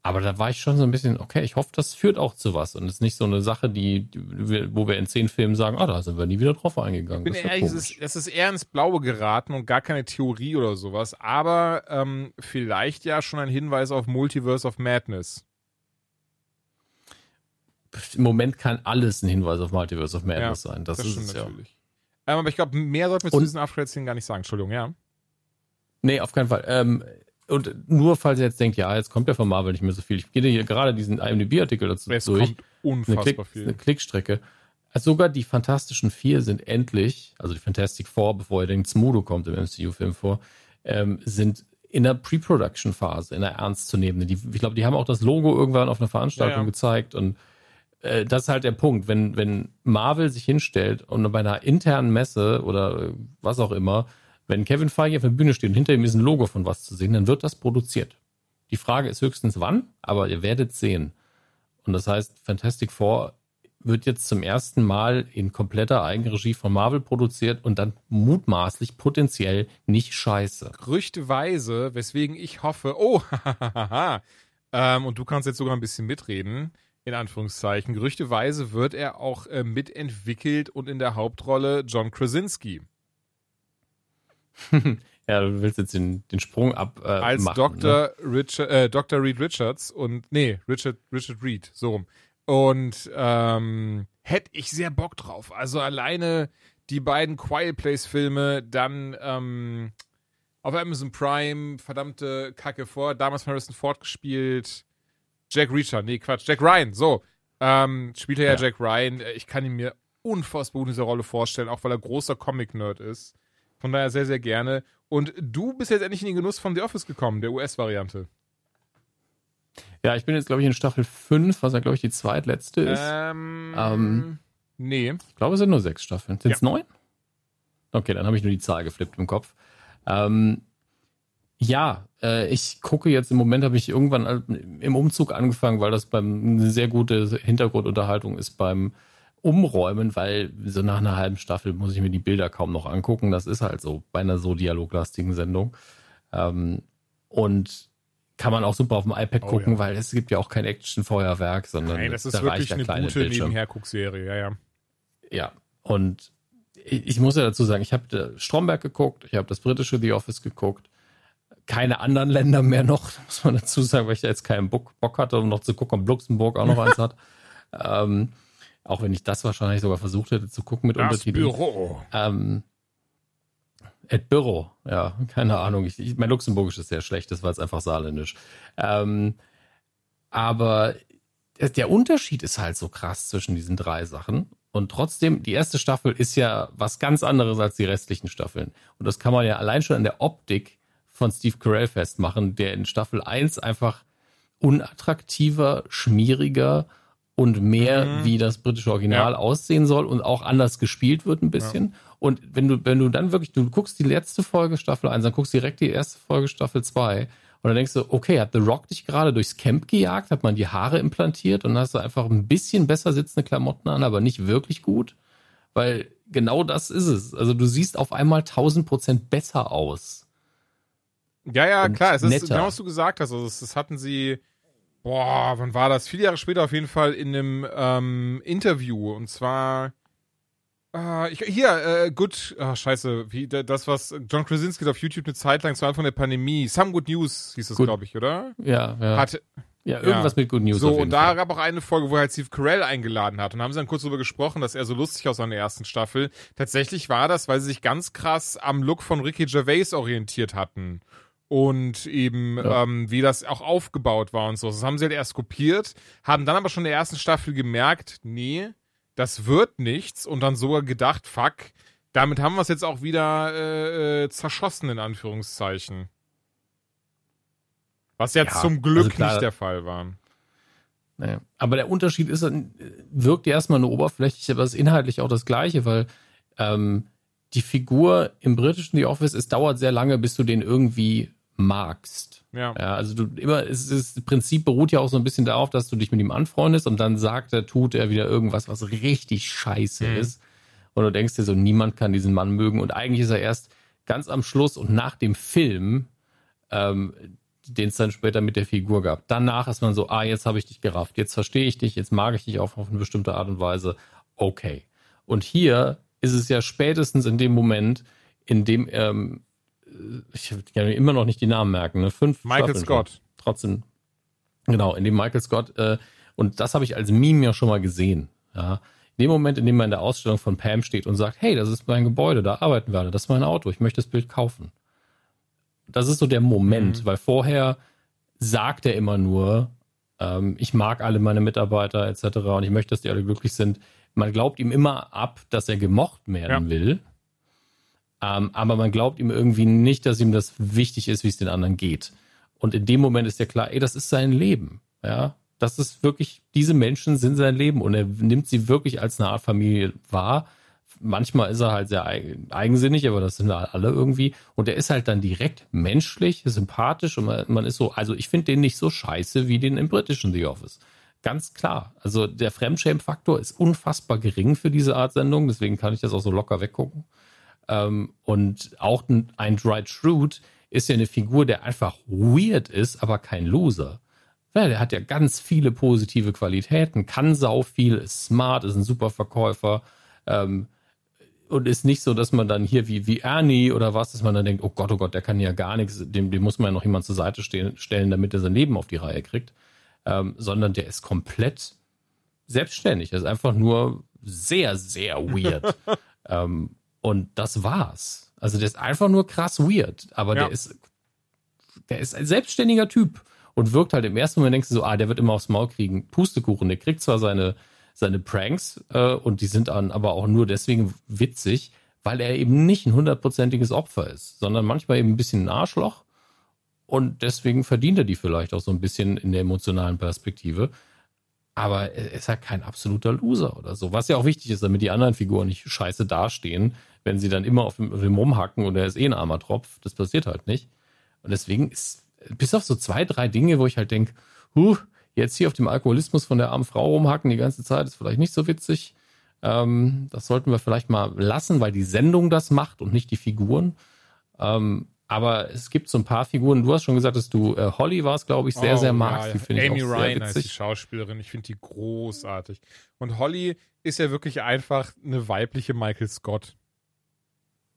aber da war ich schon so ein bisschen, okay, ich hoffe, das führt auch zu was und es ist nicht so eine Sache, die, wo wir in zehn Filmen sagen, ah, da sind wir nie wieder drauf eingegangen. Ich bin ehrlich, es ist, es ist eher ins Blaue geraten und gar keine Theorie oder sowas, aber ähm, vielleicht ja schon ein Hinweis auf Multiverse of Madness im Moment kann alles ein Hinweis auf Multiverse of Madness ja, sein. Das, das ist es natürlich. Ja. Ähm, aber ich glaube, mehr sollten wir zu diesen After-Szenen gar nicht sagen. Entschuldigung, ja. Nee, auf keinen Fall. Ähm, und nur falls ihr jetzt denkt, ja, jetzt kommt ja von Marvel nicht mehr so viel. Ich gehe hier gerade diesen IMDb-Artikel dazu es durch. Kommt unfassbar eine Klick, viel. Eine Klickstrecke. Also sogar die Fantastischen Vier sind endlich, also die Fantastic Four, bevor ihr denkt, Smudo kommt im MCU-Film vor, ähm, sind in der Pre-Production-Phase, in der ernstzunehmenden. Die, ich glaube, die haben auch das Logo irgendwann auf einer Veranstaltung ja, ja. gezeigt und äh, das ist halt der Punkt, wenn, wenn Marvel sich hinstellt und bei einer internen Messe oder was auch immer, wenn Kevin Feige auf der Bühne steht und hinter ihm ist ein Logo von was zu sehen, dann wird das produziert. Die Frage ist höchstens wann, aber ihr werdet sehen. Und das heißt, Fantastic Four wird jetzt zum ersten Mal in kompletter Eigenregie von Marvel produziert und dann mutmaßlich potenziell nicht scheiße. Gerüchteweise, weswegen ich hoffe, oh, ähm, und du kannst jetzt sogar ein bisschen mitreden in Anführungszeichen. Gerüchteweise wird er auch äh, mitentwickelt und in der Hauptrolle John Krasinski. ja, du willst jetzt den, den Sprung ab. Äh, Als machen, Dr. Ne? Richard, äh, Dr. Reed Richards und nee, Richard, Richard Reed, so rum. Und ähm, hätte ich sehr Bock drauf. Also alleine die beiden Quiet Place Filme, dann ähm, auf Amazon Prime, verdammte Kacke vor, damals Harrison Ford gespielt. Jack Reacher, nee, Quatsch, Jack Ryan, so. Ähm, spielt er ja, ja Jack Ryan. Ich kann ihn mir unfassbar gut in dieser Rolle vorstellen, auch weil er großer Comic-Nerd ist. Von daher sehr, sehr gerne. Und du bist jetzt endlich in den Genuss von The Office gekommen, der US-Variante. Ja, ich bin jetzt, glaube ich, in Staffel 5, was ja, glaube ich, die zweitletzte ist. Ähm, ähm, nee. Ich glaube, es sind nur sechs Staffeln. Sind es ja. neun? Okay, dann habe ich nur die Zahl geflippt im Kopf. Ähm, ja, äh, ich gucke jetzt im Moment, habe ich irgendwann im Umzug angefangen, weil das beim eine sehr gute Hintergrundunterhaltung ist beim Umräumen, weil so nach einer halben Staffel muss ich mir die Bilder kaum noch angucken. Das ist halt so bei einer so dialoglastigen Sendung. Ähm, und kann man auch super auf dem iPad oh, gucken, ja. weil es gibt ja auch kein Action-Feuerwerk, sondern Nein, das ist da wirklich eine gute Nebenherguckserie, ja, ja. Ja, und ich, ich muss ja dazu sagen, ich habe Stromberg geguckt, ich habe das britische The Office geguckt, keine anderen Länder mehr noch, muss man dazu sagen, weil ich da jetzt keinen Bock, Bock hatte, um noch zu gucken, ob Luxemburg auch noch eins hat. Ähm, auch wenn ich das wahrscheinlich sogar versucht hätte zu gucken mit das Untertiteln. Büro. Ähm, Edbüro, ja, keine Ahnung. Ich, ich, mein Luxemburgisch ist sehr schlecht, das war jetzt einfach saarländisch. Ähm, aber der Unterschied ist halt so krass zwischen diesen drei Sachen. Und trotzdem, die erste Staffel ist ja was ganz anderes als die restlichen Staffeln. Und das kann man ja allein schon an der Optik von Steve Carell festmachen, der in Staffel 1 einfach unattraktiver, schmieriger und mehr mhm. wie das britische Original ja. aussehen soll und auch anders gespielt wird ein bisschen. Ja. Und wenn du, wenn du dann wirklich, du guckst die letzte Folge Staffel 1, dann guckst direkt die erste Folge Staffel 2 und dann denkst du, okay, hat The Rock dich gerade durchs Camp gejagt, hat man die Haare implantiert und dann hast du einfach ein bisschen besser sitzende Klamotten an, aber nicht wirklich gut. Weil genau das ist es. Also du siehst auf einmal 1000 Prozent besser aus. Ja, ja, klar. Es ist netter. genau, was du gesagt hast. Also das, das hatten sie, boah, wann war das? Viele Jahre später auf jeden Fall in einem ähm, Interview. Und zwar, Uh, ich, hier, äh, gut, ah, scheiße, wie das, was John Krasinski auf YouTube eine Zeit lang zu Anfang der Pandemie, Some Good News hieß das, glaube ich, oder? Ja, ja. Hat, ja, irgendwas ja. mit Good News. So, und da Fall. gab auch eine Folge, wo er halt Steve Carell eingeladen hat. Und haben sie dann kurz darüber gesprochen, dass er so lustig aus seiner ersten Staffel. Tatsächlich war das, weil sie sich ganz krass am Look von Ricky Gervais orientiert hatten. Und eben, ja. ähm, wie das auch aufgebaut war und so. Das haben sie halt erst kopiert, haben dann aber schon in der ersten Staffel gemerkt, nee, das wird nichts und dann sogar gedacht, fuck, damit haben wir es jetzt auch wieder äh, äh, zerschossen, in Anführungszeichen. Was jetzt ja, zum Glück also klar, nicht der Fall war. Naja. Aber der Unterschied ist, wirkt erstmal nur oberflächlich, aber ist inhaltlich auch das Gleiche, weil ähm, die Figur im britischen The Office, es dauert sehr lange, bis du den irgendwie magst. Ja. ja. Also du immer, es ist, das Prinzip beruht ja auch so ein bisschen darauf, dass du dich mit ihm anfreundest und dann sagt er, tut er wieder irgendwas, was richtig scheiße mhm. ist. Und du denkst dir so, niemand kann diesen Mann mögen. Und eigentlich ist er erst ganz am Schluss und nach dem Film, ähm, den es dann später mit der Figur gab. Danach ist man so, ah, jetzt habe ich dich gerafft, jetzt verstehe ich dich, jetzt mag ich dich auch auf eine bestimmte Art und Weise. Okay. Und hier ist es ja spätestens in dem Moment, in dem ähm, ich kann mir immer noch nicht die Namen merken, ne? Fünf Michael Staffeln Scott. Schon. Trotzdem, genau, in dem Michael Scott, äh, und das habe ich als Meme ja schon mal gesehen. Ja. In dem Moment, in dem man in der Ausstellung von Pam steht und sagt, hey, das ist mein Gebäude, da arbeiten wir alle, das ist mein Auto, ich möchte das Bild kaufen. Das ist so der Moment, mhm. weil vorher sagt er immer nur, ähm, ich mag alle meine Mitarbeiter etc. und ich möchte, dass die alle glücklich sind. Man glaubt ihm immer ab, dass er gemocht werden ja. will ähm, aber man glaubt ihm irgendwie nicht, dass ihm das wichtig ist, wie es den anderen geht. Und in dem Moment ist ja klar, ey, das ist sein Leben. Ja, das ist wirklich, diese Menschen sind sein Leben und er nimmt sie wirklich als eine Art Familie wahr. Manchmal ist er halt sehr eigensinnig, aber das sind alle irgendwie. Und er ist halt dann direkt menschlich, sympathisch und man, man ist so, also ich finde den nicht so scheiße wie den im britischen The Office. Ganz klar. Also der Fremdschämen-Faktor ist unfassbar gering für diese Art Sendung, deswegen kann ich das auch so locker weggucken. Ähm, und auch ein Dwight Schrute ist ja eine Figur, der einfach weird ist, aber kein Loser. Ja, der hat ja ganz viele positive Qualitäten, kann sau viel, ist smart, ist ein super Verkäufer. Ähm, und ist nicht so, dass man dann hier wie, wie Ernie oder was, dass man dann denkt, oh Gott, oh Gott, der kann ja gar nichts, dem, dem muss man ja noch jemand zur Seite stehen, stellen, damit er sein Leben auf die Reihe kriegt. Ähm, sondern der ist komplett selbstständig. Er ist einfach nur sehr, sehr weird. ähm, und das war's. Also der ist einfach nur krass weird, aber ja. der ist, der ist ein selbstständiger Typ und wirkt halt im ersten Moment denkst du so, ah, der wird immer aufs Maul kriegen. Pustekuchen, der kriegt zwar seine, seine Pranks äh, und die sind dann aber auch nur deswegen witzig, weil er eben nicht ein hundertprozentiges Opfer ist, sondern manchmal eben ein bisschen ein Arschloch und deswegen verdient er die vielleicht auch so ein bisschen in der emotionalen Perspektive. Aber er ist halt kein absoluter Loser oder so. Was ja auch wichtig ist, damit die anderen Figuren nicht scheiße dastehen, wenn sie dann immer auf dem, auf dem rumhacken und er ist eh ein armer Tropf. Das passiert halt nicht. Und deswegen ist, bis auf so zwei, drei Dinge, wo ich halt denke, huh, jetzt hier auf dem Alkoholismus von der armen Frau rumhacken die ganze Zeit ist vielleicht nicht so witzig. Ähm, das sollten wir vielleicht mal lassen, weil die Sendung das macht und nicht die Figuren. Ähm, aber es gibt so ein paar Figuren. Du hast schon gesagt, dass du äh, Holly warst, glaube ich, sehr, oh, sehr magst. Ja, die Amy ich auch Ryan als die Schauspielerin. Ich finde die großartig. Und Holly ist ja wirklich einfach eine weibliche Michael Scott.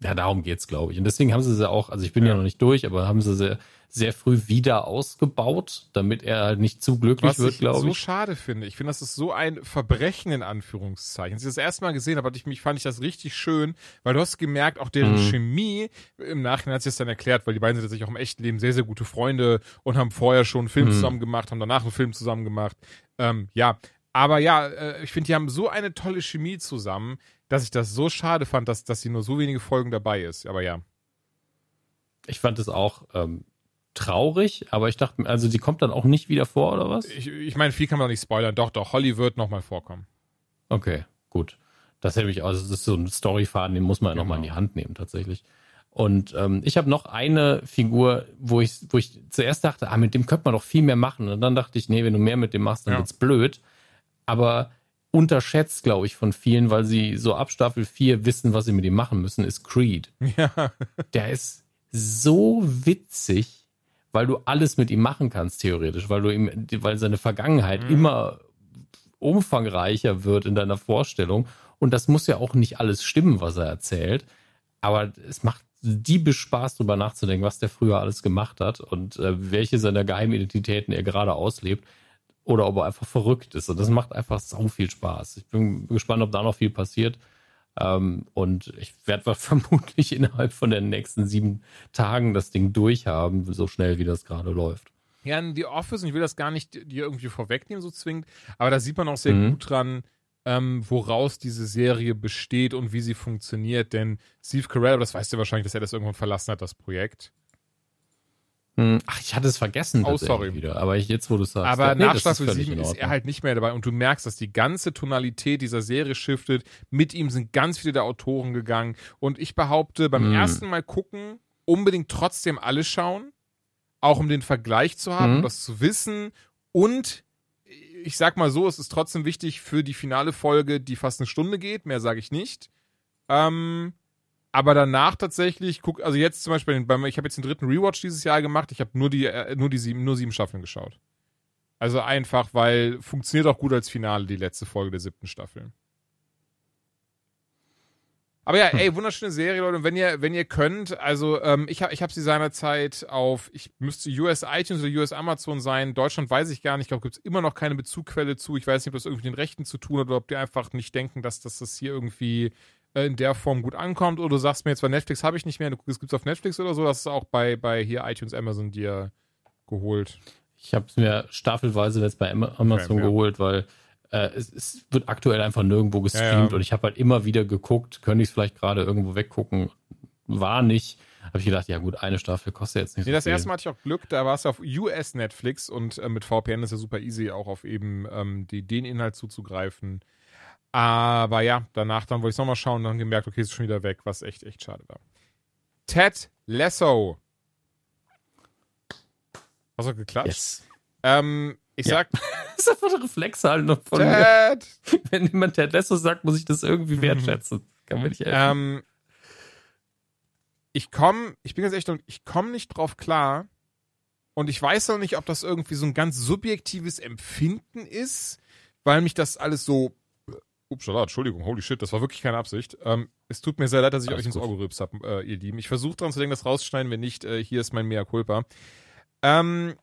Ja, darum geht's, glaube ich. Und deswegen haben sie sie auch, also ich bin ja, ja noch nicht durch, aber haben sie sie sehr früh wieder ausgebaut, damit er halt nicht zu glücklich Was wird, glaube ich. Was ich so schade finde. Ich finde, das ist so ein Verbrechen in Anführungszeichen. Als ich das erste Mal gesehen habe, ich mich, fand ich das richtig schön, weil du hast gemerkt, auch deren mhm. Chemie, im Nachhinein hat sich das dann erklärt, weil die beiden sind tatsächlich auch im echten Leben sehr, sehr gute Freunde und haben vorher schon einen Film mhm. zusammen gemacht, haben danach einen Film zusammen gemacht. Ähm, ja, aber ja, äh, ich finde, die haben so eine tolle Chemie zusammen, dass ich das so schade fand, dass, dass sie nur so wenige Folgen dabei ist. Aber ja. Ich fand es auch ähm, traurig, aber ich dachte, also die kommt dann auch nicht wieder vor, oder was? Ich, ich meine, viel kann man doch nicht spoilern. Doch, doch, Holly wird nochmal vorkommen. Okay, gut. Das hätte ich, also das ist so ein Storyfaden, den muss man genau. nochmal in die Hand nehmen, tatsächlich. Und ähm, ich habe noch eine Figur, wo ich, wo ich zuerst dachte, ah, mit dem könnte man doch viel mehr machen. Und dann dachte ich, nee, wenn du mehr mit dem machst, dann ja. wird's blöd. Aber unterschätzt, glaube ich, von vielen, weil sie so ab Staffel 4 wissen, was sie mit ihm machen müssen, ist Creed. Ja. Der ist so witzig, weil du alles mit ihm machen kannst, theoretisch, weil du ihm, weil seine Vergangenheit mhm. immer umfangreicher wird in deiner Vorstellung. Und das muss ja auch nicht alles stimmen, was er erzählt. Aber es macht diebisch Spaß, darüber nachzudenken, was der früher alles gemacht hat und äh, welche seiner Geheimidentitäten er gerade auslebt oder ob er einfach verrückt ist. Und das macht einfach so viel Spaß. Ich bin gespannt, ob da noch viel passiert. Ähm, und ich werde vermutlich innerhalb von den nächsten sieben Tagen das Ding durchhaben, so schnell wie das gerade läuft. Ja, in The Office, und ich will das gar nicht dir irgendwie vorwegnehmen, so zwingend, aber da sieht man auch sehr mhm. gut dran, ähm, woraus diese Serie besteht und wie sie funktioniert. Denn Steve Carell, das weißt du wahrscheinlich, dass er das irgendwann verlassen hat, das Projekt. Hm, ach, ich hatte es vergessen. Oh, sorry. Wieder. Aber ich, jetzt, wo du sagst. Aber nee, nach Staffel 7 ist er halt nicht mehr dabei. Und du merkst, dass die ganze Tonalität dieser Serie shiftet. Mit ihm sind ganz viele der Autoren gegangen. Und ich behaupte, beim hm. ersten Mal gucken, unbedingt trotzdem alle schauen. Auch um den Vergleich zu haben, hm. um das zu wissen. Und ich sag mal so, es ist trotzdem wichtig für die finale Folge, die fast eine Stunde geht. Mehr sage ich nicht. Ähm, aber danach tatsächlich, guck, also jetzt zum Beispiel, beim, ich habe jetzt den dritten Rewatch dieses Jahr gemacht, ich habe nur die, äh, nur die sieben, nur sieben Staffeln geschaut. Also einfach, weil funktioniert auch gut als Finale, die letzte Folge der siebten Staffel. Aber ja, ey, wunderschöne Serie, Leute. Und wenn ihr, wenn ihr könnt, also ähm, ich habe ich hab sie seinerzeit auf, ich müsste US iTunes oder US Amazon sein. Deutschland weiß ich gar nicht. Ich glaube, gibt es immer noch keine Bezugquelle zu. Ich weiß nicht, ob das irgendwie mit den Rechten zu tun hat oder ob die einfach nicht denken, dass, dass das hier irgendwie in der Form gut ankommt. Oder du sagst mir jetzt, bei Netflix habe ich nicht mehr, das gibt es auf Netflix oder so, das ist auch bei, bei hier iTunes, Amazon dir geholt. Ich habe es mir staffelweise jetzt bei Amazon okay, geholt, ja. weil äh, es, es, wird aktuell einfach nirgendwo gestreamt ja, ja. und ich habe halt immer wieder geguckt, könnte ich es vielleicht gerade irgendwo weggucken, war nicht. Habe ich gedacht, ja gut, eine Staffel kostet jetzt nicht nee, so das viel. Das erste Mal hatte ich auch Glück, da war es auf US Netflix und äh, mit VPN ist ja super easy, auch auf eben ähm, die, den Inhalt zuzugreifen. Aber ja, danach dann wollte ich es nochmal schauen und dann gemerkt, okay, ist schon wieder weg, was echt, echt schade war. Ted Lasso. Hast du geklatscht? Yes. Ähm, ich ja. sag. das ist einfach eine Reflexhaltung von Ted. mir. Wenn jemand Ted Lasso sagt, muss ich das irgendwie wertschätzen. Kann mir nicht helfen. Ähm, ich komme, ich bin ganz echt, ich komme nicht drauf klar. Und ich weiß noch nicht, ob das irgendwie so ein ganz subjektives Empfinden ist, weil mich das alles so Upsala, Entschuldigung, holy shit, das war wirklich keine Absicht. Ähm, es tut mir sehr leid, dass ich Alles euch ins Ohr gerülpst habe, äh, ihr Lieben. Ich versuche dran zu denken, das rausschneiden, wenn nicht, äh, hier ist mein Mea Culpa. Ähm,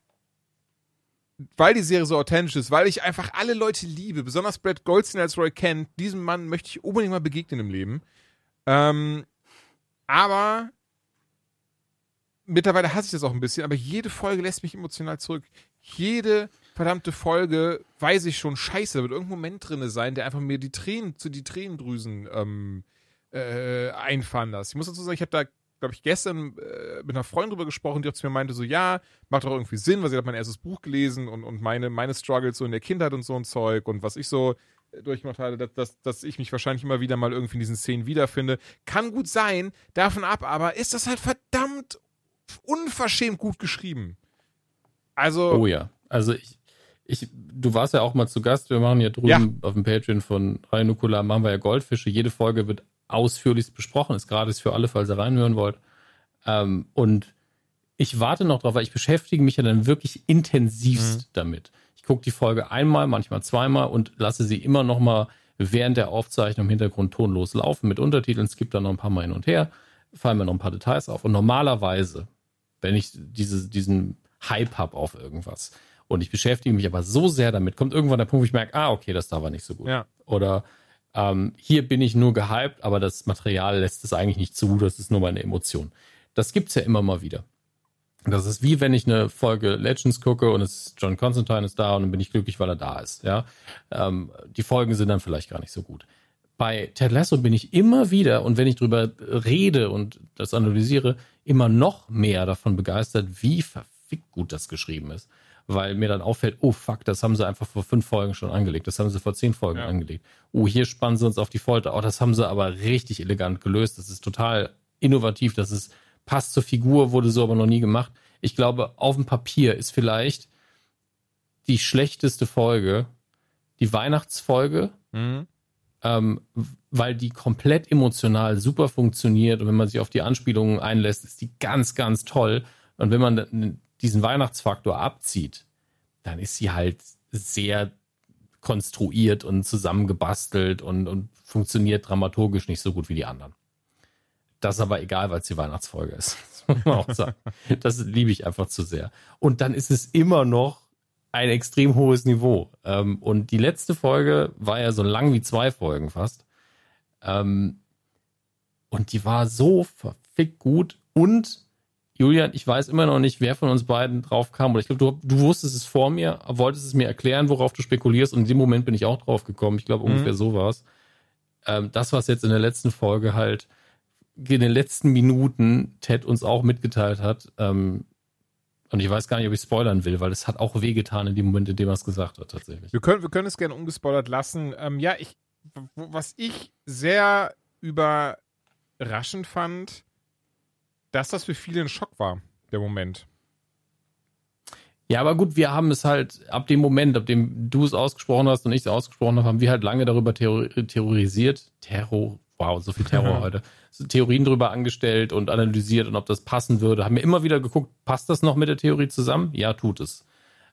weil die Serie so authentisch ist, weil ich einfach alle Leute liebe, besonders Brad Goldstein als Roy Kent, diesem Mann möchte ich unbedingt mal begegnen im Leben. Ähm, aber mittlerweile hasse ich das auch ein bisschen, aber jede Folge lässt mich emotional zurück. Jede verdammte Folge weiß ich schon, scheiße, da wird irgendein Moment drin sein, der einfach mir die Tränen zu die Tränendrüsen ähm, äh, einfahren lässt. Ich muss dazu sagen, ich habe da, glaube ich, gestern äh, mit einer Freundin drüber gesprochen, die auch zu mir meinte, so, ja, macht doch irgendwie Sinn, weil sie hat mein erstes Buch gelesen und, und meine, meine Struggles so in der Kindheit und so ein Zeug und was ich so äh, durchgemacht hatte, dass, dass, dass ich mich wahrscheinlich immer wieder mal irgendwie in diesen Szenen wiederfinde. Kann gut sein, davon ab, aber ist das halt verdammt unverschämt gut geschrieben. Also. Oh ja. Also ich, ich, du warst ja auch mal zu Gast. Wir machen ja drüben ja. auf dem Patreon von Rein Nukula machen wir ja Goldfische. Jede Folge wird ausführlichst besprochen. Ist gratis für alle, falls ihr reinhören wollt. Ähm, und ich warte noch drauf, weil ich beschäftige mich ja dann wirklich intensivst mhm. damit. Ich gucke die Folge einmal, manchmal zweimal und lasse sie immer noch mal während der Aufzeichnung im Hintergrund tonlos laufen mit Untertiteln. Es gibt dann noch ein paar Mal hin und her. fallen mir noch ein paar Details auf. Und normalerweise, wenn ich diese, diesen Hype habe auf irgendwas und ich beschäftige mich aber so sehr damit, kommt irgendwann der Punkt, wo ich merke, ah, okay, das da war nicht so gut. Ja. Oder ähm, hier bin ich nur gehypt, aber das Material lässt es eigentlich nicht zu, das ist nur meine Emotion. Das gibt's ja immer mal wieder. Das ist wie wenn ich eine Folge Legends gucke und es John Constantine ist da und dann bin ich glücklich, weil er da ist. Ja, ähm, die Folgen sind dann vielleicht gar nicht so gut. Bei Ted Lasso bin ich immer wieder und wenn ich drüber rede und das analysiere, immer noch mehr davon begeistert, wie verfickt gut das geschrieben ist, weil mir dann auffällt, oh fuck, das haben sie einfach vor fünf Folgen schon angelegt, das haben sie vor zehn Folgen ja. angelegt. Oh, hier spannen sie uns auf die Folter. Oh, das haben sie aber richtig elegant gelöst. Das ist total innovativ. Das ist passt zur Figur, wurde so aber noch nie gemacht. Ich glaube, auf dem Papier ist vielleicht die schlechteste Folge die Weihnachtsfolge, mhm. ähm, weil die komplett emotional super funktioniert und wenn man sich auf die Anspielungen einlässt, ist die ganz, ganz toll. Und wenn man diesen Weihnachtsfaktor abzieht, dann ist sie halt sehr konstruiert und zusammengebastelt und, und funktioniert dramaturgisch nicht so gut wie die anderen. Das ist aber egal, weil es die Weihnachtsfolge ist. Das muss man auch sagen. Das liebe ich einfach zu sehr. Und dann ist es immer noch ein extrem hohes Niveau. Ähm, und die letzte Folge war ja so lang wie zwei Folgen fast. Ähm, und die war so verfickt gut. Und Julian, ich weiß immer noch nicht, wer von uns beiden drauf kam. Oder ich glaube, du, du wusstest es vor mir, wolltest es mir erklären, worauf du spekulierst. Und in dem Moment bin ich auch drauf gekommen. Ich glaube, mhm. ungefähr so war es. Ähm, das, was jetzt in der letzten Folge halt in den letzten Minuten Ted uns auch mitgeteilt hat. Ähm, und ich weiß gar nicht, ob ich spoilern will, weil es hat auch wehgetan in dem Moment, in dem er es gesagt hat, tatsächlich. Wir können, wir können es gerne ungespoilert lassen. Ähm, ja, ich, was ich sehr überraschend fand, dass das für viele ein Schock war, der Moment. Ja, aber gut, wir haben es halt ab dem Moment, ab dem du es ausgesprochen hast und ich es ausgesprochen habe, haben wir halt lange darüber terror terrorisiert. Terror, wow, so viel Terror heute. Theorien drüber angestellt und analysiert und ob das passen würde. Haben wir immer wieder geguckt, passt das noch mit der Theorie zusammen? Ja, tut es.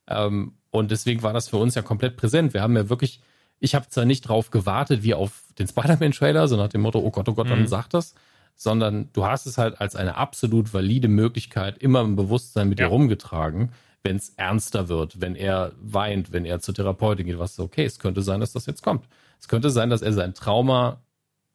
Ähm, und deswegen war das für uns ja komplett präsent. Wir haben ja wirklich, ich habe zwar nicht drauf gewartet wie auf den Spider-Man-Trailer, so nach dem Motto, oh Gott, oh Gott, wann mhm. sagt das? Sondern du hast es halt als eine absolut valide Möglichkeit immer im Bewusstsein mit ja. dir rumgetragen, wenn es ernster wird, wenn er weint, wenn er zur Therapeutin geht, was okay, es könnte sein, dass das jetzt kommt. Es könnte sein, dass er sein Trauma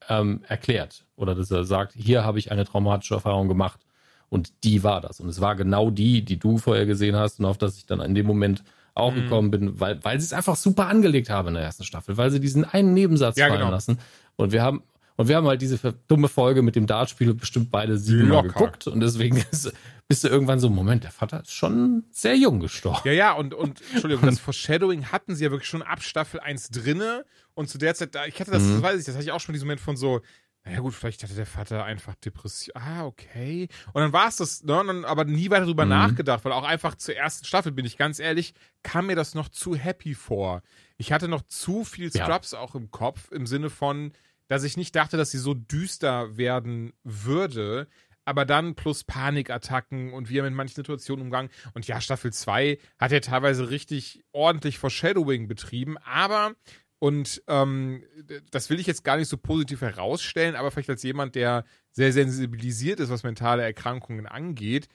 ähm, erklärt oder dass er sagt, hier habe ich eine traumatische Erfahrung gemacht und die war das. Und es war genau die, die du vorher gesehen hast und auf das ich dann in dem Moment auch mhm. gekommen bin, weil, weil sie es einfach super angelegt haben in der ersten Staffel, weil sie diesen einen Nebensatz ja, fallen genau. lassen. Und wir haben, und wir haben halt diese dumme Folge mit dem Dartspiel bestimmt beide siebenmal geguckt und deswegen ist, bist du irgendwann so, Moment, der Vater ist schon sehr jung gestorben. Ja, ja, und, und Entschuldigung, das Foreshadowing hatten sie ja wirklich schon ab Staffel 1 drinne und zu der Zeit, ich hatte das, mhm. das weiß ich, das hatte ich auch schon diesen Moment von so, naja gut, vielleicht hatte der Vater einfach Depression. Ah, okay. Und dann war es das, ne? dann, aber nie weiter drüber mhm. nachgedacht, weil auch einfach zur ersten Staffel, bin ich ganz ehrlich, kam mir das noch zu happy vor. Ich hatte noch zu viel Scrubs ja. auch im Kopf, im Sinne von, dass ich nicht dachte, dass sie so düster werden würde. Aber dann plus Panikattacken und wie er mit manchen Situationen umgang. Und ja, Staffel 2 hat er teilweise richtig ordentlich Foreshadowing betrieben. Aber, und ähm, das will ich jetzt gar nicht so positiv herausstellen, aber vielleicht als jemand, der sehr sensibilisiert ist, was mentale Erkrankungen angeht,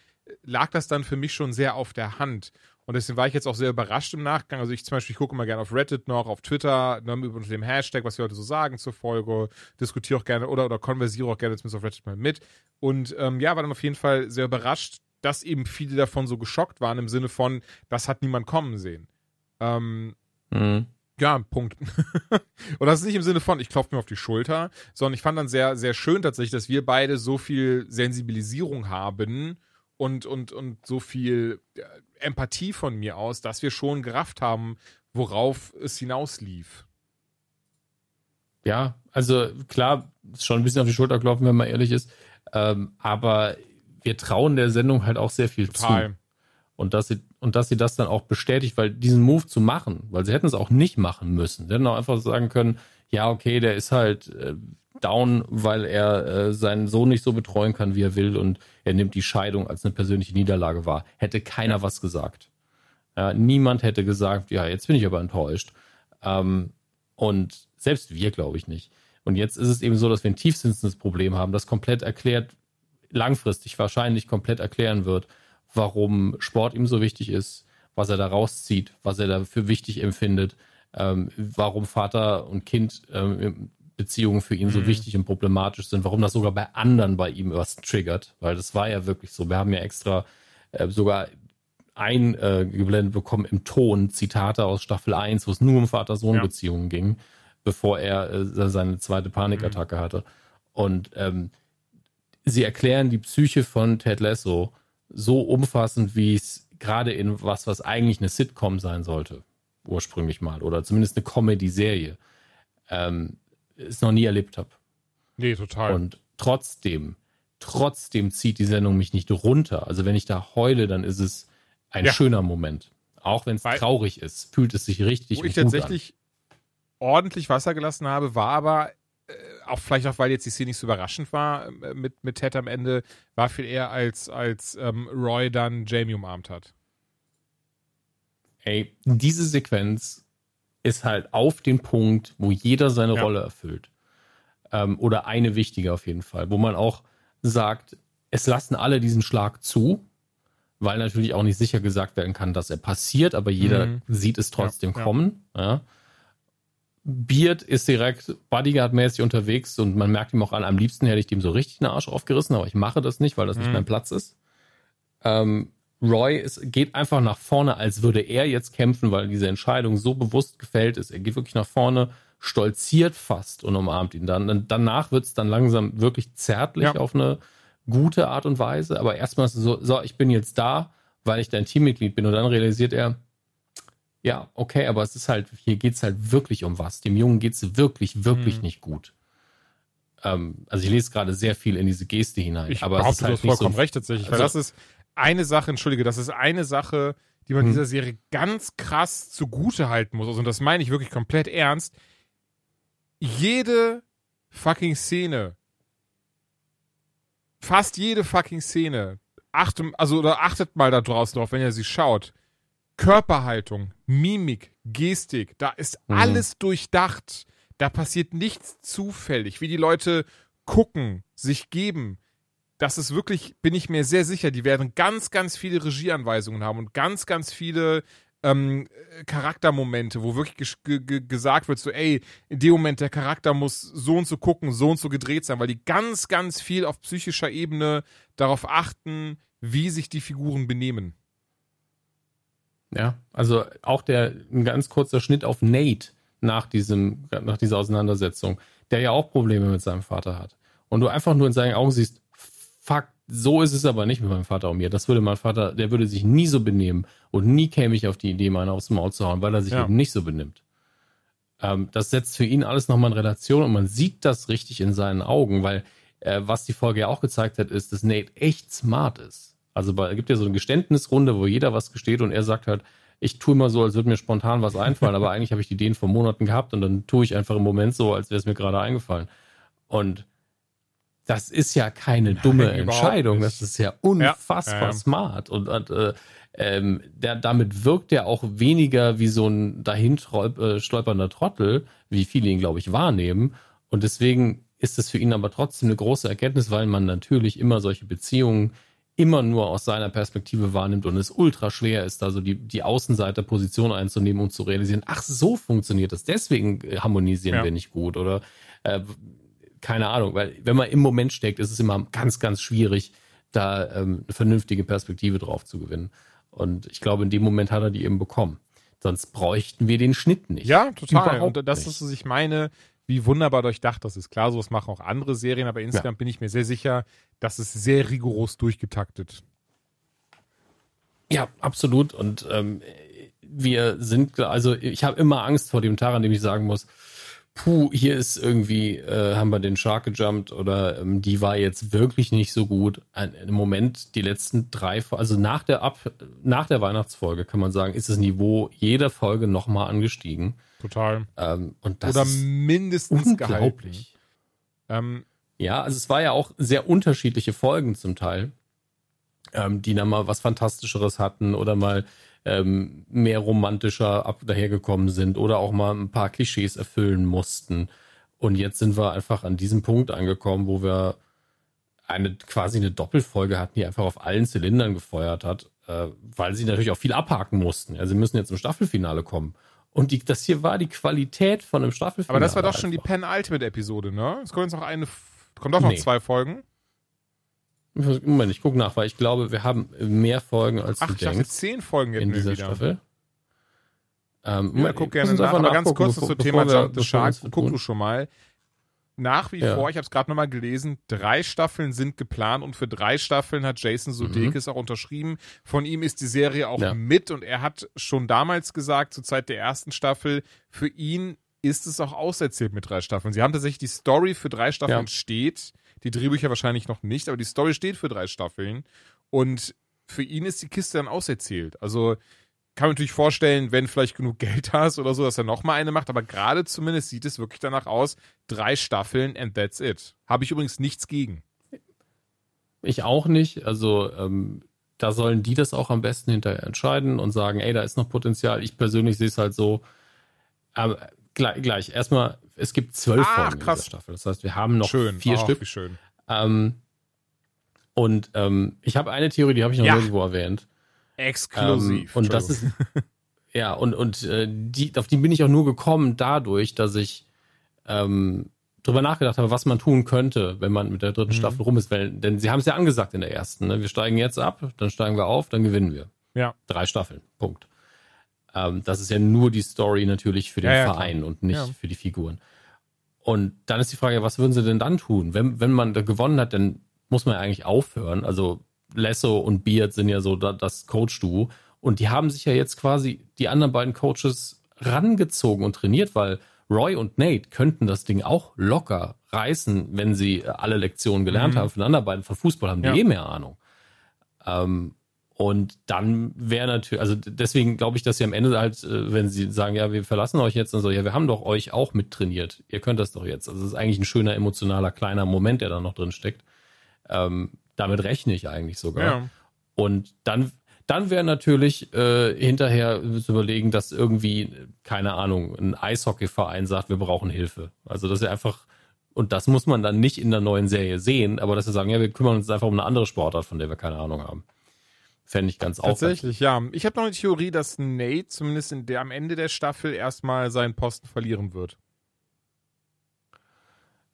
lag das dann für mich schon sehr auf der Hand. Und deswegen war ich jetzt auch sehr überrascht im Nachgang. Also ich zum Beispiel, ich gucke mal gerne auf Reddit noch, auf Twitter, ne, unter dem Hashtag, was die Leute so sagen zur Folge, diskutiere auch gerne oder, oder konversiere auch gerne zumindest auf Reddit mal mit. Und ähm, ja, war dann auf jeden Fall sehr überrascht, dass eben viele davon so geschockt waren im Sinne von, das hat niemand kommen sehen. Ähm, mhm. Ja, Punkt. und das ist nicht im Sinne von, ich klopfe mir auf die Schulter, sondern ich fand dann sehr, sehr schön tatsächlich, dass wir beide so viel Sensibilisierung haben und, und, und so viel Empathie von mir aus, dass wir schon gerafft haben, worauf es hinauslief. Ja, also klar, schon ein bisschen auf die Schulter klopfen, wenn man ehrlich ist. Ähm, aber wir trauen der Sendung halt auch sehr viel Total. zu. Und dass sie, und dass sie das dann auch bestätigt, weil diesen Move zu machen, weil sie hätten es auch nicht machen müssen. Sie hätten auch einfach sagen können, ja, okay, der ist halt äh, down, weil er äh, seinen Sohn nicht so betreuen kann, wie er will und er nimmt die Scheidung als eine persönliche Niederlage wahr. Hätte keiner ja. was gesagt. Ja, niemand hätte gesagt, ja, jetzt bin ich aber enttäuscht. Ähm, und selbst wir, glaube ich nicht. Und jetzt ist es eben so, dass wir ein tiefsinsendes Problem haben, das komplett erklärt, langfristig wahrscheinlich komplett erklären wird, warum Sport ihm so wichtig ist, was er da rauszieht, was er da für wichtig empfindet, ähm, warum Vater und Kind ähm, Beziehungen für ihn so mhm. wichtig und problematisch sind, warum das sogar bei anderen bei ihm was triggert, weil das war ja wirklich so. Wir haben ja extra äh, sogar eingeblendet äh, bekommen im Ton Zitate aus Staffel 1, wo es nur um Vater-Sohn-Beziehungen ja. ging, bevor er äh, seine zweite Panikattacke mhm. hatte. Und ähm, sie erklären die Psyche von Ted Lasso so umfassend, wie es gerade in was, was eigentlich eine Sitcom sein sollte, ursprünglich mal, oder zumindest eine Comedy-Serie, ähm, es noch nie erlebt habe. Nee, total. Und trotzdem, trotzdem zieht die Sendung mich nicht runter. Also wenn ich da heule, dann ist es ein ja. schöner Moment. Auch wenn es traurig ist, fühlt es sich richtig Wo ich tatsächlich an. ordentlich Wasser gelassen habe, war aber äh, auch vielleicht auch, weil jetzt die Szene nicht so überraschend war äh, mit, mit Ted am Ende, war viel eher als, als ähm, Roy dann Jamie umarmt hat. Ey, diese Sequenz ist halt auf den Punkt, wo jeder seine ja. Rolle erfüllt. Ähm, oder eine wichtige auf jeden Fall, wo man auch sagt, es lassen alle diesen Schlag zu, weil natürlich auch nicht sicher gesagt werden kann, dass er passiert, aber jeder mhm. sieht es trotzdem ja, kommen. Ja. Beard ist direkt Bodyguard-mäßig unterwegs und man merkt ihm auch an, am liebsten hätte ich dem so richtig den Arsch aufgerissen, aber ich mache das nicht, weil das mhm. nicht mein Platz ist. Ähm, Roy ist, geht einfach nach vorne, als würde er jetzt kämpfen, weil diese Entscheidung so bewusst gefällt ist. Er geht wirklich nach vorne, stolziert fast und umarmt ihn dann. Und danach wird es dann langsam wirklich zärtlich ja. auf eine gute Art und Weise. Aber erstmal ist es so, so, ich bin jetzt da, weil ich dein Teammitglied bin. Und dann realisiert er, ja, okay, aber es ist halt, hier geht es halt wirklich um was. Dem Jungen geht es wirklich, wirklich hm. nicht gut. Ähm, also ich lese gerade sehr viel in diese Geste hinein. Ich aber behaupte, es ist halt du hast vollkommen so, recht tatsächlich, weil also, das ist, eine Sache, entschuldige, das ist eine Sache, die man hm. dieser Serie ganz krass zugute halten muss. Also, und das meine ich wirklich komplett ernst. Jede fucking Szene, fast jede fucking Szene, achtet, also, oder achtet mal da draußen drauf, wenn ihr sie schaut. Körperhaltung, Mimik, Gestik, da ist mhm. alles durchdacht. Da passiert nichts zufällig, wie die Leute gucken, sich geben, das ist wirklich, bin ich mir sehr sicher, die werden ganz, ganz viele Regieanweisungen haben und ganz, ganz viele ähm, Charaktermomente, wo wirklich gesagt wird, so, ey, in dem Moment, der Charakter muss so und so gucken, so und so gedreht sein, weil die ganz, ganz viel auf psychischer Ebene darauf achten, wie sich die Figuren benehmen. Ja, also auch der, ein ganz kurzer Schnitt auf Nate nach diesem, nach dieser Auseinandersetzung, der ja auch Probleme mit seinem Vater hat. Und du einfach nur in seinen Augen siehst, fuck, so ist es aber nicht mit meinem Vater und mir. Das würde mein Vater, der würde sich nie so benehmen und nie käme ich auf die Idee, meinen aufs Maul zu hauen, weil er sich ja. eben nicht so benimmt. Ähm, das setzt für ihn alles nochmal in Relation und man sieht das richtig in seinen Augen, weil äh, was die Folge ja auch gezeigt hat, ist, dass Nate echt smart ist. Also es gibt ja so eine Geständnisrunde, wo jeder was gesteht und er sagt halt, ich tue immer so, als würde mir spontan was einfallen, aber eigentlich habe ich die Ideen vor Monaten gehabt und dann tue ich einfach im Moment so, als wäre es mir gerade eingefallen. Und das ist ja keine dumme Nein, Entscheidung. Das ist ja unfassbar ja, ja. smart. Und, und äh, ähm, der, damit wirkt er auch weniger wie so ein dahin äh, stolpernder Trottel, wie viele ihn, glaube ich, wahrnehmen. Und deswegen ist es für ihn aber trotzdem eine große Erkenntnis, weil man natürlich immer solche Beziehungen immer nur aus seiner Perspektive wahrnimmt und es ultra schwer ist, da so die, die Außenseiterposition einzunehmen und zu realisieren, ach, so funktioniert das, deswegen harmonisieren ja. wir nicht gut oder äh, keine Ahnung, weil wenn man im Moment steckt, ist es immer ganz, ganz schwierig, da ähm, eine vernünftige Perspektive drauf zu gewinnen. Und ich glaube, in dem Moment hat er die eben bekommen. Sonst bräuchten wir den Schnitt nicht. Ja, total. Überhaupt und das nicht. ist, was ich meine, wie wunderbar durchdacht das ist. Klar, sowas machen auch andere Serien, aber insgesamt ja. bin ich mir sehr sicher, dass es sehr rigoros durchgetaktet. Ja, absolut. Und ähm, wir sind, also ich habe immer Angst vor dem Tag, an dem ich sagen muss, puh, hier ist irgendwie, äh, haben wir den Shark gejumpt oder ähm, die war jetzt wirklich nicht so gut. Ein, Im Moment die letzten drei, also nach der Ab, nach der Weihnachtsfolge kann man sagen, ist das Niveau jeder Folge nochmal angestiegen. Total. Ähm, und das oder mindestens unglaublich. Ähm, ja, also es war ja auch sehr unterschiedliche Folgen zum Teil, ähm, die dann mal was Fantastischeres hatten oder mal ähm, mehr romantischer ab dahergekommen sind oder auch mal ein paar Klischees erfüllen mussten. Und jetzt sind wir einfach an diesem Punkt angekommen, wo wir eine quasi eine Doppelfolge hatten, die einfach auf allen Zylindern gefeuert hat, äh, weil sie natürlich auch viel abhaken mussten. Also sie müssen jetzt im Staffelfinale kommen. Und die, das hier war die Qualität von einem Staffelfinale. Aber das war doch schon die Penultimate-Episode, ne? Es kommt jetzt noch eine, kommt doch noch nee. zwei Folgen. Moment, ich gucke nach, weil ich glaube, wir haben mehr Folgen als Ach, du ich denkst. dachte, zehn Folgen in dieser wieder. Staffel. Ähm, ja, guck gerne nach, aber ganz kurz zum Thema Jump the Shark, guck du schon mal nach wie ja. vor, ich habe es gerade nochmal gelesen, drei Staffeln sind geplant und für drei Staffeln hat Jason Sudeikis mhm. auch unterschrieben. Von ihm ist die Serie auch ja. mit und er hat schon damals gesagt, zur Zeit der ersten Staffel, für ihn ist es auch auserzählt mit drei Staffeln. Sie haben tatsächlich die Story für drei Staffeln ja. steht, die Drehbücher wahrscheinlich noch nicht, aber die Story steht für drei Staffeln und für ihn ist die Kiste dann auserzählt. Also kann man natürlich vorstellen, wenn vielleicht genug Geld hast oder so, dass er nochmal eine macht, aber gerade zumindest sieht es wirklich danach aus, drei Staffeln and that's it. Habe ich übrigens nichts gegen. Ich auch nicht. Also ähm, da sollen die das auch am besten hinterher entscheiden und sagen, ey, da ist noch Potenzial. Ich persönlich sehe es halt so. Aber gleich, gleich. erstmal, es gibt zwölf Ach, Folgen krass. dieser Staffel. Das heißt, wir haben noch schön. vier Ach, Stück. Wie schön. Ähm, und ähm, ich habe eine Theorie, die habe ich noch ja. nirgendwo erwähnt. Exklusiv. Ähm, und das ist, ja, und, und äh, die, auf die bin ich auch nur gekommen dadurch, dass ich ähm, drüber nachgedacht habe, was man tun könnte, wenn man mit der dritten mhm. Staffel rum ist. Weil, denn sie haben es ja angesagt in der ersten. Ne? Wir steigen jetzt ab, dann steigen wir auf, dann gewinnen wir. Ja. Drei Staffeln. Punkt. Ähm, das ist ja nur die Story natürlich für den ja, ja, Verein klar. und nicht ja. für die Figuren. Und dann ist die Frage, was würden sie denn dann tun? Wenn, wenn man da gewonnen hat, dann muss man ja eigentlich aufhören. Also Lesso und Beard sind ja so das Coach-Duo. Und die haben sich ja jetzt quasi die anderen beiden Coaches rangezogen und trainiert, weil Roy und Nate könnten das Ding auch locker reißen, wenn sie alle Lektionen gelernt mhm. haben. Von den anderen beiden von Fußball haben die ja. eh mehr Ahnung. Ähm, und dann wäre natürlich, also deswegen glaube ich, dass sie am Ende halt, äh, wenn sie sagen, ja, wir verlassen euch jetzt, dann so, ja, wir haben doch euch auch mittrainiert. Ihr könnt das doch jetzt. Also es ist eigentlich ein schöner, emotionaler, kleiner Moment, der da noch drin steckt. Ähm, damit rechne ich eigentlich sogar. Ja. Und dann, dann wäre natürlich äh, hinterher zu überlegen, dass irgendwie, keine Ahnung, ein Eishockeyverein sagt, wir brauchen Hilfe. Also dass er einfach, und das muss man dann nicht in der neuen Serie sehen, aber dass sie sagen, ja, wir kümmern uns einfach um eine andere Sportart, von der wir keine Ahnung haben. Fände ich ganz Tatsächlich, ja. Ich habe noch eine Theorie, dass Nate zumindest in der, am Ende der Staffel erstmal seinen Posten verlieren wird.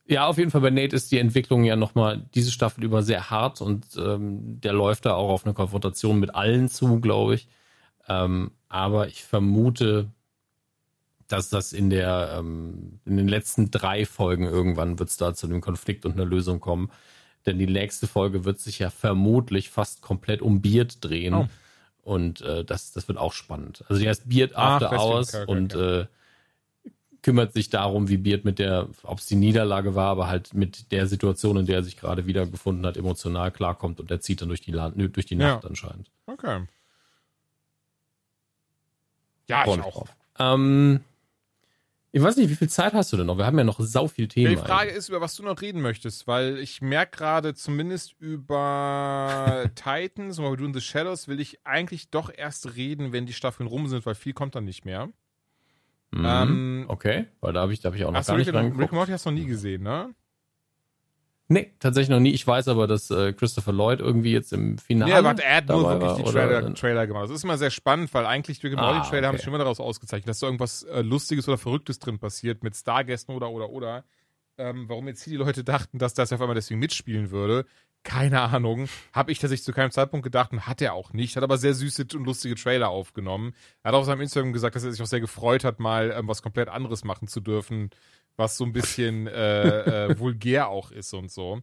Ja, auf jeden Fall bei Nate ist die Entwicklung ja nochmal diese Staffel über sehr hart und ähm, der läuft da auch auf eine Konfrontation mit allen zu, glaube ich. Ähm, aber ich vermute, dass das in der ähm, in den letzten drei Folgen irgendwann wird es da zu einem Konflikt und einer Lösung kommen. Denn die nächste Folge wird sich ja vermutlich fast komplett um Beard drehen. Oh. Und äh, das, das wird auch spannend. Also die heißt Beard After Ach, Hours okay, okay, und okay. Äh, kümmert sich darum, wie Beard mit der, ob es die Niederlage war, aber halt mit der Situation, in der er sich gerade wiedergefunden hat, emotional klarkommt und der zieht dann durch die, Land, durch die Nacht ja. anscheinend. Okay. Ja, ich auch. Ähm, ich weiß nicht, wie viel Zeit hast du denn noch? Wir haben ja noch sau viel Themen. Die Frage eigentlich. ist, über was du noch reden möchtest, weil ich merke gerade, zumindest über Titans und über the Shadows will ich eigentlich doch erst reden, wenn die Staffeln rum sind, weil viel kommt dann nicht mehr. Mhm. Ähm, okay, weil da habe ich, da hab ich auch noch gar nicht Rick, Rick Morty hast du noch nie gesehen, ne? Nee, tatsächlich noch nie. Ich weiß aber, dass äh, Christopher Lloyd irgendwie jetzt im Finale. Ja, warte, er hat nur wirklich die Trailer, Trailer, gemacht. Das ist immer sehr spannend, weil eigentlich Rick and Morty ah, Trailer okay. haben sich schon immer daraus ausgezeichnet, dass da irgendwas äh, Lustiges oder Verrücktes drin passiert mit Stargästen oder oder oder. Ähm, warum jetzt hier die Leute dachten, dass das auf einmal deswegen mitspielen würde, keine Ahnung. Habe ich tatsächlich zu keinem Zeitpunkt gedacht und hat er auch nicht. Hat aber sehr süße und lustige Trailer aufgenommen. Er hat auf seinem Instagram gesagt, dass er sich auch sehr gefreut hat, mal ähm, was komplett anderes machen zu dürfen, was so ein bisschen äh, äh, vulgär auch ist und so.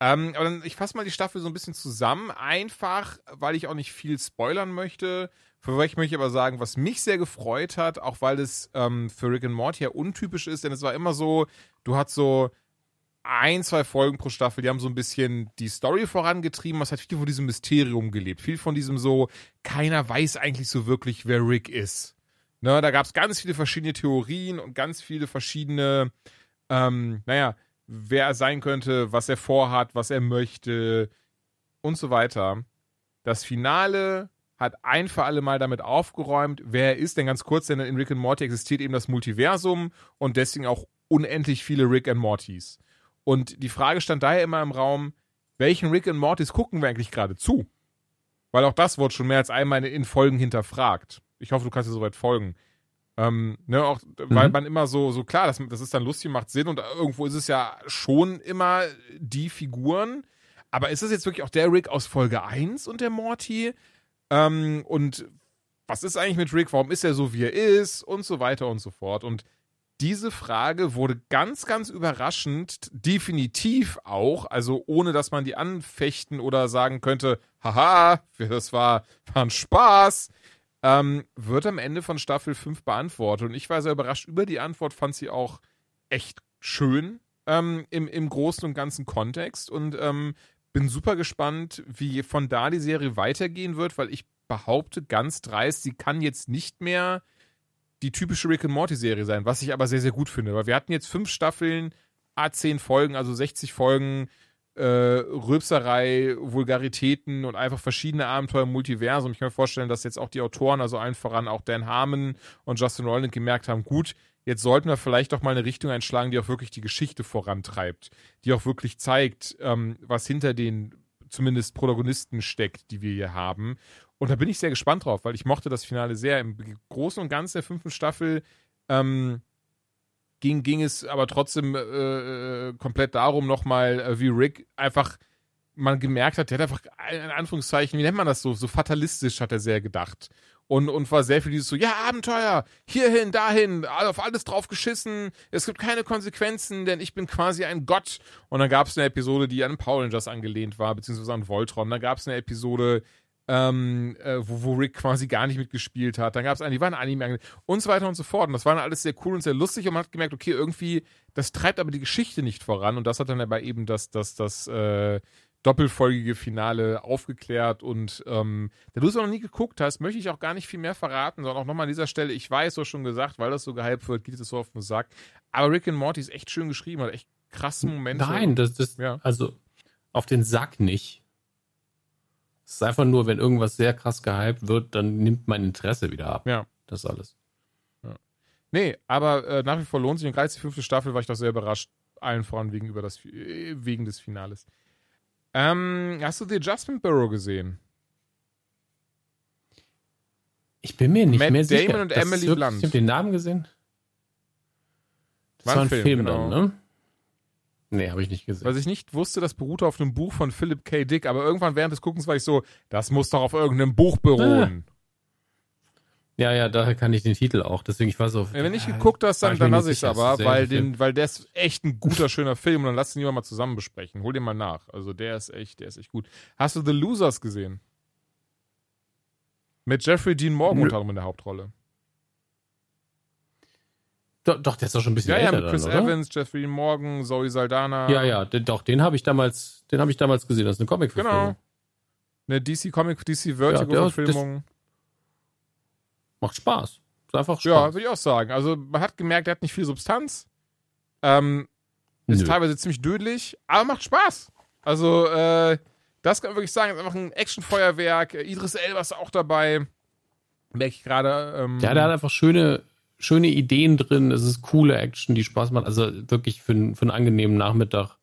Ähm, aber dann, ich fasse mal die Staffel so ein bisschen zusammen. Einfach, weil ich auch nicht viel spoilern möchte. Für ich möchte aber sagen, was mich sehr gefreut hat, auch weil es ähm, für Rick and Morty ja untypisch ist, denn es war immer so, du hast so ein, zwei Folgen pro Staffel, die haben so ein bisschen die Story vorangetrieben, was hat viel von diesem Mysterium gelebt. Viel von diesem so, keiner weiß eigentlich so wirklich, wer Rick ist. Ne, da gab es ganz viele verschiedene Theorien und ganz viele verschiedene, ähm, naja, wer er sein könnte, was er vorhat, was er möchte und so weiter. Das Finale hat ein für alle Mal damit aufgeräumt, wer er ist, denn ganz kurz, denn in Rick and Morty existiert eben das Multiversum und deswegen auch unendlich viele Rick and Mortys. Und die Frage stand daher immer im Raum, welchen Rick and Mortys gucken wir eigentlich gerade zu? Weil auch das wurde schon mehr als einmal in Folgen hinterfragt. Ich hoffe, du kannst dir soweit folgen. Ähm, ne, auch, weil mhm. man immer so, so klar, das, das ist dann lustig, macht Sinn und irgendwo ist es ja schon immer die Figuren. Aber ist es jetzt wirklich auch der Rick aus Folge 1 und der Morty? Ähm, und was ist eigentlich mit Rick? Warum ist er so, wie er ist? Und so weiter und so fort. Und diese Frage wurde ganz, ganz überraschend, definitiv auch, also ohne dass man die anfechten oder sagen könnte, haha, das war, war ein Spaß, ähm, wird am Ende von Staffel 5 beantwortet. Und ich war sehr überrascht. Über die Antwort, fand sie auch echt schön ähm, im, im großen und ganzen Kontext. Und ähm, bin super gespannt, wie von da die Serie weitergehen wird, weil ich behaupte ganz dreist, sie kann jetzt nicht mehr die typische Rick and Morty Serie sein, was ich aber sehr, sehr gut finde, weil wir hatten jetzt fünf Staffeln, A10 Folgen, also 60 Folgen, äh, Rülpserei, Vulgaritäten und einfach verschiedene Abenteuer im Multiversum. Ich kann mir vorstellen, dass jetzt auch die Autoren, also allen voran auch Dan Harmon und Justin Roiland gemerkt haben, gut, jetzt sollten wir vielleicht doch mal eine Richtung einschlagen, die auch wirklich die Geschichte vorantreibt, die auch wirklich zeigt, ähm, was hinter den zumindest Protagonisten steckt, die wir hier haben. Und da bin ich sehr gespannt drauf, weil ich mochte das Finale sehr. Im Großen und Ganzen der fünften Staffel ähm, ging, ging es aber trotzdem äh, äh komplett darum, nochmal, äh, wie Rick einfach man gemerkt hat, der hat einfach, in Anführungszeichen, wie nennt man das so, so fatalistisch hat er sehr gedacht. Und, und war sehr viel dieses so, ja, Abenteuer, hierhin, dahin, auf alles drauf geschissen, es gibt keine Konsequenzen, denn ich bin quasi ein Gott. Und dann gab es eine Episode, die an Power Rangers angelehnt war, beziehungsweise an Voltron. Dann gab es eine Episode, ähm, äh, wo, wo Rick quasi gar nicht mitgespielt hat. Dann gab es eine, die waren Anime und so weiter und so fort. Und das war dann alles sehr cool und sehr lustig und man hat gemerkt, okay, irgendwie, das treibt aber die Geschichte nicht voran. Und das hat dann aber eben das, das, das, äh, doppelfolgige Finale aufgeklärt und ähm, da du es noch nie geguckt hast, möchte ich auch gar nicht viel mehr verraten, sondern auch nochmal an dieser Stelle, ich weiß, so schon gesagt, weil das so gehypt wird, geht es so auf den Sack, aber Rick and Morty ist echt schön geschrieben, hat echt krasse Momente. Nein, das ist, ja. also auf den Sack nicht. Es ist einfach nur, wenn irgendwas sehr krass gehypt wird, dann nimmt mein Interesse wieder ab. Ja. Das alles. Ja. Nee, aber äh, nach wie vor lohnt sich. Und gerade die fünfte Staffel war ich doch sehr überrascht, allen voran wegen, über das, äh, wegen des Finales. Ähm, hast du The Adjustment Bureau gesehen? Ich bin mir nicht Matt mehr Damon sicher. und Emily wirklich, Blunt. Ich habe den Namen gesehen. Das war ein Film, Film genau. dann, ne? Nee, habe ich nicht gesehen. Was ich nicht wusste, das beruhte auf einem Buch von Philip K. Dick, aber irgendwann während des Guckens war ich so, das muss doch auf irgendeinem Buch beruhen. Ja, ja, daher kann ich den Titel auch. Deswegen, ich war so. Ja, wenn nicht geguckt hast, dann, ich dann lasse ich es aber, weil, den, weil der ist echt ein guter, schöner Film und dann lass den lieber mal zusammen besprechen. Hol den mal nach. Also der ist echt, der ist echt gut. Hast du The Losers gesehen? Mit Jeffrey Dean Morgan unter anderem in der Hauptrolle. Doch, doch, der ist doch schon ein bisschen Ja, ja, älter mit Chris dann, oder? Evans, Jeffrey Morgan, Zoe Saldana. Ja, ja, den, doch, den habe ich damals, den habe ich damals gesehen. Das ist eine comic Genau. Eine DC Comic, DC Ja, Vertigo der- Verfilmung. Macht Spaß. Ist einfach Ja, Spaß. würde ich auch sagen. Also man hat gemerkt, er hat nicht viel Substanz. Ähm, ist Nö. teilweise ziemlich dödelig, aber macht Spaß. Also, äh, das kann man wirklich sagen, ist einfach ein Actionfeuerwerk. Äh, Idris Elba ist auch dabei. Merke ich gerade. Ähm, Ja, der hat einfach schöne, schöne Ideen drin. Es ist coole Action, die Spaß macht. Also wirklich für, einen- für einen angenehmen Nachmittag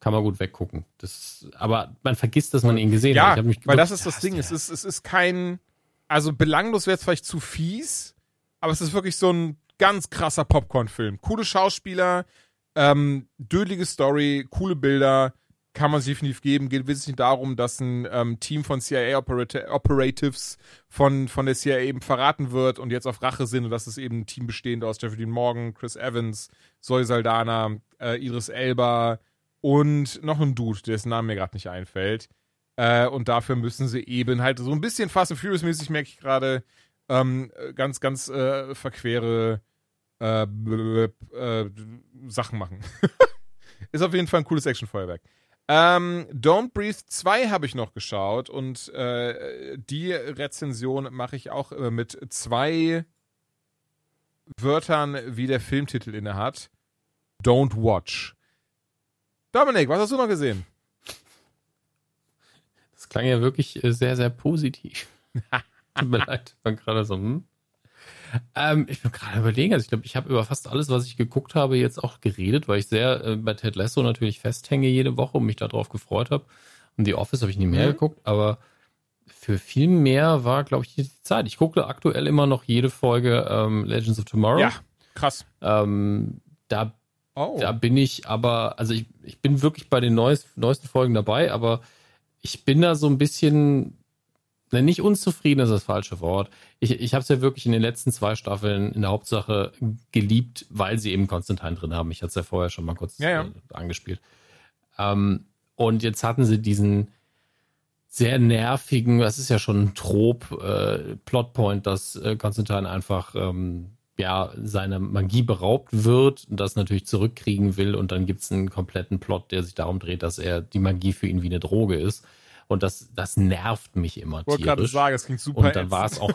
kann man gut weggucken. Das, aber man vergisst, dass man ihn gesehen ja, hat. Mich weil das ist das Ding. Es ist, es ist kein, also belanglos wäre es vielleicht zu fies, aber es ist wirklich so ein ganz krasser Popcorn-Film. Coole Schauspieler, ähm, dödelige Story, coole Bilder, kann man sich definitiv geben. Geht wesentlich darum, dass ein ähm, Team von CIA-Operatives Operatives von, von der CIA eben verraten wird und jetzt auf Rache sind und das ist eben ein Team bestehend aus Jeffrey Dean Morgan, Chris Evans, Zoe Saldana, äh, Idris Elba und noch einem Dude, dessen Name mir gerade nicht einfällt. Äh, und dafür müssen sie eben halt so ein bisschen Fast and Furious-mäßig, merke ich gerade, ähm, äh, ganz, ganz äh, verquere äh, äh, Sachen machen. Ist auf jeden Fall ein cooles Actionfeuerwerk. Ähm, Don't Breathe 2 habe ich noch geschaut und äh, die Rezension mache ich auch äh, mit zwei Wörtern, wie der Filmtitel innehat. Don't Watch. Dominik, was hast du noch gesehen? Das klang ja wirklich äh, sehr, sehr positiv. Tut mir leid. Ich war gerade so, hm? Ähm, ich bin gerade überlegen, also ich glaube, ich habe über fast alles, was ich geguckt habe, jetzt auch geredet, weil ich sehr äh, bei Ted Lasso natürlich festhänge jede Woche und mich darauf gefreut habe. Und The Office habe ich nie mehr mhm. geguckt, aber für viel mehr war, glaube ich, die Zeit. Ich gucke aktuell immer noch jede Folge ähm, Legends of Tomorrow. Ja, krass. Ähm, da, oh. da bin ich aber, also ich, ich bin wirklich bei den neuest, neuesten Folgen dabei, aber ich bin da so ein bisschen Ne, nicht unzufrieden ist das falsche Wort. Ich, ich habe es ja wirklich in den letzten zwei Staffeln in der Hauptsache geliebt, weil sie eben Konstantin drin haben. Ich hatte es ja vorher schon mal kurz ja, ja. Äh, angespielt. Ähm, und jetzt hatten sie diesen sehr nervigen, das ist ja schon ein Trop, äh, Plotpoint, dass äh, Konstantin einfach ähm, ja seiner Magie beraubt wird und das natürlich zurückkriegen will. Und dann gibt es einen kompletten Plot, der sich darum dreht, dass er die Magie für ihn wie eine Droge ist. Und das, das nervt mich immer. Ich wollte gerade sagen, es klingt super. Und dann war es auch.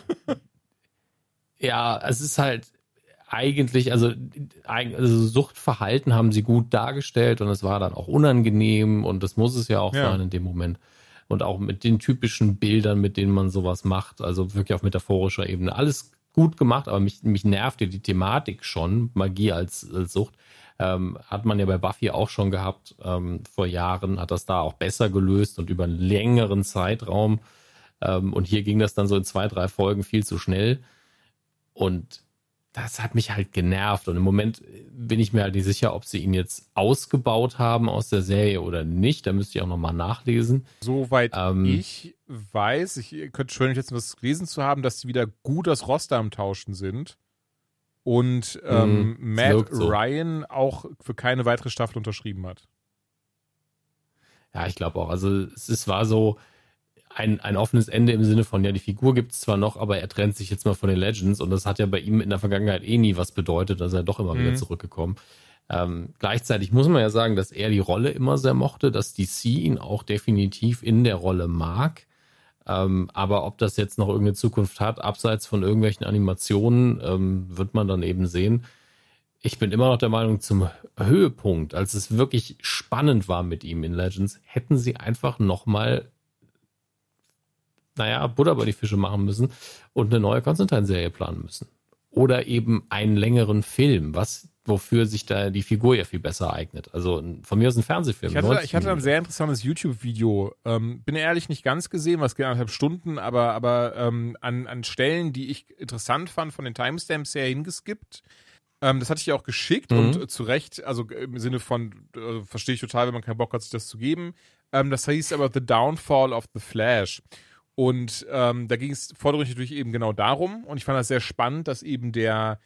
ja, es ist halt eigentlich, also, also Suchtverhalten haben sie gut dargestellt und es war dann auch unangenehm und das muss es ja auch ja. sein in dem Moment. Und auch mit den typischen Bildern, mit denen man sowas macht, also wirklich auf metaphorischer Ebene. Alles gut gemacht, aber mich, mich nervt ja die Thematik schon, Magie als, als Sucht. Ähm, hat man ja bei Buffy auch schon gehabt ähm, vor Jahren, hat das da auch besser gelöst und über einen längeren Zeitraum. Ähm, und hier ging das dann so in zwei, drei Folgen viel zu schnell. Und das hat mich halt genervt. Und im Moment bin ich mir halt nicht sicher, ob sie ihn jetzt ausgebaut haben aus der Serie oder nicht. Da müsste ich auch nochmal nachlesen. Soweit ähm, ich weiß, ich könnte schön jetzt was gelesen zu haben, dass sie wieder gut das Roster am Tauschen sind und ähm, mhm, Matt Ryan so. auch für keine weitere Staffel unterschrieben hat. Ja, ich glaube auch. Also es, es war so ein, ein offenes Ende im Sinne von, ja, die Figur gibt es zwar noch, aber er trennt sich jetzt mal von den Legends und das hat ja bei ihm in der Vergangenheit eh nie was bedeutet, dass er doch immer mhm. wieder zurückgekommen. Ähm, gleichzeitig muss man ja sagen, dass er die Rolle immer sehr mochte, dass DC ihn auch definitiv in der Rolle mag. Ähm, aber ob das jetzt noch irgendeine Zukunft hat, abseits von irgendwelchen Animationen, ähm, wird man dann eben sehen. Ich bin immer noch der Meinung, zum Höhepunkt, als es wirklich spannend war mit ihm in Legends, hätten sie einfach nochmal, naja, Butter bei die Fische machen müssen und eine neue Konstantin-Serie planen müssen. Oder eben einen längeren Film, was wofür sich da die Figur ja viel besser eignet. Also von mir aus ein Fernsehfilm. Ich hatte, ich hatte ein sehr interessantes YouTube-Video. Ähm, bin ehrlich nicht ganz gesehen, was geht anderthalb Stunden, aber, aber ähm, an, an Stellen, die ich interessant fand, von den Timestamps sehr hingeskippt. Ähm, das hatte ich ja auch geschickt mhm. und äh, zu Recht, also im Sinne von, äh, verstehe ich total, wenn man keinen Bock hat, sich das zu geben. Ähm, das hieß aber The Downfall of the Flash. Und ähm, da ging es vordergründig natürlich eben genau darum. Und ich fand das sehr spannend, dass eben der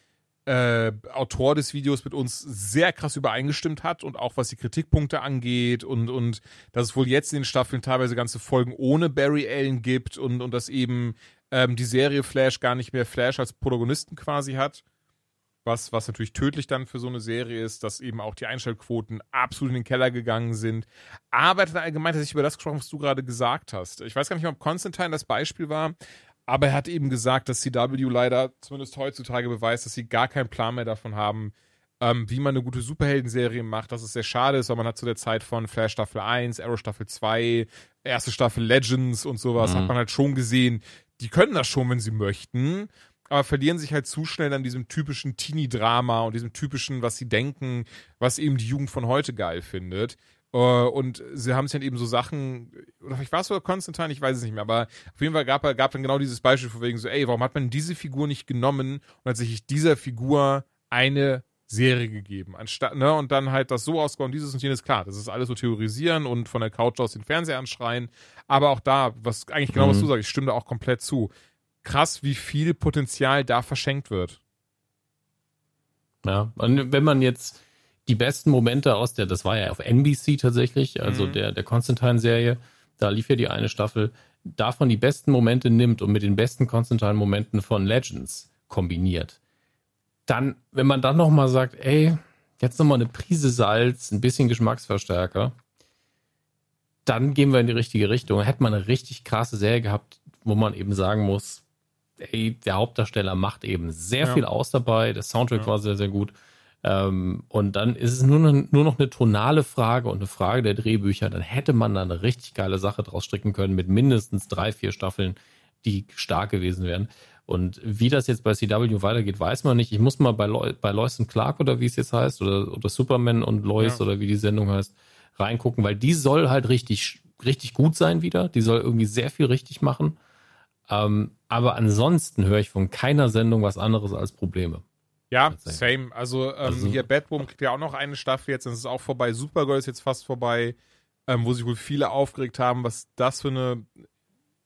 äh, Autor des Videos mit uns sehr krass übereingestimmt hat und auch was die Kritikpunkte angeht und, und dass es wohl jetzt in den Staffeln teilweise ganze Folgen ohne Barry Allen gibt und, und dass eben ähm, die Serie Flash gar nicht mehr Flash als Protagonisten quasi hat. Was, was natürlich tödlich dann für so eine Serie ist, dass eben auch die Einschaltquoten absolut in den Keller gegangen sind. Aber er hat allgemein tatsächlich über das gesprochen, was du gerade gesagt hast. Ich weiß gar nicht, ob Constantine das Beispiel war, aber er hat eben gesagt, dass CW leider zumindest heutzutage beweist, dass sie gar keinen Plan mehr davon haben, ähm, wie man eine gute Superhelden-Serie macht, dass es sehr schade ist, weil man hat zu der Zeit von Flash Staffel 1, Arrow Staffel 2, erste Staffel Legends und sowas, mhm. hat man halt schon gesehen, die können das schon, wenn sie möchten, aber verlieren sich halt zu schnell an diesem typischen Teenie-Drama und diesem typischen, was sie denken, was eben die Jugend von heute geil findet. Äh, und sie haben es dann eben so Sachen, oder vielleicht war es sogar Konstantin, ich weiß es nicht mehr, aber auf jeden Fall gab, gab dann genau dieses Beispiel von wegen so, ey, warum hat man diese Figur nicht genommen und tatsächlich dieser Figur eine Serie gegeben, anstatt, ne, und dann halt das so ausgebaut, dieses und jenes, klar, das ist alles so theorisieren und von der Couch aus den Fernseher anschreien, aber auch da, was eigentlich genau, mhm. was du sagst, ich stimme da auch komplett zu. Krass, wie viel Potenzial da verschenkt wird. Ja, und wenn man jetzt die besten Momente aus der, das war ja auf NBC tatsächlich, also mhm. der, der Constantine-Serie, da lief ja die eine Staffel, davon die besten Momente nimmt und mit den besten Constantine-Momenten von Legends kombiniert, dann, wenn man dann nochmal sagt, ey, jetzt nochmal eine Prise Salz, ein bisschen Geschmacksverstärker, dann gehen wir in die richtige Richtung. Hätte man eine richtig krasse Serie gehabt, wo man eben sagen muss, ey, der Hauptdarsteller macht eben sehr ja. viel aus dabei, der Soundtrack ja. war sehr, sehr gut. Ähm, und dann ist es nur noch, nur noch eine tonale Frage und eine Frage der Drehbücher. Dann hätte man da eine richtig geile Sache draus stricken können mit mindestens drei, vier Staffeln, die stark gewesen wären. Und wie das jetzt bei CW weitergeht, weiß man nicht. Ich muss mal bei, Lo bei Lois und Clark oder wie es jetzt heißt, oder, oder Superman und Lois ja. oder wie die Sendung heißt, reingucken, weil die soll halt richtig, richtig gut sein wieder. Die soll irgendwie sehr viel richtig machen. Ähm, aber ansonsten höre ich von keiner Sendung was anderes als Probleme. Ja, same. Also, ähm, also hier Batwoman kriegt ja auch noch eine Staffel jetzt, dann ist es auch vorbei. Supergirl ist jetzt fast vorbei, ähm, wo sich wohl viele aufgeregt haben, was das für eine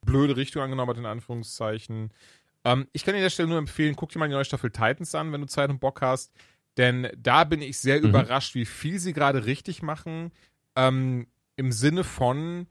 blöde Richtung angenommen hat, in Anführungszeichen. Ähm, ich kann dir an der Stelle nur empfehlen, guck dir mal die neue Staffel Titans an, wenn du Zeit und Bock hast. Denn da bin ich sehr mhm. überrascht, wie viel sie gerade richtig machen. Ähm, Im Sinne von,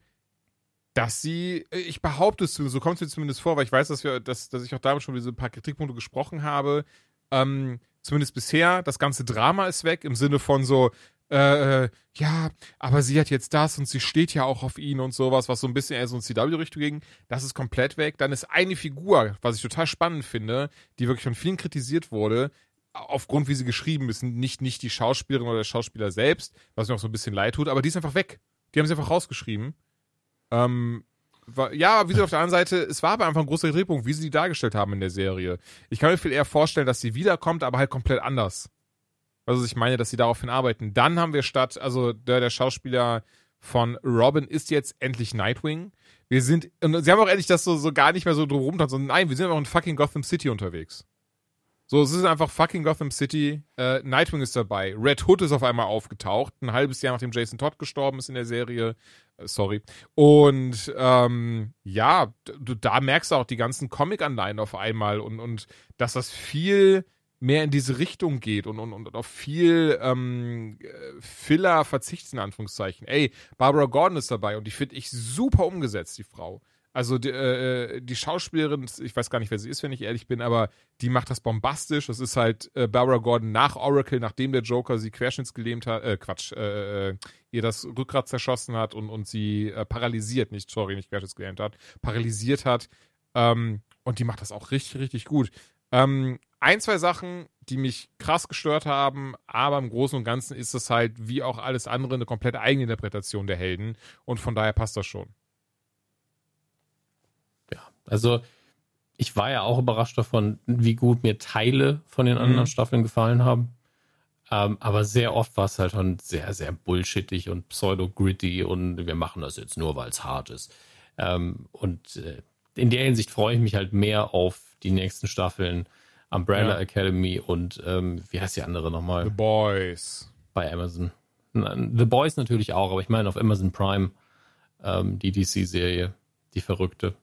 dass sie, ich behaupte es, so kommt es mir zumindest vor, weil ich weiß, dass wir, dass, dass ich auch damals schon über diese paar Kritikpunkte gesprochen habe. Ähm, zumindest bisher, das ganze Drama ist weg, im Sinne von so, äh, ja, aber sie hat jetzt das und sie steht ja auch auf ihn und sowas, was so ein bisschen eher so in CW-Richtung ging. Das ist komplett weg. Dann ist eine Figur, was ich total spannend finde, die wirklich von vielen kritisiert wurde, aufgrund wie sie geschrieben ist. Nicht, nicht die Schauspielerin oder der Schauspieler selbst, was mir auch so ein bisschen leid tut, aber die ist einfach weg. Die haben sie einfach rausgeschrieben. Ähm, ja, wie sie auf der anderen Seite, es war aber einfach ein großer Drehpunkt, wie sie die dargestellt haben in der Serie. Ich kann mir viel eher vorstellen, dass sie wiederkommt, aber halt komplett anders. Also ich meine, dass sie daraufhin arbeiten. Dann haben wir statt, also der, der Schauspieler von Robin ist jetzt endlich Nightwing. Wir sind, und sie haben auch endlich das so, so gar nicht mehr so drum sondern nein, wir sind einfach in fucking Gotham City unterwegs. So, es ist einfach fucking Gotham City. Äh, Nightwing ist dabei. Red Hood ist auf einmal aufgetaucht. Ein halbes Jahr nachdem Jason Todd gestorben ist in der Serie. Äh, sorry. Und ähm, ja, du, da merkst du auch die ganzen Comic-Anleihen auf einmal und, und dass das viel mehr in diese Richtung geht und, und, und auf viel ähm, Filler verzichtet, in Anführungszeichen. Ey, Barbara Gordon ist dabei und die finde ich super umgesetzt, die Frau. Also die, äh, die Schauspielerin, ich weiß gar nicht, wer sie ist, wenn ich ehrlich bin, aber die macht das bombastisch. Das ist halt äh, Barbara Gordon nach Oracle, nachdem der Joker sie querschnittsgelähmt hat, äh, Quatsch, äh, äh, ihr das Rückgrat zerschossen hat und, und sie äh, paralysiert, nicht, sorry, nicht querschnittsgelähmt hat, paralysiert hat. Ähm, und die macht das auch richtig, richtig gut. Ähm, ein, zwei Sachen, die mich krass gestört haben, aber im Großen und Ganzen ist es halt, wie auch alles andere, eine komplett eigene Interpretation der Helden. Und von daher passt das schon. Also ich war ja auch überrascht davon, wie gut mir Teile von den anderen mhm. Staffeln gefallen haben. Ähm, aber sehr oft war es halt schon sehr, sehr bullshittig und pseudo-gritty und wir machen das jetzt nur, weil es hart ist. Ähm, und äh, in der Hinsicht freue ich mich halt mehr auf die nächsten Staffeln Umbrella ja. Academy und ähm, wie heißt die andere nochmal? The Boys. Bei Amazon. The Boys natürlich auch, aber ich meine auf Amazon Prime ähm, die DC-Serie, die verrückte.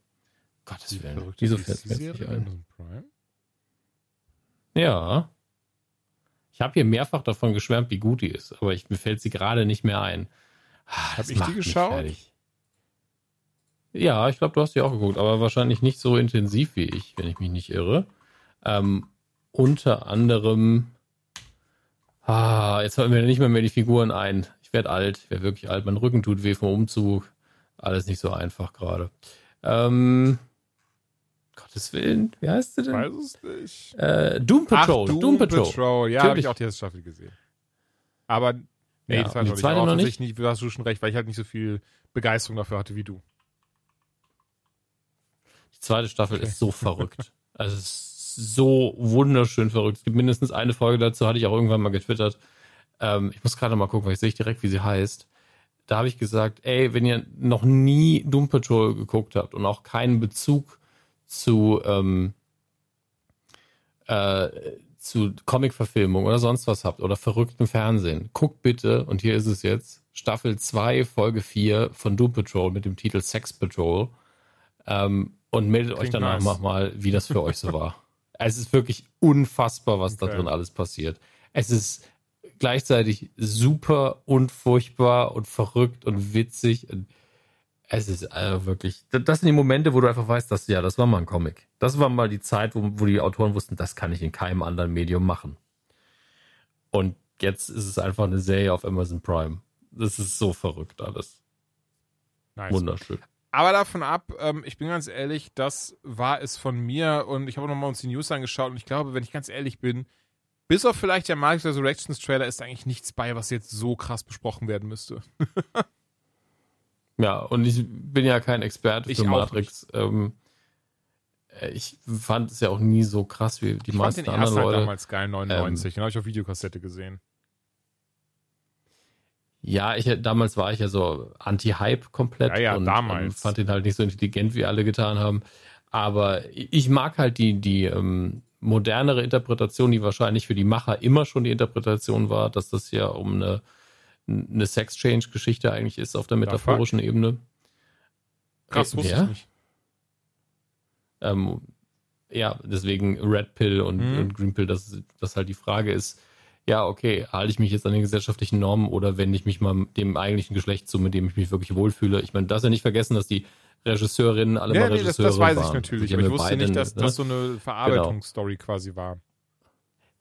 Gottes Willen. Wieso fällt mir jetzt nicht ein? Prime? Ja. Ich habe hier mehrfach davon geschwärmt, wie gut die ist, aber ich, mir fällt sie gerade nicht mehr ein. Ah, habe ich die geschaut? Ja, ich glaube, du hast die auch geguckt, aber wahrscheinlich nicht so intensiv wie ich, wenn ich mich nicht irre. Ähm, unter anderem. Ah, jetzt fallen mir nicht mehr mehr die Figuren ein. Ich werde alt, ich werde wirklich alt. Mein Rücken tut weh vom Umzug. Alles nicht so einfach gerade. Ähm, Gottes Willen, wie heißt sie denn? Weiß es nicht. Äh, Doom Patrol. Ach, Doom, Doom Patrol. Patrol. Ja, habe ich auch die erste Staffel gesehen. Aber nee, ja, die zweite, die zweite noch nicht. nicht. Du hast du schon recht, weil ich halt nicht so viel Begeisterung dafür hatte wie du. Die zweite Staffel okay. ist so verrückt. Also es ist so wunderschön verrückt. Es gibt mindestens eine Folge dazu, hatte ich auch irgendwann mal getwittert. Ähm, ich muss gerade mal gucken, weil ich sehe direkt, wie sie heißt. Da habe ich gesagt, ey, wenn ihr noch nie Doom Patrol geguckt habt und auch keinen Bezug zu, ähm, äh, zu Comic-Verfilmung oder sonst was habt oder verrücktem Fernsehen, guckt bitte, und hier ist es jetzt, Staffel 2, Folge 4 von Doom Patrol mit dem Titel Sex Patrol ähm, und meldet Klingt euch danach nice. mal, wie das für euch so war. Es ist wirklich unfassbar, was okay. da drin alles passiert. Es ist gleichzeitig super und furchtbar und verrückt und witzig. Und es ist also wirklich, das sind die Momente, wo du einfach weißt, dass ja, das war mal ein Comic. Das war mal die Zeit, wo, wo die Autoren wussten, das kann ich in keinem anderen Medium machen. Und jetzt ist es einfach eine Serie auf Amazon Prime. Das ist so verrückt alles. Nice. Wunderschön. Aber davon ab, ähm, ich bin ganz ehrlich, das war es von mir und ich habe nochmal uns die News angeschaut und ich glaube, wenn ich ganz ehrlich bin, bis auf vielleicht der Marvel Resurrections Trailer ist eigentlich nichts bei, was jetzt so krass besprochen werden müsste. Ja, und ich bin ja kein Experte für Matrix. Ähm, Äh, Ich fand es ja auch nie so krass wie die Ich fand meisten den anderen halt Leute. damals geil, 99. den habe ich auf Videokassette gesehen. Ja, ich damals war ich ja so anti-Hype komplett Ja, ja, und damals. ähm, fand ihn halt nicht so intelligent, wie alle getan haben. Aber ich mag halt die, die ähm, modernere Interpretation, die wahrscheinlich für die Macher immer schon die Interpretation war, dass das ja um eine, eine Sex-Change-Geschichte eigentlich ist auf der metaphorischen Ebene. Krass, wusste wer? ich nicht. Ähm, ja, deswegen Red Pill und, Mhm. und Green Pill, dass das halt die Frage ist, ja, okay, halte ich mich jetzt an den gesellschaftlichen Normen oder wende ich mich mal dem eigentlichen Geschlecht zu, mit dem ich mich wirklich wohlfühle? Ich meine, darfst ja nicht vergessen, dass die Regisseurinnen alle Ja, mal nee, das, Regisseure das weiß waren. ich natürlich, Die aber ich ja wusste beide, nicht, dass ne? das so eine Verarbeitungsstory quasi war.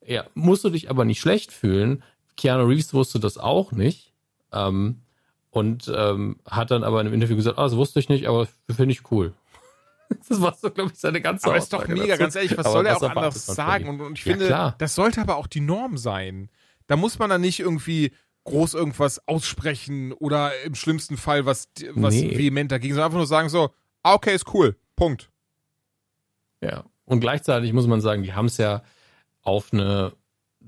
Ja, musst du dich aber nicht schlecht fühlen. Keanu Reeves wusste das auch nicht. Ähm, und ähm, hat dann aber in einem Interview gesagt, ah, das wusste ich nicht, aber finde ich cool. Das war so, glaube ich, seine ganze Aber ist doch Aussage mega, dazu. ganz ehrlich, was Aber soll er auch anders sagen? Und, und ich Ja, finde, klar. das sollte aber auch die Norm sein. Da muss man dann nicht irgendwie groß irgendwas aussprechen oder im schlimmsten Fall was, was Nee. vehement dagegen, sondern einfach nur sagen so, ah, okay, ist cool, Punkt. Ja. Und gleichzeitig muss man sagen, die haben es ja auf eine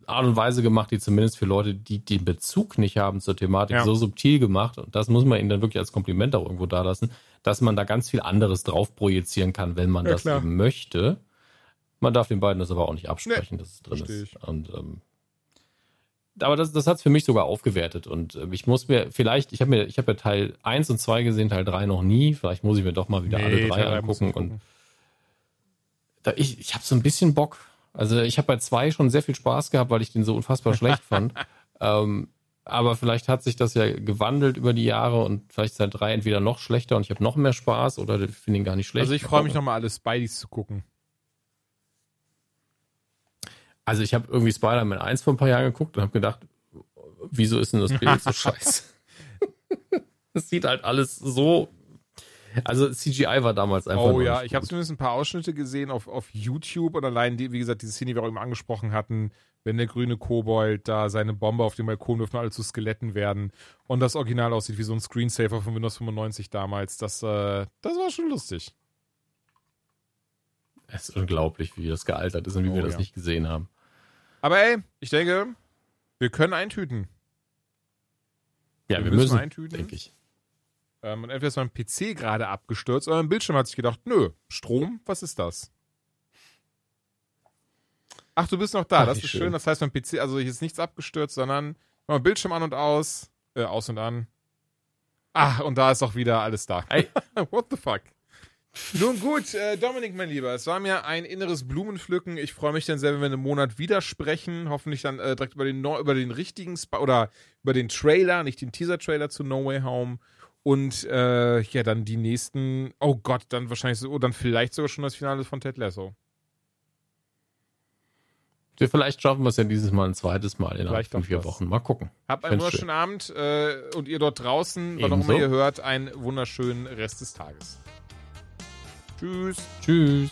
Art und Weise gemacht, die zumindest für Leute, die den Bezug nicht haben zur Thematik, Ja. so subtil gemacht. Und das muss man ihnen dann wirklich als Kompliment auch irgendwo dalassen, dass man da ganz viel anderes drauf projizieren kann, wenn man Ja, das klar. eben möchte. Man darf den beiden das aber auch nicht absprechen, dass es drin ist. Und ähm, aber das, das hat es für mich sogar aufgewertet. Und ähm, ich muss mir, vielleicht, ich habe mir, ich habe ja Teil 1 und 2 gesehen, Teil 3 noch nie. Vielleicht muss ich mir doch mal wieder alle drei Teil angucken. Und da, ich, ich habe so ein bisschen Bock. Also ich habe bei zwei schon sehr viel Spaß gehabt, weil ich den so unfassbar schlecht fand. Ähm, aber vielleicht hat sich das ja gewandelt über die Jahre und vielleicht ist drei entweder noch schlechter und ich habe noch mehr Spaß oder ich finde ihn gar nicht schlecht. Also ich freue mich nochmal, alle Spideys zu gucken. Also ich habe irgendwie Spider-Man 1 vor ein paar Jahren geguckt und habe gedacht, wieso ist denn das Bild so scheiße? Es sieht halt alles so. Also CGI war damals einfach. Oh ja, ich habe zumindest ein paar Ausschnitte gesehen auf, auf YouTube und allein, die, wie gesagt, diese Szene, die wir auch eben angesprochen hatten, wenn der grüne Kobold da seine Bombe auf dem Balkon wirft und alle zu Skeletten werden und das Original aussieht wie so ein Screensaver von Windows 95 damals, das, äh, das war schon lustig. Es ist unglaublich, wie das gealtert ist und wie wir Oh das ja. nicht gesehen haben. Aber ey, ich denke, wir können eintüten. Ja, Wir wir, müssen müssen, eintüten. denke ich. Ähm, und entweder ist mein PC gerade abgestürzt oder mein Bildschirm hat sich gedacht, nö, Strom, was ist das? Ach, du bist noch da, Ach, das ist schön. schön. Das heißt, mein PC, also hier ist nichts abgestürzt, sondern mal Bildschirm an und aus, äh, aus und an. Ah, und da ist auch wieder alles da. What the fuck? Nun gut, äh, Dominik, mein Lieber, es war mir ein inneres Blumenpflücken. Ich freue mich dann sehr, wenn wir in einem Monat wieder sprechen. Hoffentlich dann äh, direkt über den, über den richtigen Sp oder über den Trailer, nicht den Teaser-Trailer zu No Way Home. Und äh, ja, dann die nächsten, oh Gott, dann wahrscheinlich so, oh, dann vielleicht sogar schon das Finale von Ted Lasso. Wir vielleicht schaffen wir es ja dieses Mal ein zweites Mal innerhalb Vielleicht von auch vier. Wochen. Mal gucken. Habt einen wunderschönen Abend äh, und ihr dort draußen, wann auch immer ihr hört, einen wunderschönen Rest des Tages. Tschüss. Tschüss.